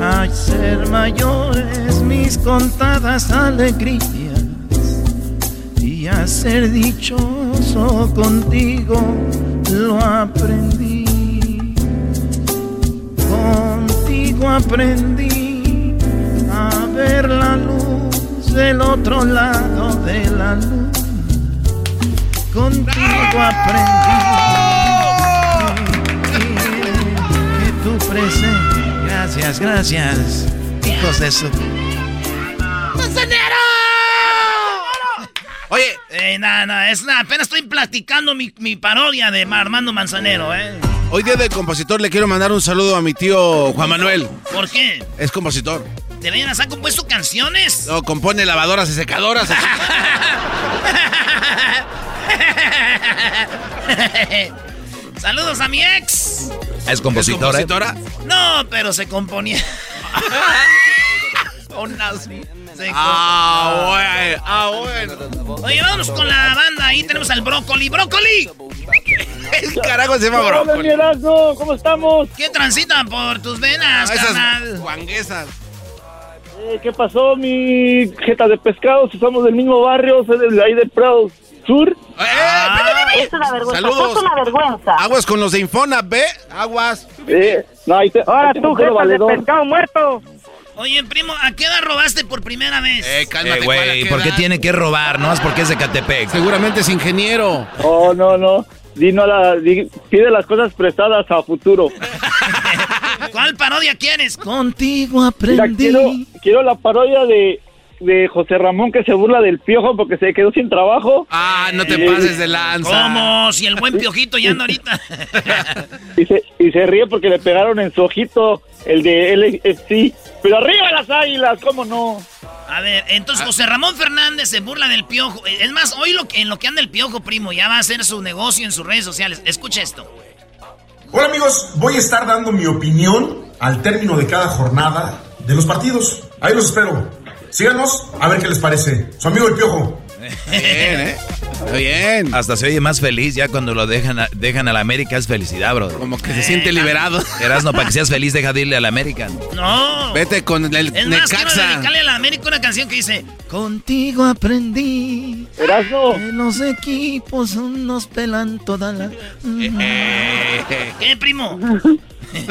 S23: Al ser mayores mis contadas alegrías y a ser dichoso contigo lo aprendí. Contigo aprendí a ver la luz del otro lado de la luz. Contigo aprendí que tu presencia. Gracias, gracias, hijos de su.
S2: ¡Manzanero!
S5: Oye.
S2: Eh, nada, nada, es nada. Apenas estoy platicando mi, mi parodia de Armando Manzanero, ¿eh?
S5: Hoy día del compositor le quiero mandar un saludo a mi tío Juan Manuel.
S2: ¿Por qué?
S5: Es compositor.
S2: ¿De veras han compuesto canciones?
S5: No, compone lavadoras y secadoras. (laughs)
S2: Saludos a mi ex.
S12: Es compositora. ¿eh?
S2: No, pero se componía. (laughs) Se
S5: Ah, bueno, ah, bueno.
S2: Oye, vamos con la banda. Ahí tenemos al Brócoli. ¡Brócoli! (laughs)
S5: ¿Qué carajo se llama Brócoli?
S2: mi
S30: ¿cómo estamos?
S2: ¿Qué transita por tus venas,
S5: Ah, esas guanguesas.
S30: Eh, ¿Qué pasó, mi jeta de pescado? Si somos del mismo barrio, soy de ahí de Prado Sur.
S5: Es
S30: una vergüenza,
S5: Saludos.
S30: es una vergüenza.
S5: Aguas con los de Infona, ve. Aguas.
S30: Eh, no, ahí te,
S2: Ahora
S30: ahí te
S2: tú, jeta de pescado
S30: muerto.
S2: Oye, primo, ¿a qué edad robaste por primera vez?
S5: Eh,
S12: Eh, güey, ¿por qué tiene que robar? No es porque es de Catepec.
S5: Seguramente es ingeniero.
S30: Oh, no, no. Di no la, di- pide las cosas prestadas a futuro. (laughs)
S2: ¿Cuál parodia quieres?
S23: Contigo
S30: Mira,
S23: aprendí.
S30: quiero, quiero la parodia de, de José Ramón que se burla del piojo porque se quedó sin trabajo.
S5: Ah, no te
S30: Eh,
S5: pases de lanza.
S2: ¿Cómo? Si el buen piojito ya anda ahorita. (laughs)
S30: Y se, y se ríe porque le pegaron en su ojito el de LFC. Pero arriba las águilas, ¿cómo no?
S2: A ver, entonces
S5: Ah.
S2: José Ramón Fernández se burla del piojo. Es más, hoy lo que, en lo que anda el piojo, primo, ya va a hacer su negocio en sus redes sociales. Escucha esto.
S31: Hola amigos, voy a estar dando mi opinión al término de cada jornada de los partidos. Ahí los espero. Síganos a ver qué les parece. Su amigo el Piojo.
S5: Bien, ¿eh? Bien.
S12: Hasta se oye más feliz ya cuando lo dejan a, dejan a la América. Es felicidad, bro.
S5: Como que se siente liberado. (laughs)
S12: Erasno, para que seas feliz, deja de irle a la América.
S2: No.
S5: Vete con el
S2: Es más,
S5: Necaxa.
S2: dedicarle a la América una canción que dice...
S23: Contigo aprendí
S30: Erasmo.
S23: que los equipos nos pelan toda la... (laughs)
S2: ¿Qué, primo? (laughs)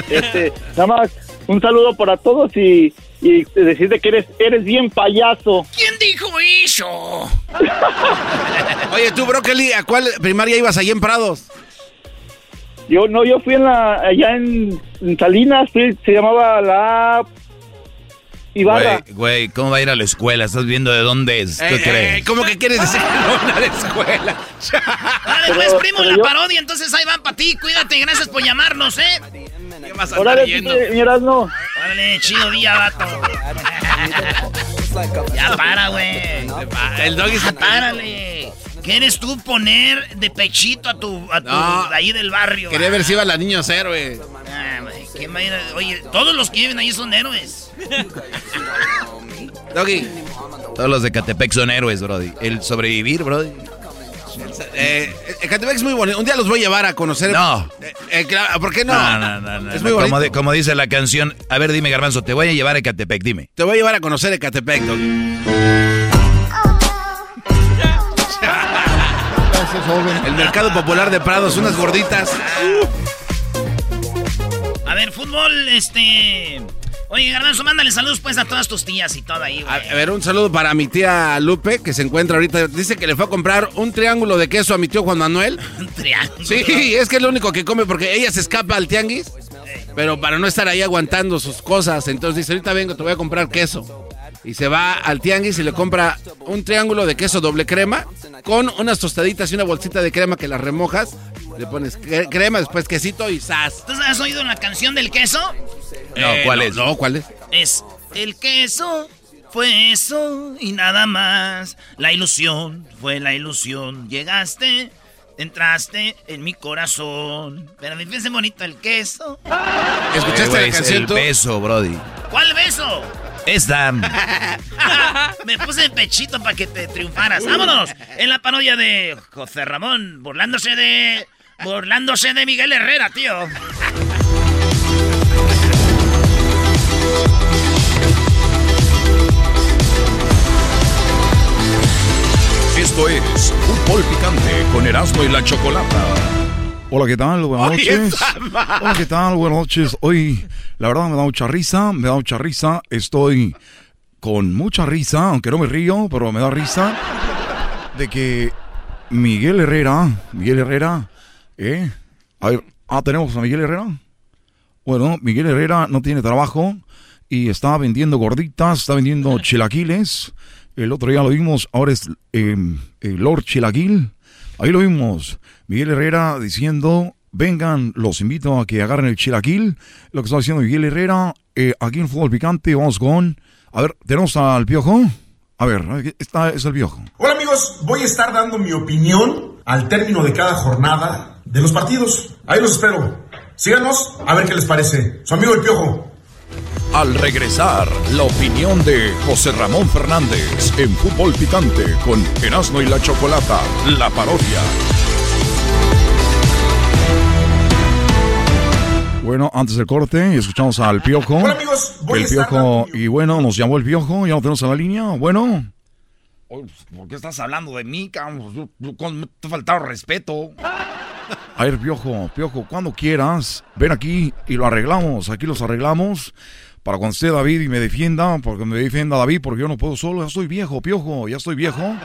S30: Este, nada más, un saludo para todos y, y decirte que eres, eres bien payaso.
S2: ¿Quién dijo eso?
S5: Oye, tú, Brócoli, ¿a cuál primaria ibas allí en Prados?
S30: Yo no, yo fui en la, allá en, en Salinas, fui- se llamaba la Ibarra.
S12: Güey, güey, ¿cómo va a ir a la escuela? ¿Estás viendo de dónde es? ¿Qué
S5: Eh,
S12: crees?
S5: eh, ¿Cómo que quieres decir que no a la escuela? (laughs)
S2: Dale, pues, primo, la parodia. Entonces ahí van para ti. Cuídate, gracias por llamarnos, ¿eh?
S5: ¿Qué vas a
S30: Órale,
S5: andar yendo?
S30: mi- mi Erasmo.
S2: Órale, chido día, vato. (laughs) ya para, güey.
S5: El doggy se
S2: Párale. ¿Quieres tú poner de pechito a tu, a tu
S5: No.
S2: de ahí del barrio?
S5: Quería ver si iba la niños héroe.
S2: Ah, güey, ¿quién va a ir a- Oye, todos los que viven ahí son héroes.
S5: Doggy.
S12: Todos los de Catepec son héroes, brody. El sobrevivir, brody.
S5: Eh, Ecatepec es muy bonito. Un día los voy a llevar a conocer.
S12: No.
S5: Eh, eh, claro, ¿Por qué no?
S12: No, no, no, no,
S5: Es
S12: no.
S5: muy
S12: como,
S5: bonito.
S12: como dice la canción. A ver, dime, Garbanzo, te voy a llevar a Catepec, dime.
S5: Te voy a llevar a conocer Ecatepec, Doggy. (laughs) El mercado popular de Prados, unas gorditas.
S2: A ver, fútbol, este. Oye, Garbanzo, mándale saludos pues a todas tus tías y todo ahí,
S5: A,
S2: güey.
S5: a ver, un saludo para mi tía Lupe, que se encuentra ahorita. Dice que le fue a comprar un triángulo de queso a mi tío Juan Manuel. (laughs)
S2: Un triángulo.
S5: Sí, es que es lo único que come porque ella se escapa al tianguis. Pero para no estar ahí aguantando sus cosas, entonces dice, ahorita vengo, te voy a comprar queso. Y se va al tianguis y le compra un triángulo de queso doble crema con unas tostaditas y una bolsita de crema que las remojas. Le pones cre- crema, después quesito y sas.
S2: ¿Tú has oído la canción del queso?
S5: No, ¿cuál es? No, ¿cuál es?
S2: Es el queso fue eso y nada más. La ilusión fue la ilusión. Llegaste, entraste en mi corazón. Pero me parece bonito el queso.
S5: ¿Escuchaste
S12: Eh,
S5: la canción
S12: El
S5: tú?
S12: beso, Brody.
S2: ¿Cuál beso?
S12: Esta. (laughs)
S2: me puse el pechito para que te triunfaras. ¡Vámonos! En la parodia de José Ramón, burlándose de. Burlándose de Miguel Herrera, tío.
S6: Esto es Fútbol Picante con Erasmo y la Chocolata.
S32: Hola, ¿qué tal? Buenas noches. Hola, ¿qué tal? Buenas noches. Hoy, la verdad, me da mucha risa, me da mucha risa. Estoy con mucha risa, aunque no me río, pero me da risa de que Miguel Herrera, Miguel Herrera, ¿eh? A ver, ah, tenemos a Miguel Herrera. Bueno, Miguel Herrera no tiene trabajo y está vendiendo gorditas, está vendiendo chilaquiles. El otro día lo vimos, ahora es eh, el Lord Chilaquil. Ahí lo vimos. Miguel Herrera diciendo, vengan, los invito a que agarren el chilaquil. Lo que está diciendo Miguel Herrera, eh, aquí en Fútbol Picante, vamos con... A ver, tenemos al Piojo. A ver, esta es el Piojo.
S31: Hola amigos, voy a estar dando mi opinión al término de cada jornada de los partidos. Ahí los espero. Síganos a ver qué les parece. Su amigo el Piojo.
S6: Al regresar, la opinión de José Ramón Fernández en Fútbol Picante con Erasmo y la Chocolata, la parodia.
S32: Bueno, antes del corte, escuchamos al Piojo.
S31: Hola, amigos, voy
S32: el Piojo, y bueno, nos llamó el Piojo, ya lo tenemos en la línea. Bueno,
S12: ¿Por qué estás hablando de mí, cabrón? Con- Te ha faltado respeto.
S32: A ver, Piojo, Piojo, cuando quieras, ven aquí y lo arreglamos. Aquí los arreglamos para cuando esté David y me defienda, porque me defienda David, porque yo no puedo solo. Ya estoy viejo, Piojo, ya estoy viejo.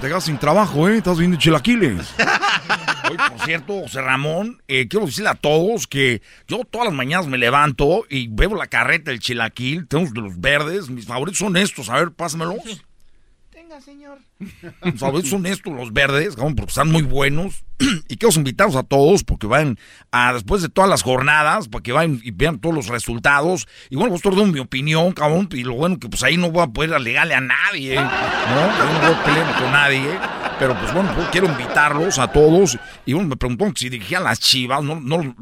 S32: Te quedas sin trabajo, ¿eh? Estás viendo chilaquiles.
S12: Oye, por cierto, José Ramón, eh, quiero decirle a todos que yo todas las mañanas me levanto y bebo la carreta del chilaquil. Tenemos de los verdes. Mis favoritos son estos. A ver, pásamelos.
S7: Tenga, señor.
S12: Mis favoritos son estos, los verdes, porque están muy buenos. (clears throat) y quiero invitarlos a todos porque vayan a, después de todas las jornadas, para que vayan y vean todos los resultados. Y bueno, pues todo mi opinión, cabrón. Y lo bueno que pues ahí no voy a poder alegarle a nadie, ¿no? Ahí no voy a pelear con nadie. Pero pues bueno, pues, quiero invitarlos a todos. Y bueno, me preguntaron si dirigían las chivas, no, no,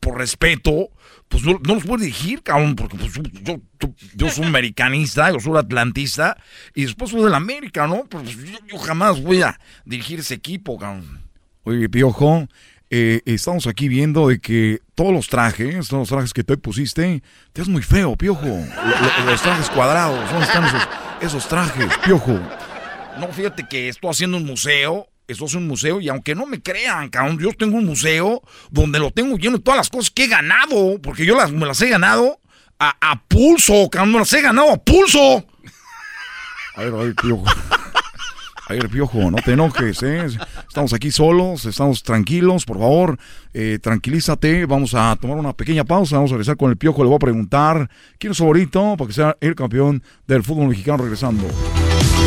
S12: por respeto, pues no, no los puedo dirigir, cabrón, porque pues, yo, yo, yo soy un americanista, yo soy un atlantista, y después soy del América, ¿no? Pues, yo, yo jamás voy a dirigir ese equipo, cabrón.
S32: Oye, Piojo, eh, estamos aquí viendo de que todos los trajes, todos los trajes que te pusiste, te es muy feo, Piojo. Lo- lo- los trajes cuadrados, ¿dónde están esos, esos trajes, Piojo?
S12: No, fíjate que estoy haciendo un museo. Esto es un museo y aunque no me crean, cabrón, yo tengo un museo donde lo tengo lleno de todas las cosas que he ganado, porque yo las, me las he ganado a, pulso, cabrón, me las he ganado a pulso.
S32: A ver, a ver, Piojo. A ver, Piojo, no te enojes, ¿eh? Estamos aquí solos, estamos tranquilos, por favor, eh, tranquilízate. Vamos a tomar una pequeña pausa, vamos a regresar con el Piojo. Le voy a preguntar quién es favorito para que sea el campeón del fútbol mexicano regresando.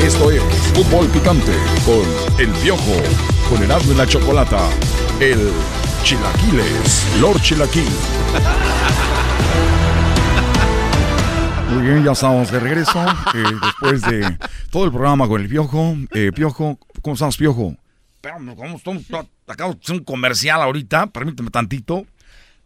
S6: Esto es Fútbol Picante con El Piojo, con Erasmo y la Chocolata, el Chilaquiles, Lord Chilaquil.
S32: Muy bien, ya estamos de regreso eh, después de todo el programa con el Piojo. Eh, Piojo, ¿cómo estás, Piojo?
S12: Espérame, ¿cómo estamos? Acabo de hacer un comercial ahorita, permíteme tantito.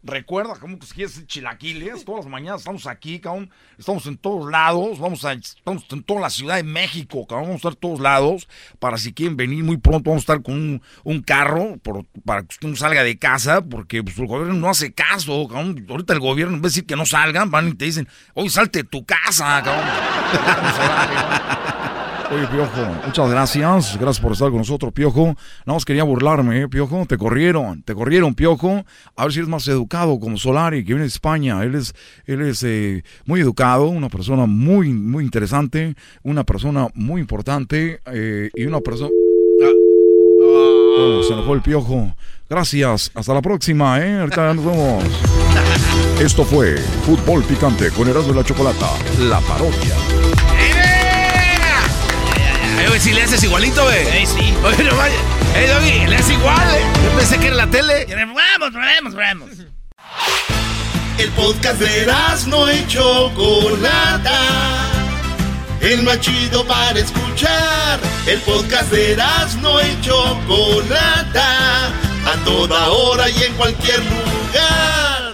S12: Recuerda cómo que quieres chilaquiles, todas las mañanas estamos aquí, cabrón. Estamos en todos lados, vamos a, estamos en toda la Ciudad de México, cabrón. Vamos a estar en todos lados. Para si quieren venir muy pronto, vamos a estar con un, carro por- para que usted no salga de casa, porque pues, el gobierno no hace caso, cabrón. Ahorita el gobierno, en vez de decir que no salgan, van y te dicen, oye, salte de tu casa, cabrón. (laughs)
S32: Oye, Piojo, muchas gracias. Gracias por estar con nosotros, Piojo. Nada más quería burlarme, ¿eh, Piojo. Te corrieron, te corrieron, Piojo. A ver si eres más educado como Solari, que viene de España. Él es, él es eh, muy educado, una persona muy, muy interesante, una persona muy importante eh, y una persona... Ah, Oh, se nos fue el piojo. Gracias. Hasta la próxima, ¿eh? Ahorita nos vemos. (laughs) Esto fue Fútbol Picante con Erasmo y la Chocolata, la parodia.
S5: Si le haces igualito, güey.
S2: Eh, sí.
S5: Oye, no vaya. Eh, Doggy, le haces igual, eh. Yo pensé que era la tele.
S2: Vamos, vamos, vamos.
S3: El podcast de no y Chocolata. El más chido para escuchar. El podcast de no y Chocolata. A toda hora y en cualquier lugar.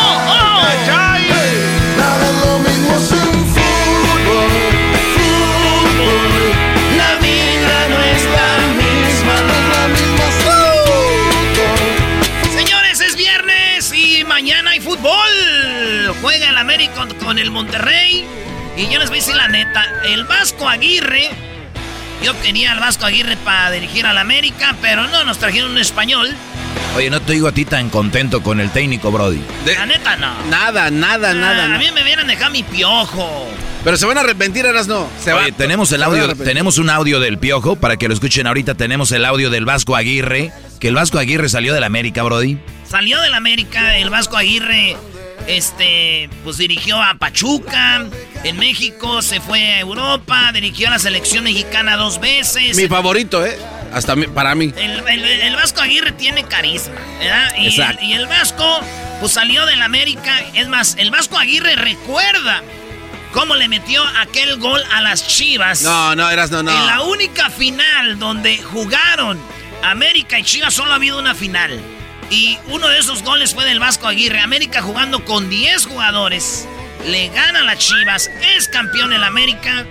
S2: con, el Monterrey. Y yo les voy a decir la neta, el Vasco Aguirre. Yo quería al Vasco Aguirre para dirigir al América, pero no, nos trajeron un español.
S12: Oye, no te digo a ti tan contento con el técnico, Brody.
S2: La neta no.
S5: Nada, nada,
S2: Ah,
S5: nada.
S2: A
S5: no.
S2: mí me hubieran dejado mi piojo.
S5: Pero se van a arrepentir, ahora no. Se
S12: Oye,
S5: va-
S12: tenemos el audio, tenemos un audio del Piojo para que lo escuchen ahorita. Tenemos el audio del Vasco Aguirre, que el Vasco Aguirre salió del América, Brody.
S2: Salió del América, el Vasco Aguirre, este, pues dirigió a Pachuca, en México se fue a Europa, dirigió a la selección mexicana dos veces.
S5: Mi favorito, ¿eh? Hasta mi- para mí.
S2: El, el- el Vasco Aguirre tiene carisma, ¿verdad? Y el,
S5: Exacto.
S2: y el Vasco, pues salió del América. Es más, el Vasco Aguirre recuerda cómo le metió aquel gol a las Chivas.
S5: No, no, eras no, no.
S2: En la única final donde jugaron América y Chivas, solo ha habido una final. Y uno de esos goles fue del Vasco Aguirre. América jugando con 10 jugadores. Le gana a las Chivas. Es campeón el América.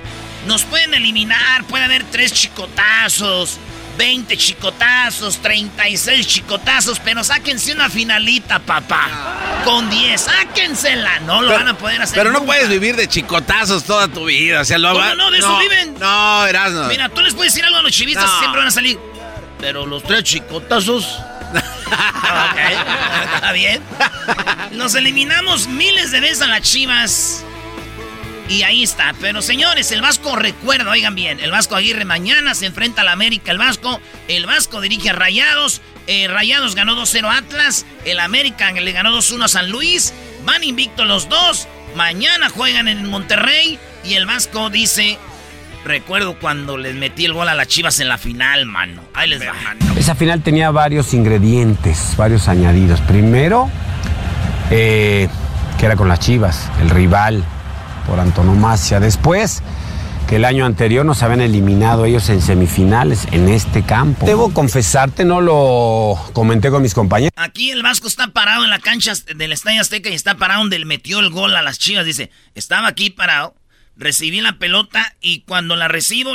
S2: Nos pueden eliminar. Puede haber 3 chicotazos. 20 chicotazos, 36 chicotazos, pero sáquense una finalita, papá. Con 10, sáquensela. No lo
S5: Pero-
S2: van a poder hacer.
S5: Pero no puedes vivir de chicotazos toda tu vida. O sea, lo
S2: ¿Cómo
S5: va-
S2: no? De eso viven.
S5: No, eras no.
S2: Mira, tú les puedes decir algo a los chivistas
S5: No.
S2: siempre van a salir. Pero los tres chicotazos. Ok, está bien. Nos eliminamos miles de veces a las chivas. Y ahí está. Pero señores, el Vasco recuerda, oigan bien, el Vasco Aguirre mañana se enfrenta al América, el Vasco. El Vasco dirige a Rayados. eh, Rayados ganó 2-0 a Atlas. El América le ganó 2-1 a San Luis. Van invictos los dos. Mañana juegan en Monterrey. Y el Vasco dice, recuerdo cuando les metí el gol a las chivas en la final, mano. Ahí les va.
S33: Esa final tenía varios ingredientes, varios añadidos. Primero, eh, que era con las Chivas, el rival por antonomasia. Después, que el año anterior nos habían eliminado ellos en semifinales en este campo. Debo confesarte, no lo comenté con mis compañeros.
S2: Aquí el Vasco está parado en la cancha del Estadio Azteca y está parado donde le metió el gol a las chivas. Dice, estaba aquí parado, recibí la pelota y cuando la recibo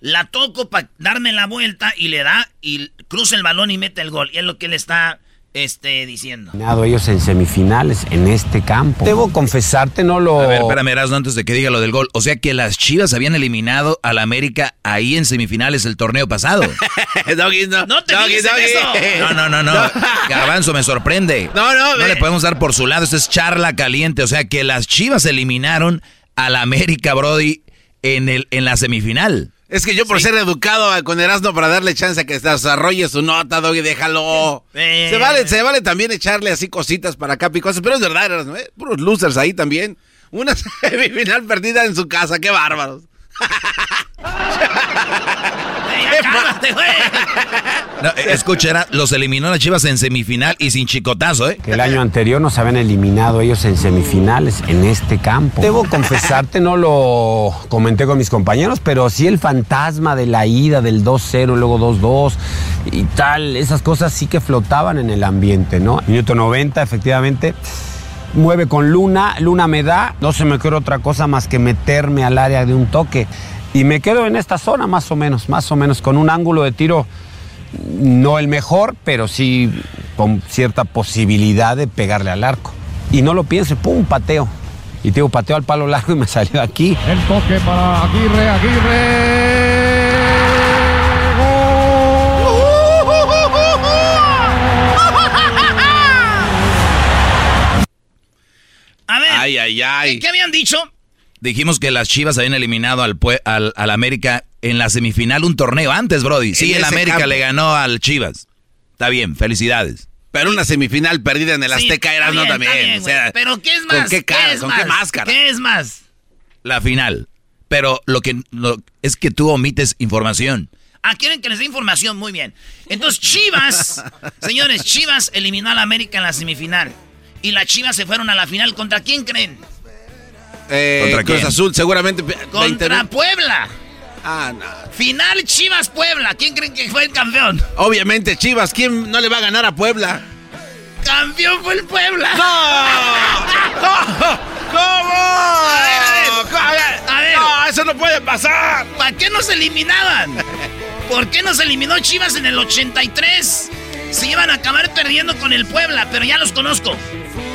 S2: la toco para darme la vuelta y le da y cruza el balón y mete el gol. Y es lo que él está este, diciendo.
S33: Eliminado ellos en semifinales en este campo. Debo confesarte, no lo...
S12: A ver, espérame, Erasmo, antes de que diga lo del gol. O sea que las Chivas habían eliminado al América ahí en semifinales el torneo pasado.
S5: Doggy, (laughs) no.
S2: No te
S5: Doggy, doggy.
S2: eso.
S12: No, no, no, no. (laughs) Garbanzo me sorprende.
S5: No, no,
S12: No
S5: ve.
S12: le podemos dar por su lado. Esto es charla caliente. O sea que las Chivas eliminaron al América, Brody, en, el, en la semifinal.
S5: Es que yo por ser educado a- con Erasmo para darle chance a que desarrolle su nota, Doggy, déjalo.
S2: Eh.
S5: Se vale, se vale también echarle así cositas para acá y cosas, pero es verdad, Erasmo, ¿eh? Puros losers ahí también. Una (laughs) semifinal perdida en su casa, qué bárbaros. (laughs) (laughs)
S2: Cálmate, güey.
S12: No, eh, escucha, era- los eliminó las Chivas en semifinal y sin chicotazo, ¿eh?
S33: Que el año anterior nos habían eliminado ellos en semifinales en este campo. Debo confesarte, no lo comenté con mis compañeros, pero sí el fantasma de la ida del 2-0, luego 2-2 y tal, esas cosas sí que flotaban en el ambiente, ¿no? Minuto 90, efectivamente. Mueve con Luna, Luna me da, no se me ocurre otra cosa más que meterme al área de un toque. Y me quedo en esta zona más o menos, más o menos, con un ángulo de tiro no el mejor, pero sí con cierta posibilidad de pegarle al arco. Y no lo pienso, pum, pateo. Y tengo pateo al palo largo y me (laughs) salió aquí.
S34: El toque para Aguirre, Aguirre. (laughs)
S2: A ver.
S12: Ay, ay, ay.
S2: ¿Qué habían dicho?
S12: Dijimos que las Chivas habían eliminado al, pue- al, al América en la semifinal un torneo antes, Brody. Sí,
S5: En
S12: el América
S5: campo.
S12: le ganó al Chivas. Está bien, felicidades.
S5: Pero una semifinal perdida en el
S2: Sí,
S5: Azteca era no también.
S2: bien,
S5: o sea.
S2: Pero ¿qué es más?
S5: ¿Con qué cara?
S2: es
S5: ¿Con
S2: más?
S5: qué máscara?
S2: ¿Qué es más?
S12: La final. Pero lo que lo- es que tú omites información.
S2: Ah, quieren que les dé información, muy bien. Entonces, Chivas, (laughs) señores, Chivas eliminó a la América en la semifinal. Y las Chivas se fueron a la final. ¿Contra quién creen?
S5: Eh,
S12: ¿Contra
S5: Cruz
S12: quién?
S5: Azul, seguramente. pe- 20
S2: Contra. Puebla.
S5: Ah, no.
S2: Final Chivas Puebla. ¿Quién creen que fue el campeón?
S5: Obviamente, Chivas, ¿quién no le va a ganar a Puebla?
S2: Campeón fue el Puebla. (laughs)
S5: ¿Cómo?
S2: A ver, a ver. A ver.
S5: No, eso no puede pasar.
S2: ¿Para qué nos eliminaban? ¿Por qué nos eliminó Chivas en el 83? Se iban a acabar perdiendo con el Puebla, pero ya los conozco.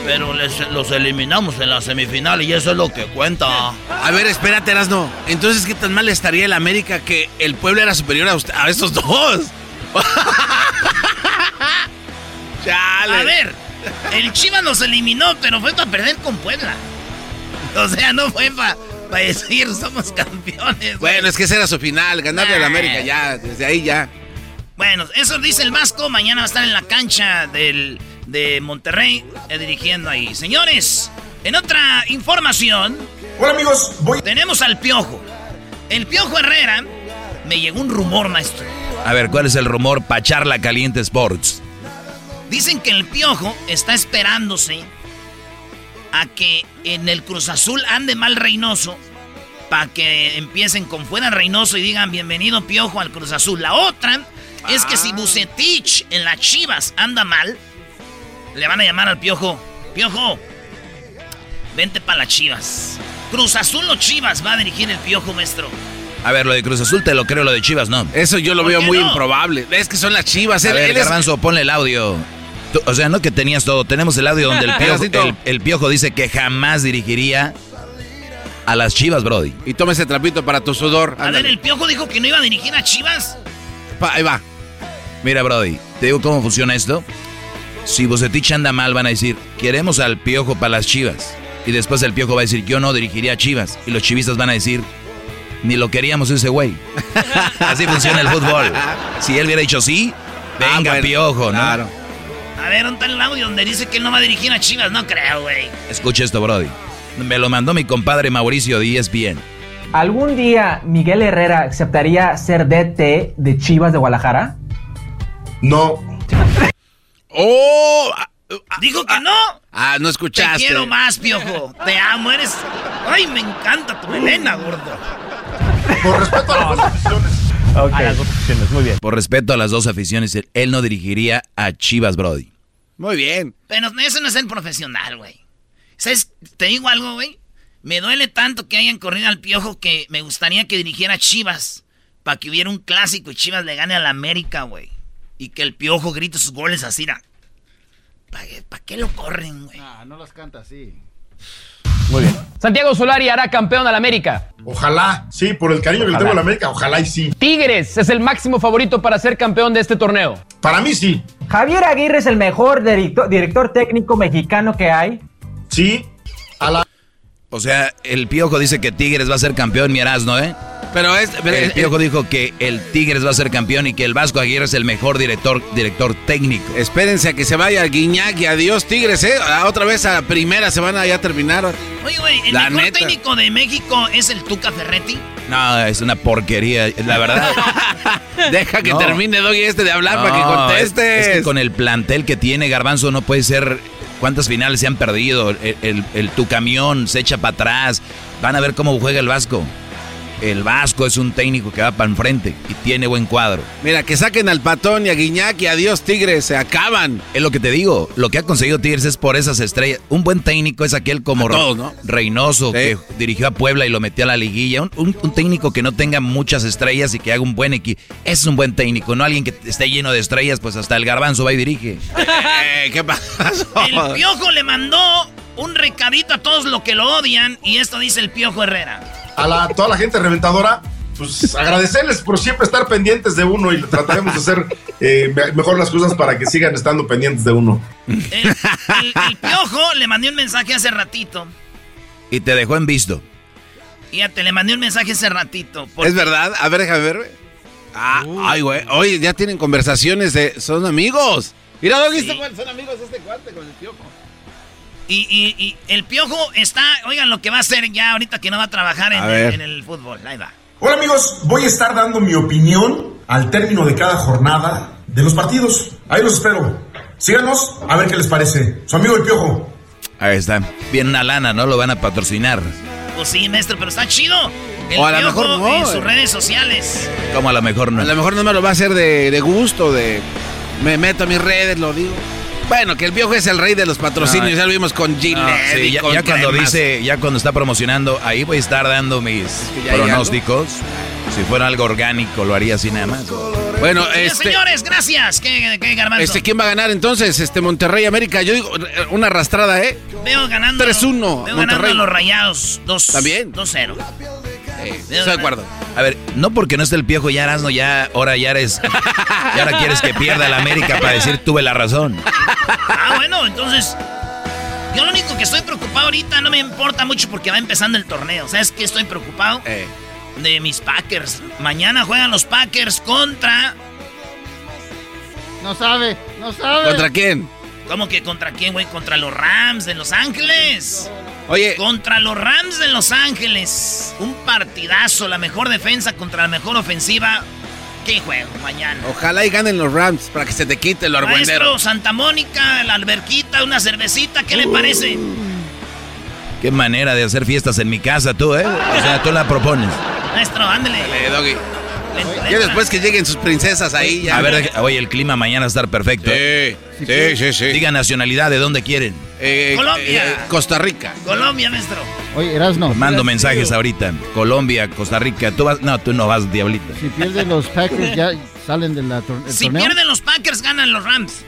S2: Pero los eliminamos en la semifinal y eso es lo que cuenta.
S5: A ver, espérate, Erasno. Entonces, ¿qué tan mal estaría el América que el Puebla era superior a, usted- a estos dos? (laughs) Chale.
S2: A ver, el Chivas nos eliminó, pero fue para perder con Puebla. O sea, no fue para decir somos campeones. güey.
S5: Bueno, es que esa era su final, ganarle al América ya, desde ahí ya.
S2: Bueno, eso dice el Vasco. Mañana va a estar en la cancha del, de Monterrey eh, dirigiendo ahí. Señores, en otra información.
S31: Hola amigos, voy.
S2: Tenemos al Piojo. El Piojo Herrera. Me llegó un rumor, maestro.
S12: A ver, ¿cuál es el rumor para Charla Caliente Sports?
S2: Dicen que el Piojo está esperándose a que en el Cruz Azul ande mal Reynoso para que empiecen con fuera Reynoso y digan bienvenido Piojo al Cruz Azul. La otra es que si Bucetich en las Chivas anda mal, le van a llamar al Piojo, Piojo, vente para las Chivas. Cruz Azul o Chivas va a dirigir el Piojo, maestro.
S12: A ver, lo de Cruz Azul te lo creo, lo de Chivas no.
S5: Eso yo lo
S2: ¿Por
S5: veo muy
S2: no?
S5: improbable. Es que son las chivas.
S12: A
S5: él-
S12: ver,
S5: él es-
S12: ponle el audio. Tú- o sea, no que tenías todo. Tenemos el audio donde el (laughs) piojo, el, el piojo dice que jamás dirigiría a las Chivas, Brody.
S5: Y toma ese trapito para tu sudor.
S2: A ver, el Piojo dijo que no iba a dirigir a Chivas.
S5: Pa- ahí va.
S12: Mira, Brody, te digo cómo funciona esto. Si Bucetich anda mal, van a decir, queremos al piojo para las Chivas. Y después el piojo va a decir, yo no dirigiría a Chivas. Y los chivistas van a decir, ni lo queríamos ese güey. (laughs) Así funciona el fútbol. Si él hubiera dicho sí, venga,
S5: Ah, bueno,
S12: piojo, ¿no?
S5: Claro.
S2: A ver, ¿dónde está el audio donde dice que él no va a dirigir a Chivas? No creo, güey.
S12: Escucha esto, Brody. Me lo mandó mi compadre Mauricio Díaz bien.
S35: ¿Algún día Miguel Herrera aceptaría ser DT de Chivas de Guadalajara?
S31: No.
S5: ¡Oh! Ah,
S2: Dijo que no.
S5: Ah, no
S2: Te
S5: escuchaste.
S2: quiero más, piojo. Te amo, eres. Ay, me encanta tu melena, gordo.
S31: Por respeto a las dos aficiones.
S35: A las dos opciones, muy bien.
S12: Por respeto a las dos aficiones, él- no dirigiría a Chivas, Brody.
S5: Muy bien.
S2: Pero ese no es el profesional, güey. ¿Sabes? Te digo algo, güey. Me duele tanto que hayan corrido al piojo que me gustaría que dirigiera a Chivas. Para que hubiera un clásico y Chivas le gane a la América, güey. Y que el piojo grite sus goles así, ¿Para qué lo corren, güey?
S36: Ah, no las canta así.
S35: Muy bien. Santiago Solari hará campeón al América.
S31: Ojalá, sí, por el cariño que le tengo a la América, ojalá y sí.
S35: Tigres es el máximo favorito para ser campeón de este torneo.
S31: Para mí sí.
S35: Javier Aguirre es el mejor director, director técnico mexicano que hay.
S31: Sí. A la...
S12: O sea, el Piojo dice que Tigres va a ser campeón, mi Erasmo, ¿eh?
S5: Pero es. pero
S12: El
S5: es-
S12: Piojo dijo que el Tigres va a ser campeón y que el Vasco Aguirre es el mejor director, director técnico.
S5: Espérense a que se vaya Guiñac y adiós Tigres, ¿eh? Ah, Otra vez a primera se van a ya terminar.
S2: Oye, güey, el
S5: La
S2: mejor
S5: neta.
S2: técnico de México es el Tuca Ferretti.
S12: No, es una porquería, la verdad. (laughs)
S5: Deja que
S12: No.
S5: termine Doggy este de hablar
S12: No,
S5: para que
S12: es-
S5: contestes.
S12: Es, que con el plantel que tiene Garbanzo no puede ser. ¿Cuántas finales se han perdido? El, el- el- tu camión se echa para atrás. Van a ver cómo juega el Vasco. El Vasco es un técnico que va para enfrente y tiene buen cuadro.
S5: Mira, que saquen al Patón y a Guiñac y adiós Tigres, se acaban.
S12: Es lo que te digo, lo que ha conseguido Tigres es por esas estrellas. Un buen técnico es aquel como
S5: todos, ¿no?
S12: Reynoso, que dirigió a Puebla y lo metió a la liguilla. Un, un- un técnico que no tenga muchas estrellas y que haga un buen equipo. Es un buen técnico, no alguien que esté lleno de estrellas, pues hasta el garbanzo va y dirige. (laughs)
S5: Eh, ¿Qué pasó?
S2: El Piojo le mandó un recadito a todos los que lo odian y esto dice el Piojo Herrera.
S31: A la, toda la gente reventadora, pues agradecerles por siempre estar pendientes de uno y trataremos de hacer eh, me- mejor las cosas para que sigan estando pendientes de uno.
S2: El, el Piojo le mandé un mensaje hace ratito.
S12: Y te dejó en visto.
S2: Fíjate, le mandé un mensaje hace ratito. porque-
S5: ¿Es verdad? A ver, déjame ver. Ah, ay, güey. Oye, ya tienen conversaciones de... Son amigos. Mira, Doggy,
S2: Sí.
S5: son amigos este cuate con el piojo.
S2: Y, y- y el Piojo está, oigan lo que va a hacer ya ahorita que no va a trabajar en,
S31: A
S2: el,
S31: ver.
S2: en el fútbol. Ahí va.
S31: Hola amigos, voy a estar dando mi opinión al término de cada jornada de los partidos. Ahí los espero. Síganos a ver qué les parece. Su amigo el Piojo.
S12: Ahí está. Bien una lana, ¿no? Lo van a patrocinar.
S2: Pues sí, maestro, pero está chido. El
S5: O a lo mejor no,
S2: en sus redes sociales.
S12: Como a lo mejor no.
S5: A lo mejor no me lo va a hacer de, de gusto, de... Me meto a mis redes, lo digo. Bueno, que el viejo es el rey de los patrocinios,
S12: No,
S5: ya lo vimos con Gillette
S12: No, sí,
S5: y
S12: ya,
S5: con
S12: ya cuando
S5: cremas.
S12: dice, ya cuando está promocionando, ahí voy a estar dando mis pronósticos. Si fuera algo orgánico, lo haría así nada más.
S5: Bueno, este...
S2: Señores, gracias. ¿Qué, qué?
S5: Este, ¿quién va a ganar entonces? Este, Monterrey, América. Yo digo, eh, una arrastrada, ¿eh?
S2: Veo ganando.
S5: 3-1,
S2: Veo ganando a los rayados. Dos,
S5: ¿También?
S2: 2-0.
S5: Estoy de acuerdo.
S12: A ver, no porque no esté el piojo ya Erasmo, ya ahora ya eres. Y ahora quieres que pierda la América para decir tuve la razón.
S2: Ah, bueno, entonces. Yo lo único que estoy preocupado ahorita no me importa mucho porque va empezando el torneo. ¿Sabes qué estoy preocupado?
S5: Eh.
S2: De mis Packers. Mañana juegan los Packers contra.
S36: No sabe, no sabe.
S5: ¿Contra quién?
S2: ¿Cómo que contra quién, güey? Contra los Rams de Los Ángeles.
S5: Oye.
S2: Contra los Rams de Los Ángeles. Un partidazo. La mejor defensa contra la mejor ofensiva. ¿Qué juego mañana?
S5: Ojalá y ganen los Rams para que se te quite el argüendero.
S2: Maestro, Santa Mónica, la alberquita, una cervecita, ¿qué
S5: Uh.
S2: le parece?
S12: Qué manera de hacer fiestas en mi casa tú, ¿eh? O sea, tú la propones.
S2: Maestro, ándale.
S5: Eh, Doggy. Ya después que lleguen sus princesas ahí, ya.
S12: A ver, oye, el clima mañana va a estar perfecto.
S5: Sí, sí, sí, sí.
S12: Diga nacionalidad, ¿de dónde quieren?
S5: Eh,
S2: Colombia.
S5: eh, Costa Rica.
S2: Colombia, maestro.
S36: Oye, Erasno.
S12: Mando mensajes ahorita. Colombia, Costa Rica. Tú vas, no, tú no vas, diablito.
S36: Si pierden los Packers, ya salen del
S2: Si
S36: torneo.
S2: pierden los Packers, ganan los Rams.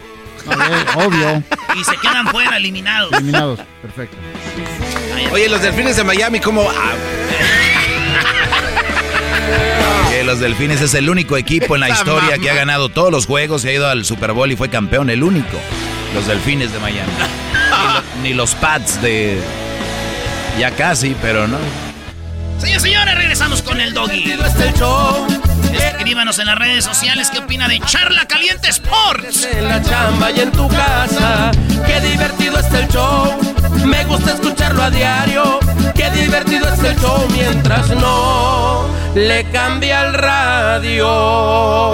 S36: A ver, obvio.
S2: Y se quedan fuera, eliminados.
S36: Eliminados. Perfecto.
S5: Oye, los delfines de Miami, ¿cómo? Ah,
S12: los Delfines es el único equipo en la historia que ha ganado todos los juegos y ha ido al Super Bowl y fue campeón, el único. Los Delfines de Miami. (laughs) Ni, lo- ni los Pats de... Ya casi, pero no.
S2: Señores, señores, regresamos con el doggy. Escríbanos en las redes sociales qué opina de Charla Caliente Sports.
S23: En la chamba y en tu casa. Qué divertido es el show. Me gusta escucharlo a diario. Qué divertido es el show mientras no le cambia el radio.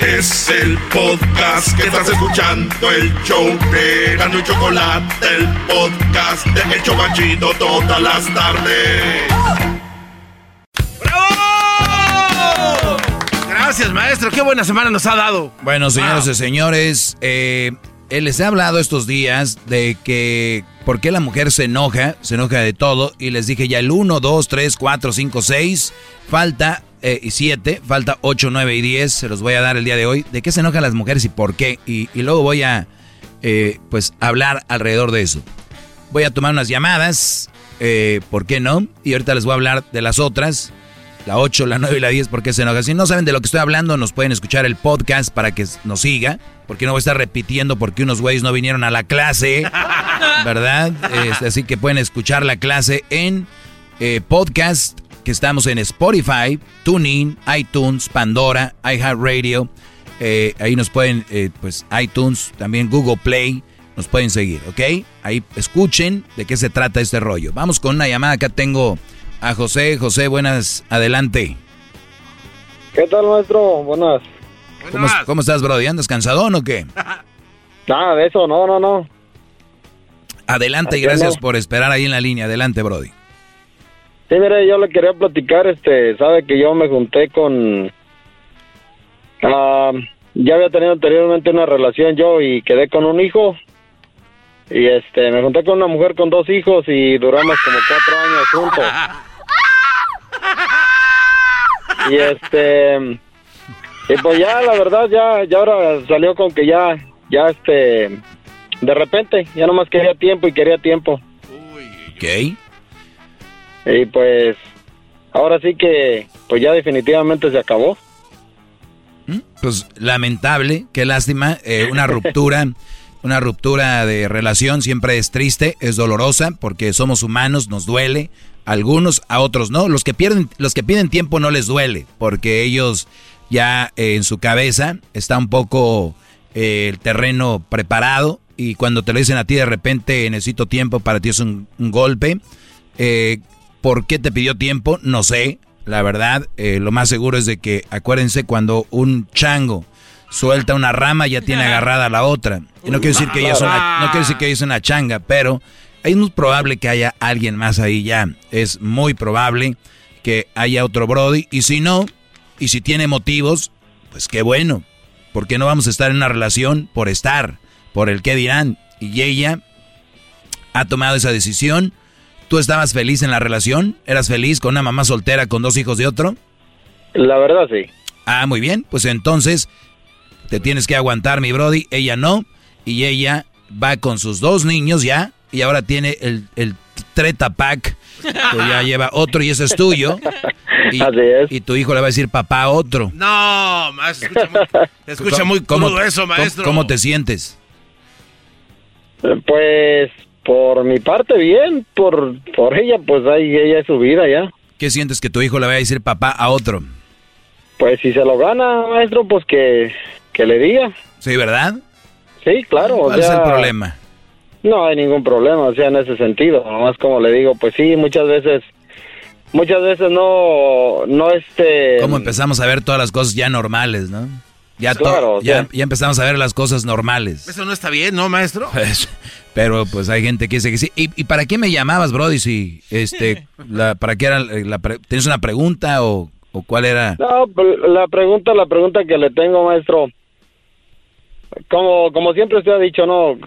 S3: Es el podcast que estás escuchando, el show de Gano y Chocolate, el podcast de El Chocachito todas las tardes.
S5: Gracias, maestro. Qué buena semana nos ha dado.
S12: Bueno, señoras y señores, eh, eh, les he hablado estos días de que por qué la mujer se enoja, se enoja de todo, y les dije ya el 1, 2, 3, 4, 5, 6, falta eh, y 7, falta 8, 9 y 10, se los voy a dar el día de hoy, de qué se enojan las mujeres y por qué, y, y luego voy a eh, pues hablar alrededor de eso. Voy a tomar unas llamadas, eh, ¿por qué no? Y ahorita les voy a hablar de las otras. la 8, la 9 y la 10, porque se enoja. Si no saben de lo que estoy hablando, nos pueden escuchar el podcast para que nos siga, porque no voy a estar repitiendo porque unos güeyes no vinieron a la clase, (laughs) ¿verdad? Así que pueden escuchar la clase en eh, podcast, que estamos en Spotify, TuneIn, iTunes, Pandora, iHeartRadio. Eh, ahí nos pueden, eh, pues iTunes, también Google Play, nos pueden seguir, ¿ok? Ahí escuchen de qué se trata este rollo. Vamos con una llamada, acá tengo a José. José, buenas, adelante.
S37: ¿Qué tal, maestro? Buenas.
S12: ¿Cómo, cómo estás, Brody? ¿Andas cansadón o qué? (laughs)
S37: Nada de eso, no, no, no.
S12: Adelante, y gracias por esperar ahí en la línea. Adelante, Brody.
S37: Sí, mire, yo le quería platicar, este, sabe que yo me junté con... ah, ya había tenido anteriormente una relación yo y quedé con un hijo. Y este, me junté con una mujer con dos hijos y duramos como cuatro años juntos. Y este, y pues ya, la verdad, ya, ya ahora salió con que ya, ya este, de repente, ya nomás quería tiempo y quería tiempo.
S12: Ok.
S37: Y pues, ahora sí que, pues ya definitivamente se acabó.
S12: Pues lamentable, qué lástima, eh, una (laughs) ruptura, una ruptura de relación siempre es triste, es dolorosa, porque somos humanos, nos duele, a algunos, a otros no. Los que pierden, los que piden tiempo no les duele, porque ellos ya eh, en su cabeza está un poco eh, el terreno preparado y cuando te lo dicen a ti de repente necesito tiempo para ti es un, un golpe. Eh, ¿Por qué te pidió tiempo? No sé. La verdad, eh, lo más seguro es de que, acuérdense, cuando un chango suelta una rama ya tiene agarrada la otra. Y no quiero decir que ella es una, no quiero decir que ella es una changa, pero es muy probable que haya alguien más ahí ya. Es muy probable que haya otro Brody. Y si no, y si tiene motivos, pues qué bueno. Porque no vamos a estar en una relación por estar, por el qué dirán. Y ella ha tomado esa decisión. ¿Tú estabas feliz en la relación? ¿Eras feliz con una mamá soltera con dos hijos de otro?
S37: La verdad, sí.
S12: Ah, muy bien. Pues entonces te tienes que aguantar, mi Brody. Ella no. Y ella va con sus dos niños ya. Y ahora tiene el, el treta pack. Que ya (laughs) lleva otro y ese es tuyo. Y, y tu hijo le va a decir papá a otro.
S5: No, maestro, escucha muy, (laughs) escucha muy
S12: ¿Cómo-
S5: crudo eso,
S12: cómo-
S5: maestro.
S12: ¿Cómo te sientes?
S37: Pues, por mi parte, bien. Por, por ella, pues ahí ella es su vida ya.
S12: ¿Qué sientes que tu hijo le va a decir papá a otro?
S37: Pues si se lo gana, maestro, pues que, que le diga.
S12: Sí, ¿verdad?
S37: Sí, claro. o
S12: ¿Cuál es el problema?
S37: No hay ningún problema, o sea, en ese sentido. Nomás como le digo, pues sí, muchas veces, muchas veces no, no este...
S12: ¿Cómo empezamos a ver todas las cosas ya normales, no? Ya,
S37: Claro,
S12: ya, ya empezamos a ver las cosas normales.
S5: Eso no está bien, ¿no, maestro?
S12: Pues, pero pues hay gente que dice que sí. ¿Y, y para qué me llamabas, Brody? Si, este, la, ¿Para qué era la pre- ¿Tienes una pregunta o, o cuál era?
S37: No, pues, la pregunta, la pregunta que le tengo, maestro, como, como siempre usted ha dicho, no,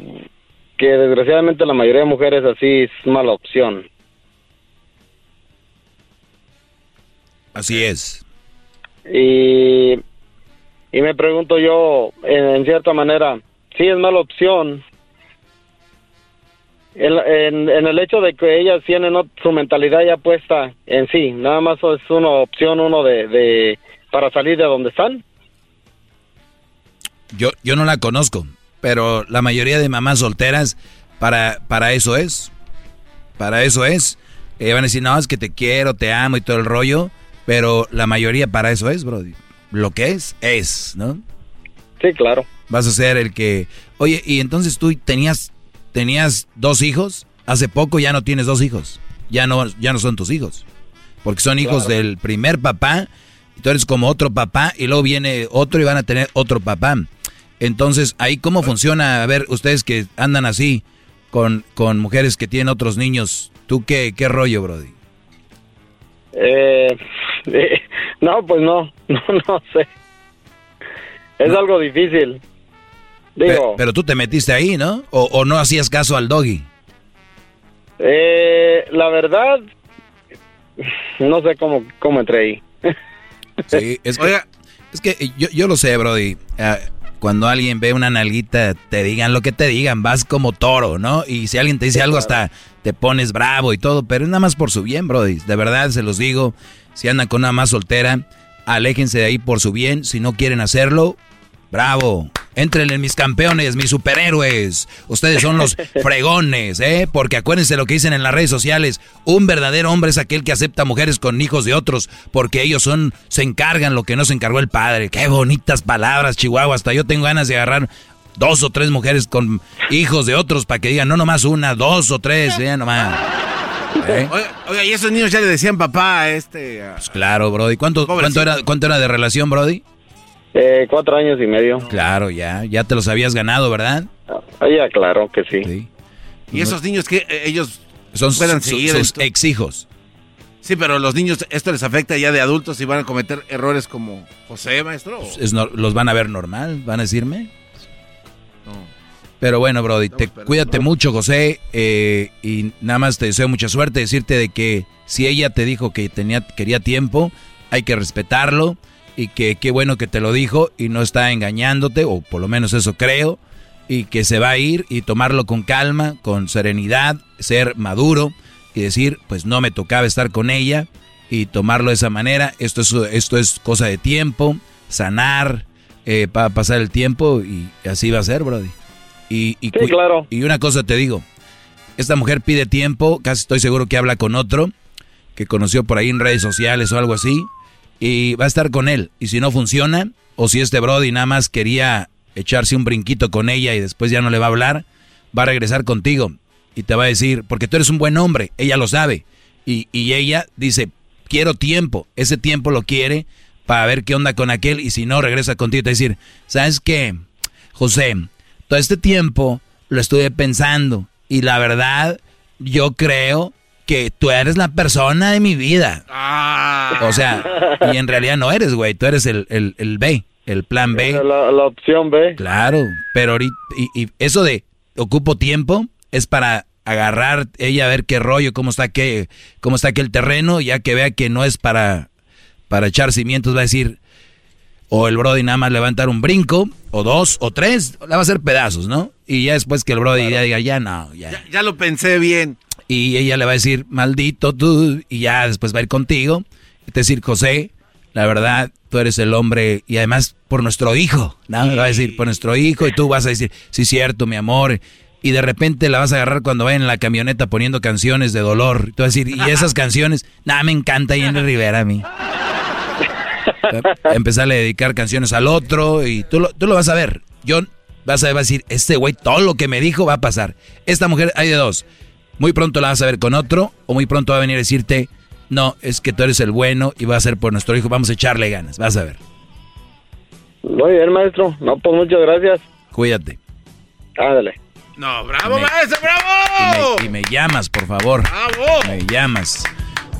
S37: que desgraciadamente la mayoría de mujeres así es mala opción.
S12: Así es.
S37: Y, y me pregunto yo, en, cierta manera, sí es mala opción. En, el hecho de que ellas tienen su mentalidad ya puesta en sí, nada más es una opción uno de, de para salir de donde están.
S12: Yo, yo no la conozco, pero la mayoría de mamás solteras para, para eso es. Para eso es. Eh, van a decir, no, es que te quiero, te amo y todo el rollo, pero la mayoría para eso es, Brody. Lo que es, es, ¿no?
S37: Sí, claro.
S12: Vas a ser el que... Oye, y entonces tú tenías, tenías dos hijos, hace poco ya no tienes dos hijos, ya no, ya no son tus hijos, porque son hijos
S37: Claro.
S12: del primer papá, y tú eres como otro papá, y luego viene otro y van a tener otro papá. Entonces, ahí cómo funciona, a ver, ustedes que andan así con, con mujeres que tienen otros niños, ¿tú qué, qué rollo, Brody?
S37: Eh, (laughs) eh, no, pues no, (laughs) no, no sé. Es algo difícil. Digo,
S12: Pe- pero tú te metiste ahí, ¿no? O, o no hacías caso al doggy.
S37: eh, la verdad, no sé cómo, cómo entré ahí. (laughs)
S12: Sí, es que, es que yo, yo lo sé, Brody. Ah, cuando alguien ve una nalguita, te digan lo que te digan, vas como toro, ¿no? Y si alguien te dice algo, hasta te pones bravo y todo, pero es nada más por su bien, Brody. De verdad, se los digo, si andan con una más soltera, aléjense de ahí por su bien. Si no quieren hacerlo, bravo. Entren en mis campeones, mis superhéroes. Ustedes son los (laughs) fregones, ¿eh? Porque acuérdense lo que dicen en las redes sociales. Un verdadero hombre es aquel que acepta mujeres con hijos de otros, porque ellos son, se encargan lo que no se encargó el padre. Qué bonitas palabras, Chihuahua. Hasta yo tengo ganas de agarrar dos o tres mujeres con hijos de otros para que digan, no nomás una, dos o tres, ya nomás.
S5: ¿Eh? Oiga, y esos niños ya le decían papá a este.
S12: Pues claro, Brody. ¿Cuánto, cuánto, era, ¿Cuánto era de relación, Brody?
S37: Eh, cuatro años y medio.
S12: Claro, ya, ya te los habías ganado, ¿verdad?
S37: Ah, ya, claro que sí.
S5: Y esos niños que eh, ellos
S12: son
S5: puedan
S12: su-
S5: seguir
S12: sus
S5: esto.
S12: ex hijos.
S5: Sí, pero los niños esto les afecta ya de adultos y van a cometer errores como José, maestro.
S12: Es nor- los van a ver normal, van a decirme. Pero bueno, Brody, te, cuídate mucho, José, eh, y nada más te deseo mucha suerte, decirte de que si ella te dijo que tenía, quería tiempo, hay que respetarlo, y que qué bueno que te lo dijo y no está engañándote, o por lo menos eso creo, y que se va a ir y tomarlo con calma, con serenidad, ser maduro y decir, pues no me tocaba estar con ella y tomarlo de esa manera. Esto es, esto es cosa de tiempo, sanar, eh, para pasar el tiempo y así va a ser, Brody. Y, y, cu-
S37: claro.
S12: y una cosa te digo, esta mujer pide tiempo, casi estoy seguro que habla con otro, que conoció por ahí en redes sociales o algo así, y va a estar con él. Y si no funciona, o si este Brody nada más quería echarse un brinquito con ella y después ya no le va a hablar, va a regresar contigo y te va a decir, porque tú eres un buen hombre, ella lo sabe. Y, y ella dice, quiero tiempo, ese tiempo lo quiere para ver qué onda con aquel y si no, regresa contigo te va a decir, ¿sabes qué? José, todo este tiempo lo estuve pensando y la verdad, yo creo que tú eres la persona de mi vida. O sea, y en realidad no eres, güey, tú eres el, el, el B, el plan B.
S37: La, la opción B.
S12: Claro, pero ahorita, y, y eso de ocupo tiempo es para agarrar ella a ver qué rollo, cómo está qué, cómo está aquel terreno, ya que vea que no es para, para echar cimientos, va a decir, o el Brody nada más levantar un brinco, o dos, o tres, la va a hacer pedazos, ¿no? Y ya después que el Brody ya diga, ya no, ya.
S5: Ya lo pensé bien.
S12: Y ella le va a decir, maldito tú, y ya después va a ir contigo, y te decir, José, la verdad, tú eres el hombre, y además por nuestro hijo, ¿no? Le va a decir, por nuestro hijo, y tú vas a decir, sí, cierto, mi amor, y de repente la vas a agarrar cuando vayan en la camioneta poniendo canciones de dolor, y tú vas a decir, y esas (laughs) canciones, nada, me encanta Jenny Rivera a mí. Empezarle a dedicar canciones al otro, y tú lo, tú lo vas a ver, yo vas a, vas a decir, este güey, todo lo que me dijo va a pasar. Esta mujer, hay de dos. Muy pronto la vas a ver con otro, o muy pronto va a venir a decirte, no, es que tú eres el bueno y va a ser por nuestro hijo, vamos a echarle ganas, vas a ver.
S37: Muy bien, maestro. No, pues muchas gracias.
S12: Cuídate.
S37: Ándale.
S5: No, bravo,
S12: Me-
S5: maestro, bravo.
S12: Y me llamas, por favor.
S5: Bravo.
S12: Me llamas.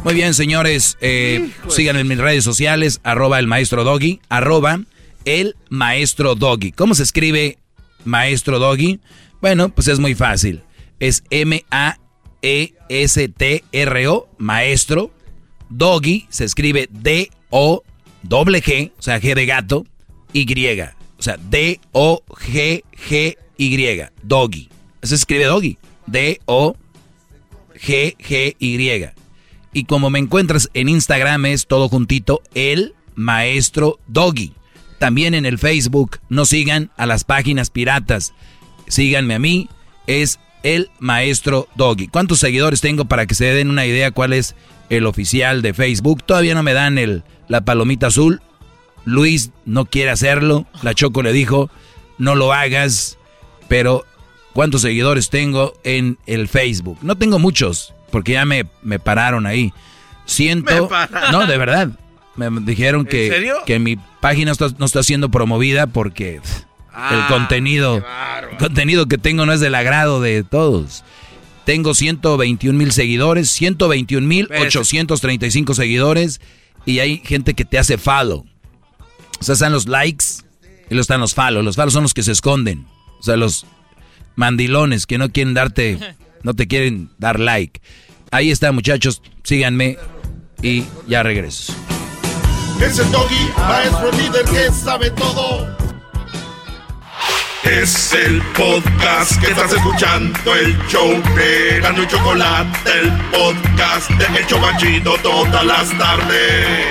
S12: Muy bien, señores. eh, síganme en mis redes sociales, arroba el maestro doggy, arroba el maestro doggy. ¿Cómo se escribe maestro doggy? Bueno, pues es muy fácil. Es M-A-E-S-T-R-O, maestro. Doggy se escribe D-O-G, o sea, G de gato, Y. O sea, D-O-G-G-Y. Doggy. Se escribe doggy. D-O-G-G-Y. Y como me encuentras en Instagram es todo juntito, el maestro doggy. También en el Facebook, no sigan a las páginas piratas. Síganme a mí, es el maestro doggy. ¿Cuántos seguidores tengo para que se den una idea cuál es el oficial de Facebook? Todavía no me dan el, la palomita azul. Luis no quiere hacerlo. La Choco le dijo, no lo hagas. Pero, ¿cuántos seguidores tengo en el Facebook? No tengo muchos, porque ya me, me pararon ahí. Siento...
S5: Pararon.
S12: No, de verdad. Me dijeron que, que mi página está- no está siendo promovida porque pff, el
S5: Ah,
S12: contenido, el contenido que tengo no es del agrado de todos. Tengo 121 mil seguidores, 121 mil 835 seguidores y hay gente que te hace follow. O sea, están los likes y luego están los follow. Los follow son los que se esconden. O sea, los mandilones que no quieren darte, (laughs) no te quieren dar like. Ahí está, muchachos. Síganme y ya regreso.
S3: Es el doggy, maestro líder que sabe todo. Es el podcast que estás escuchando, el show de Gano y Chocolate, el podcast de El Chocachito todas las tardes.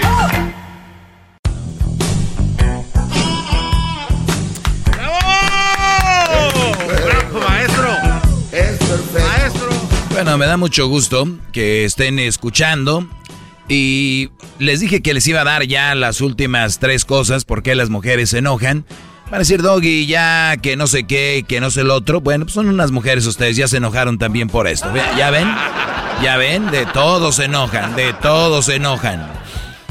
S5: ¡Bravo, maestro!
S3: Es perfecto.
S5: Maestro.
S12: Bueno, me da mucho gusto que estén escuchando. Y les dije que les iba a dar ya las últimas tres cosas porque las mujeres se enojan. Van a decir, Doggy, ya que no sé qué, que no sé el otro. Bueno, pues son unas mujeres ustedes, ya se enojaron también por esto. ¿Ya ven? ¿Ya ven? De todos se enojan, de todos se enojan.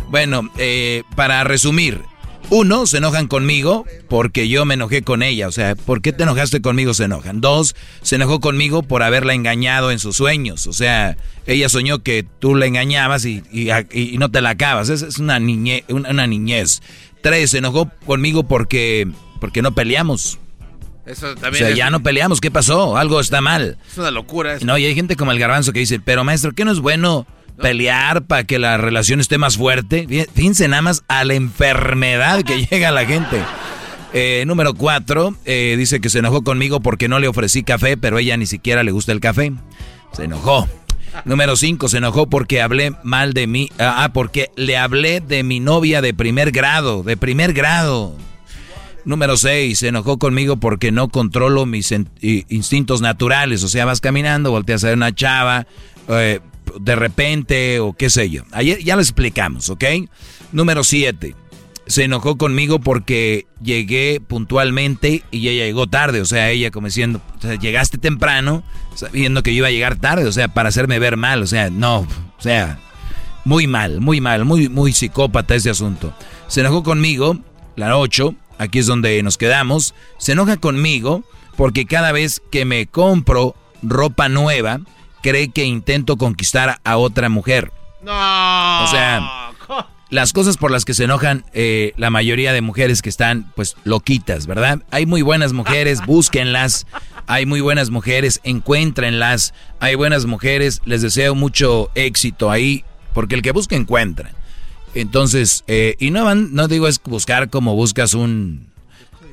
S12: Bueno, eh, para resumir, uno, se enojan conmigo porque yo me enojé con ella. O sea, ¿por qué te enojaste conmigo? Se enojan. Dos, se enojó conmigo por haberla engañado en sus sueños. O sea, ella soñó que tú la engañabas y, y- no te la acabas. Es, es una, niñe- una niñez. Tres, se enojó conmigo porque, porque no peleamos.
S5: Eso
S12: O
S5: también
S12: sea,
S5: es,
S12: ya no peleamos. ¿Qué pasó? Algo está mal.
S5: es una locura.
S12: No, y hay gente como el garbanzo que dice, pero maestro, ¿qué no es bueno pelear para que la relación esté más fuerte? Fí- Fíjense nada más a la enfermedad que (laughs) llega a la gente. Eh, número cuatro, eh, dice que se enojó conmigo porque no le ofrecí café, pero ella ni siquiera le gusta el café. Se enojó. Número cinco, se enojó porque hablé mal de mí. Ah, ah, porque le hablé de mi novia de primer grado, de primer grado. Número 6, se enojó conmigo porque no controlo mis instintos naturales. O sea, vas caminando, volteas a ver una chava, eh, de repente, o qué sé yo. Ya lo explicamos, ¿ok? Número 7, se enojó conmigo porque llegué puntualmente y ella llegó tarde. O sea, ella como diciendo, o sea, llegaste temprano sabiendo que yo iba a llegar tarde. O sea, para hacerme ver mal. O sea, no, o sea, muy mal, muy mal, muy, muy psicópata ese asunto. Se enojó conmigo, la 8, aquí es donde nos quedamos. Se enoja conmigo porque cada vez que me compro ropa nueva, cree que intento conquistar a- otra mujer.
S5: No.
S12: O sea, las cosas por las que se enojan eh, la mayoría de mujeres que están, pues, loquitas, ¿verdad? Hay muy buenas mujeres, (laughs) búsquenlas. Hay muy buenas mujeres, encuéntrenlas. Hay buenas mujeres, les deseo mucho éxito ahí, porque el que busca encuentra. Entonces, eh, y no van, no digo es buscar como buscas un,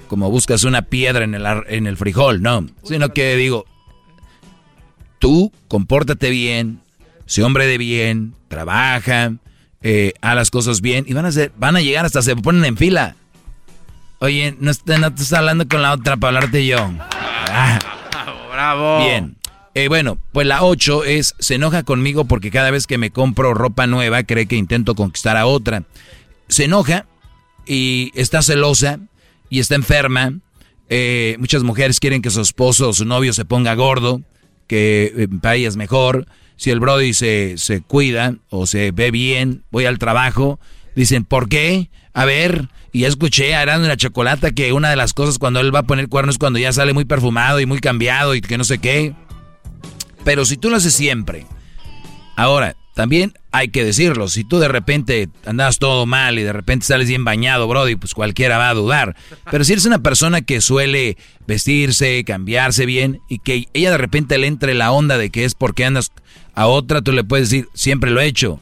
S12: como buscas una piedra en el, en el frijol, no, sino que digo, tú compórtate bien, sé hombre de bien, trabaja, eh, haz las cosas bien y van a ser, van a llegar hasta se ponen en fila. Oye, no, no estás hablando con la otra para hablarte yo. Ah, (laughs)
S5: Bravo.
S12: bien. Eh, bueno, pues la 8 es, se enoja conmigo porque cada vez que me compro ropa nueva cree que intento conquistar a otra. Se enoja y está celosa y está enferma. Eh, muchas mujeres quieren que su esposo o su novio se ponga gordo, que eh, para mejor. Si el Brody se, se cuida o se ve bien, voy al trabajo, dicen, ¿por qué? A ver, y ya escuché a Arando la Chocolata que una de las cosas cuando él va a poner cuernos es cuando ya sale muy perfumado y muy cambiado y que no sé qué. Pero si tú lo haces siempre, ahora, también hay que decirlo, si tú de repente andas todo mal y de repente sales bien bañado, Brody, pues cualquiera va a dudar. Pero si eres una persona que suele vestirse, cambiarse bien y que ella de repente le entre la onda de que es porque andas a otra, tú le puedes decir, siempre lo he hecho.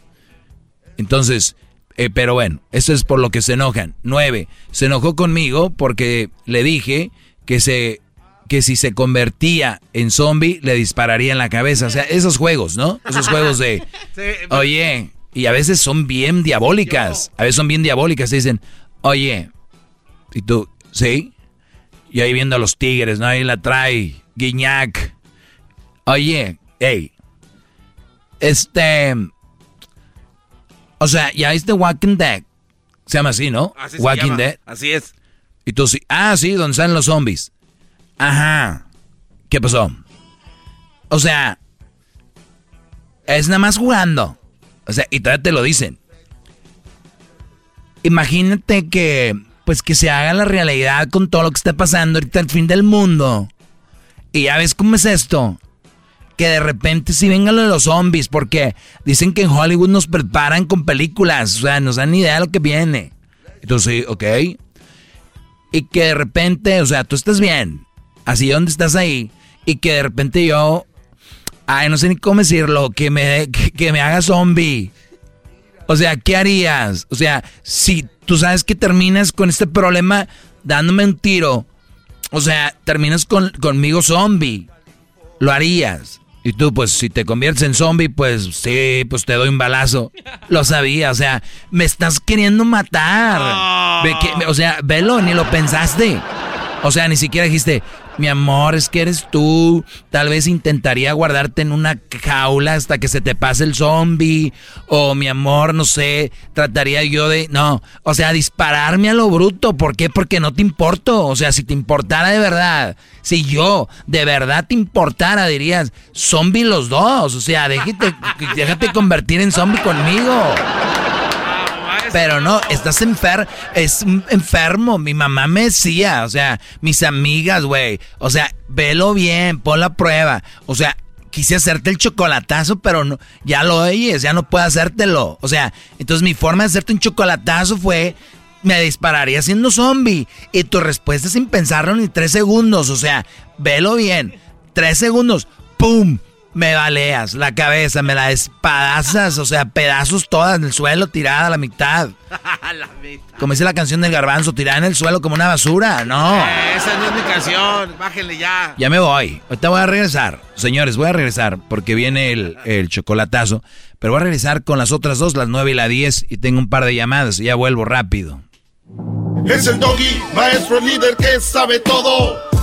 S12: Entonces, eh, pero bueno, eso es por lo que se enojan. Nueve, se enojó conmigo porque le dije que se que si se convertía en zombie le dispararía en la cabeza. O sea, esos juegos, ¿no? Esos juegos de, (laughs) oye, y a veces son bien diabólicas. A veces son bien diabólicas. Te dicen, oye, y tú, ¿sí? Y ahí viendo a los tigres, ¿no? Ahí la trae Guiñac. Oye, hey, este... O sea, ya este Walking Dead. Se llama así, ¿no?
S5: Así
S12: Walking. Dead.
S5: Así es.
S12: Y tú sí. Ah, sí, donde están los zombies. Ajá. ¿Qué pasó? O sea, es nada más jugando. O sea, y todavía te lo dicen. Imagínate que, pues que se haga la realidad con todo lo que está pasando ahorita el fin del mundo. Y ya ves cómo es esto. Que de repente si vengan los zombies, porque dicen que en Hollywood nos preparan con películas, o sea, nos dan idea de lo que viene. Entonces, ok. Y que de repente, o sea, tú estás bien, así donde estás ahí, y que de repente yo, ay, no sé ni cómo decirlo, que me, que, que me haga zombie. O sea, ¿qué harías? O sea, si tú sabes que terminas con este problema dándome un tiro, O sea, terminas con, conmigo zombie. Lo harías. Y tú, pues, si te conviertes en zombie, pues sí, pues te doy un balazo. Lo sabía, o sea, me estás queriendo matar. O sea, velo, ni lo pensaste. O sea, ni siquiera dijiste, mi amor, es que eres tú. Tal vez intentaría guardarte en una jaula hasta que se te pase el zombie. O mi amor, no sé, trataría yo de... No, o sea, dispararme a lo bruto. ¿Por qué? Porque no te importo. O sea, si te importara de verdad, si yo de verdad te importara, dirías, zombie los dos. O sea, déjate, (laughs) déjate convertir en zombie conmigo. Pero no, estás enfer es enfermo. Mi mamá me decía, o sea, mis amigas, güey. O sea, velo bien, pon la prueba. O sea, quise hacerte el chocolatazo, pero no, ya lo oyes, ya no puedo hacértelo. O sea, entonces mi forma de hacerte un chocolatazo fue, me dispararía siendo zombie. Y tu respuesta sin pensarlo ni tres segundos. O sea, velo bien. Tres segundos, ¡pum! Me baleas la cabeza, me la espadazas, o sea, pedazos todas en el suelo, tirada (laughs) a la mitad. Como dice la canción del garbanzo, tirada en el suelo como una basura, no.
S5: Esa no es mi canción. Bájenle ya.
S12: Ya me voy. Ahorita voy a regresar. Señores, voy a regresar porque viene el, el chocolatazo. Pero voy a regresar con las otras dos, las nueve y la 10. Y tengo un par de llamadas y ya vuelvo rápido.
S3: Es el doggy, maestro líder que sabe todo.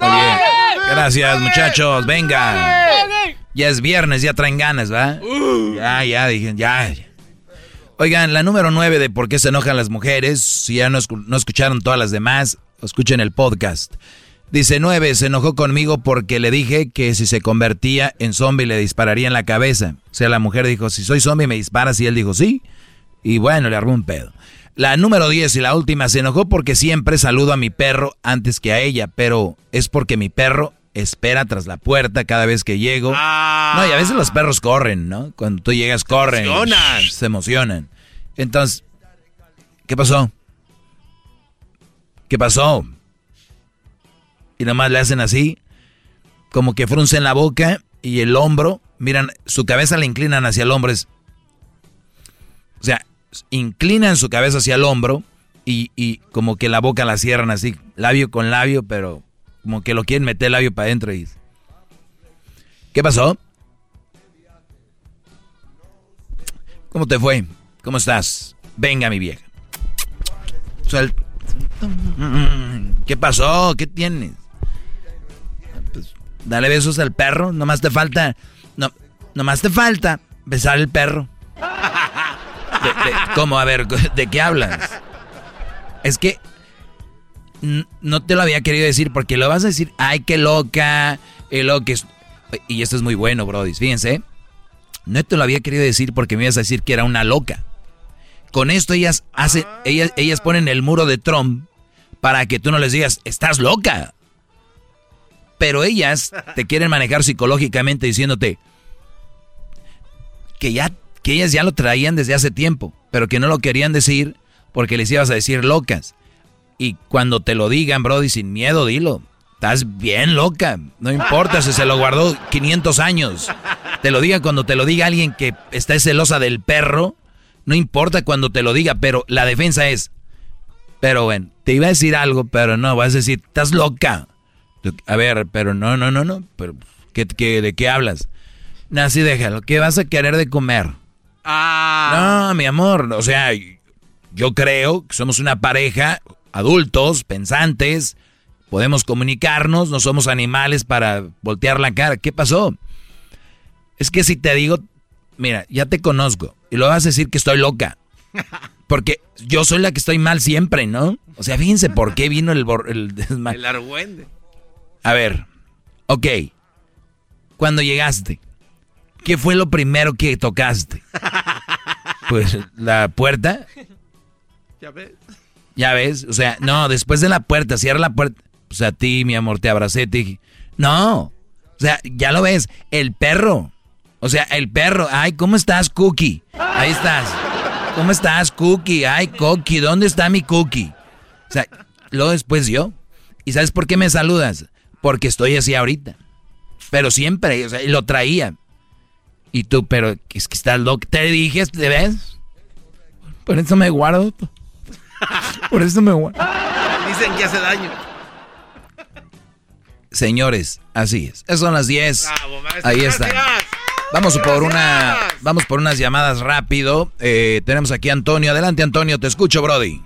S12: Oye, gracias muchachos, venga. Ya es viernes, ya traen ganas, ¿va? Ya, ya, dije, ya. Oigan, la número nueve de por qué se enojan las mujeres, si ya no, no escucharon todas las demás, escuchen el podcast. Dice nueve, se enojó conmigo porque le dije que si se convertía en zombie le dispararía en la cabeza. O sea, la mujer dijo, si soy zombie me disparas y él dijo, sí. Y bueno, le armó un pedo. La número 10 y la última se enojó porque siempre saludo a mi perro antes que a ella, pero es porque mi perro espera tras la puerta cada vez que llego. No, y a veces los perros corren, ¿no? Cuando tú llegas, corren.
S5: emocionan.
S12: Se emocionan. Entonces, ¿qué pasó? ¿Qué pasó? Y nomás le hacen así, como que fruncen la boca y el hombro, miran, su cabeza la inclinan hacia el hombro. Es, o sea, inclinan su cabeza hacia el hombro y, y como que la boca la cierran así, labio con labio, pero como que lo quieren meter el labio para adentro y... ¿Qué pasó? ¿Cómo te fue? ¿Cómo estás? Venga, mi vieja. ¿Qué pasó? ¿Qué tienes? Pues, dale besos al perro. Nomás te falta... No, nomás te falta besar el perro. De- de- ¿Cómo? A ver, (laughs) ¿de qué hablas? Es que no te lo había querido decir porque lo vas a decir, ay, qué loca, y es... Esto es muy bueno, Brody. Fíjense, no te lo había querido decir porque me ibas a decir que era una loca. Con esto ellas hacen, ellas, ellas ponen el muro de Trump para que tú no les digas, estás loca. Pero ellas te quieren manejar psicológicamente diciéndote que ya, que ellas ya lo traían desde hace tiempo, pero que no lo querían decir porque les ibas a decir locas. Y cuando te lo digan, Brody, sin miedo, dilo. Estás bien loca. No importa si se lo guardó 500 años. Te lo diga cuando te lo diga alguien que está celosa del perro. No importa cuando te lo diga, pero la defensa es. Pero bueno, te iba a decir algo, pero no, vas a decir, estás loca. A ver, pero no, no, no, no. Pero, ¿qué, qué, de qué hablas? Así déjalo. ¿Qué vas a querer de comer?
S5: Ah.
S12: No, mi amor, o sea, yo creo que somos una pareja, adultos, pensantes, podemos comunicarnos, no somos animales para voltear la cara. ¿Qué pasó? Es que si te digo, mira, ya te conozco y lo vas a decir que estoy loca. (laughs) Porque yo soy la que estoy mal siempre, ¿no? O sea, fíjense por qué vino el, el desma-
S5: El argüende.
S12: A ver, ok. Cuando llegaste, ¿qué fue lo primero que tocaste? Pues la puerta.
S5: Ya ves.
S12: Ya ves, o sea, no, después de la puerta, cierra la puerta. Pues a ti, mi amor, te abracé, te dije, no. O sea, ya lo ves, el perro. O sea, el perro. Ay, ¿cómo estás, Cookie? Ahí estás. ¿Cómo estás, Cookie? Ay, Cookie, ¿dónde está mi Cookie? O sea, luego después yo. ¿Y sabes por qué me saludas? Porque estoy así ahorita. Pero siempre, o sea, lo traía. Y tú, pero es que estás loco. Te dije, ¿te ves? Por eso me guardo. Por eso me guardo.
S5: Dicen que hace daño.
S12: Señores, así es. Esas son las 10.
S5: Bravo, maestro,
S12: Ahí está.
S5: gracias.
S12: Vamos por una, vamos por unas llamadas rápido. Eh, tenemos aquí a Antonio. Adelante, Antonio. Te escucho, Brody.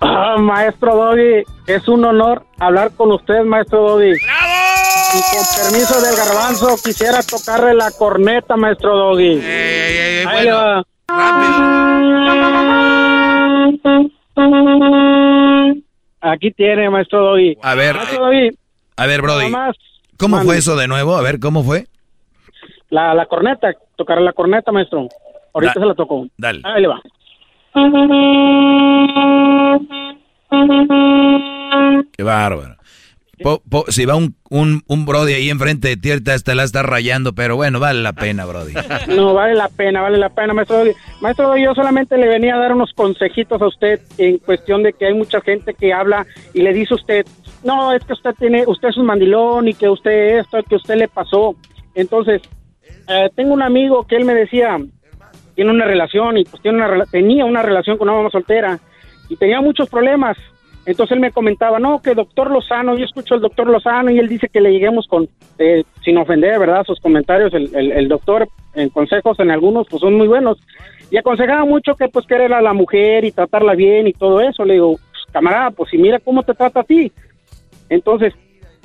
S38: Ah, maestro Doggy, es un honor hablar con usted, maestro Doggy. Y con permiso del garbanzo, quisiera tocarle la corneta, maestro Doggy. Ahí le va. Aquí tiene, maestro Doggy.
S12: A ver,
S38: Maestro Doggy,
S12: a ver, Brody.
S38: Más.
S12: ¿Cómo fue eso de nuevo? A ver, ¿cómo fue?
S38: la, la corneta, tocarle la corneta, maestro. Ahorita
S12: Da-
S38: se la tocó.
S12: Dale.
S38: Ahí le va.
S12: Qué bárbaro. Po- po- si va un, un, un Brody ahí enfrente de ti, ahorita te la está rayando, pero bueno, vale la pena, Brody. (laughs)
S38: No, vale la pena, vale la pena, maestro. Maestro, yo solamente le venía a dar unos consejitos a usted en cuestión de que hay mucha gente que habla y le dice a usted, no, es que usted tiene, usted es un mandilón y que usted esto, que usted le pasó. Entonces, eh, tengo un amigo que él me decía, tiene una relación y pues tiene una, tenía una relación con una mamá soltera y tenía muchos problemas. Entonces él me comentaba, no, que doctor Lozano, yo escucho al doctor Lozano y él dice que le lleguemos con, eh, sin ofender, ¿verdad? Sus comentarios, el, el- el doctor en consejos en algunos pues son muy buenos. Y aconsejaba mucho que pues querer a la mujer y tratarla bien y todo eso. Le digo, "Pues, camarada, pues si mira cómo te trata a ti. Entonces,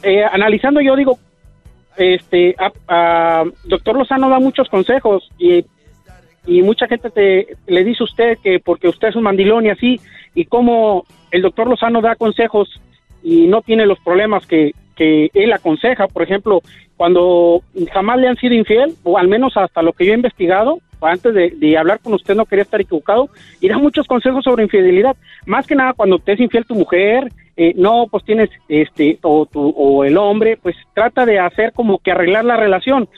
S38: eh, analizando yo digo, este, a- doctor Lozano da muchos consejos y, y mucha gente te, le dice usted que porque usted es un mandilón y así, y como el doctor Lozano da consejos y no tiene los problemas que, que él aconseja, por ejemplo, cuando jamás le han sido infiel, o al menos hasta lo que yo he investigado, antes de, hablar con usted no quería estar equivocado, y da muchos consejos sobre infidelidad, más que nada cuando te es infiel tu mujer, eh, no, pues tienes, este, o, tu, o el hombre, pues trata de hacer como que arreglar la relación.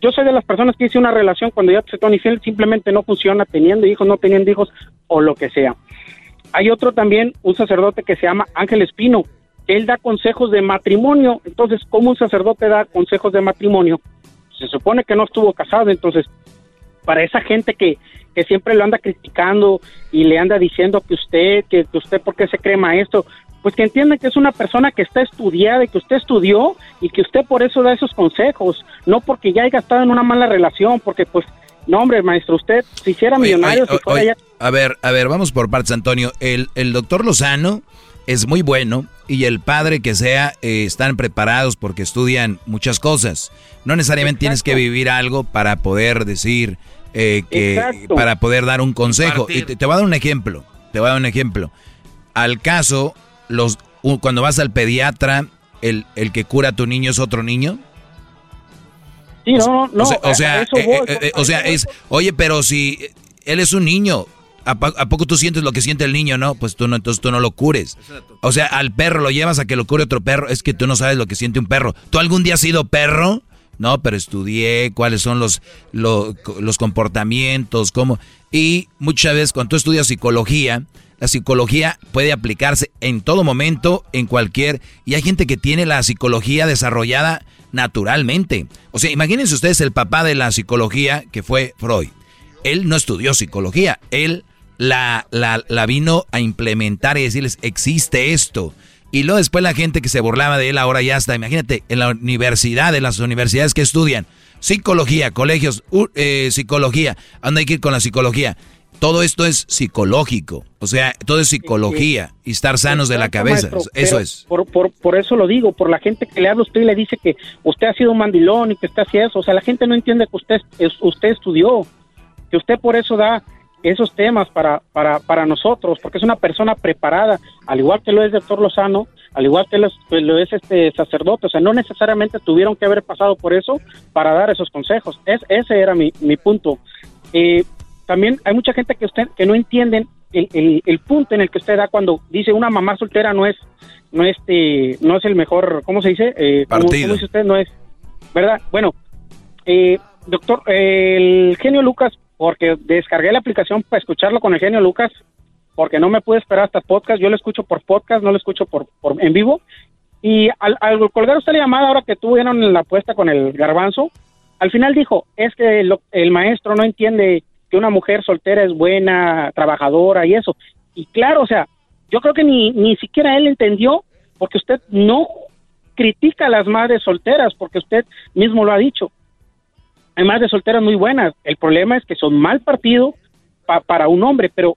S38: Yo soy de las personas que hice una relación cuando ya se infiel, simplemente no funciona teniendo hijos, no teniendo hijos, o lo que sea. Hay otro también, un sacerdote que se llama Ángel Espino. Él da consejos de matrimonio. Entonces, ¿cómo un sacerdote da consejos de matrimonio? Se supone que no estuvo casado, entonces, para esa gente que, que siempre lo anda criticando y le anda diciendo que usted, que, que usted, ¿por qué se cree maestro? Pues que entiendan que es una persona que está estudiada y que usted estudió y que usted por eso da esos consejos, no porque ya haya estado en una mala relación, porque pues, no hombre, maestro, usted si hiciera
S12: Oye,
S38: millonario,
S12: oye,
S38: si fuera
S12: oye,
S38: ya
S12: a ver, a ver, vamos por partes, Antonio. El, el doctor Lozano es muy bueno y el padre que sea eh, están preparados porque estudian muchas cosas. No necesariamente tienes que vivir algo para poder decir eh, que
S38: Exacto.
S12: para poder dar un consejo. Y te, te voy a dar un ejemplo. Te voy a dar un ejemplo. Al caso, los cuando vas al pediatra, el, el que cura a tu niño es otro niño.
S38: Sí, no, no,
S12: O sea, o sea, eh,
S38: voy,
S12: eh, o sea, es, oye, pero si él es un niño, ¿a, po- a poco tú sientes lo que siente el niño? No, pues tú no, entonces tú no lo cures. O sea, al perro lo llevas a que lo cure otro perro, es que tú no sabes lo que siente un perro. ¿Tú algún día has sido perro? No, pero estudié cuáles son los, lo- los comportamientos, cómo. Y muchas veces cuando tú estudias psicología, la psicología puede aplicarse en todo momento, en cualquier... Y hay gente que tiene la psicología desarrollada naturalmente. O sea, imagínense ustedes el papá de la psicología, que fue Freud. Él no estudió psicología, él la, la, la vino a implementar y decirles, existe esto. Y luego después la gente que se burlaba de él ahora ya está, imagínate, en la universidad, en las universidades que estudian, psicología, colegios, uh, eh, psicología, ¿a dónde hay que ir con la psicología? Todo esto es psicológico, o sea, todo es psicología y estar sanos de la cabeza,
S38: maestro,
S12: eso es.
S38: Por, por, por eso lo digo, por la gente que le habla a usted y le dice que usted ha sido un mandilón y que usted hacía eso. O sea, la gente no entiende que usted, usted estudió, que usted por eso da esos temas para, para, para nosotros, porque es una persona preparada, al igual que lo es doctor Lozano, al igual que lo es, que lo es este sacerdote. O sea, no necesariamente tuvieron que haber pasado por eso para dar esos consejos. Es, ese era mi, mi punto. Eh, también hay mucha gente que usted que no entienden el, el, el punto en el que usted da cuando dice una mamá soltera no es no este no es el mejor cómo se dice eh, ¿cómo-
S12: Partido.
S38: cómo dice usted no es verdad bueno eh, doctor el genio Lucas porque descargué la aplicación para escucharlo con el genio Lucas porque no me pude esperar hasta podcast yo lo escucho por podcast no lo escucho por, en vivo y al, al colgar usted la llamada ahora que tuvieron la apuesta con el garbanzo al final dijo, es que lo- el maestro no entiende que una mujer soltera es buena, trabajadora y eso. Y claro, o sea, yo creo que ni, ni siquiera él entendió, porque usted no critica a las madres solteras, porque usted mismo lo ha dicho. Hay madres solteras muy buenas. El problema es que son mal partido pa- para un hombre, pero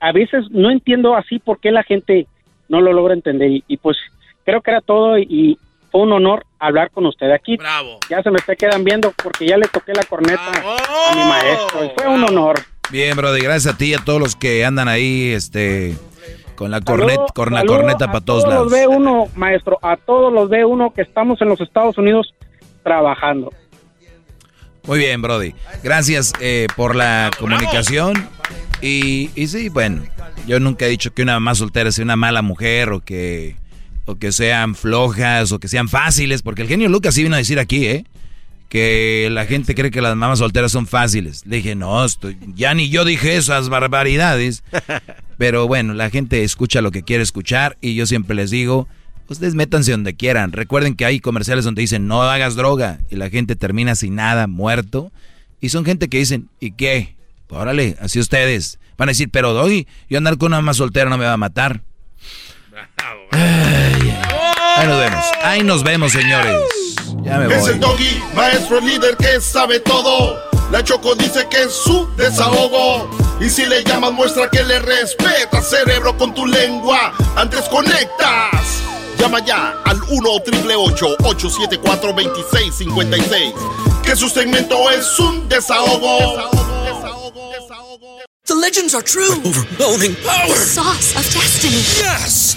S38: a veces no entiendo así por qué la gente no lo logra entender. Y, y pues creo que era todo y fue un honor hablar con usted aquí.
S5: Bravo.
S38: Ya se me está quedan viendo porque ya le toqué la corneta a mi maestro. Y fue un honor.
S12: Bien, Brody, gracias a ti y a todos los que andan ahí, este, con la cornet,
S38: Saludo-
S12: con la corneta
S38: a
S12: para todos
S38: todos
S12: lados.
S38: los ve uno, maestro, a todos los ve uno que estamos en los Estados Unidos trabajando.
S12: Muy bien, Brody. Gracias eh, por la comunicación. Y, y sí, bueno, yo nunca he dicho que una mamá soltera sea una mala mujer o que, o que sean flojas o que sean fáciles, porque el genio Lucas sí vino a decir aquí, ¿eh? Que la gente cree que las mamás solteras son fáciles. Le dije, no, estoy, ya ni yo dije esas barbaridades. (laughs) Pero bueno, la gente escucha lo que quiere escuchar y yo siempre les digo, ustedes métanse donde quieran. Recuerden que hay comerciales donde dicen no hagas droga y la gente termina sin nada, muerto. Y son gente que dicen, ¿y qué? Pues órale, así ustedes. Van a decir, pero Doggy, yo andar con una más soltera no me va a matar. Ay, ahí nos vemos. Ahí nos vemos, señores. Ya me
S3: Es
S12: voy.
S3: el doggy, maestro líder que sabe todo. La Choco dice que es su desahogo. Y si le llamas, muestra que le respeta, cerebro, con tu lengua. Antes conectas. Llama ya al 1-888-874-2656. Que su segmento es un desahogo.
S39: The legends are true. overwhelming power! The sauce of destiny. Yes!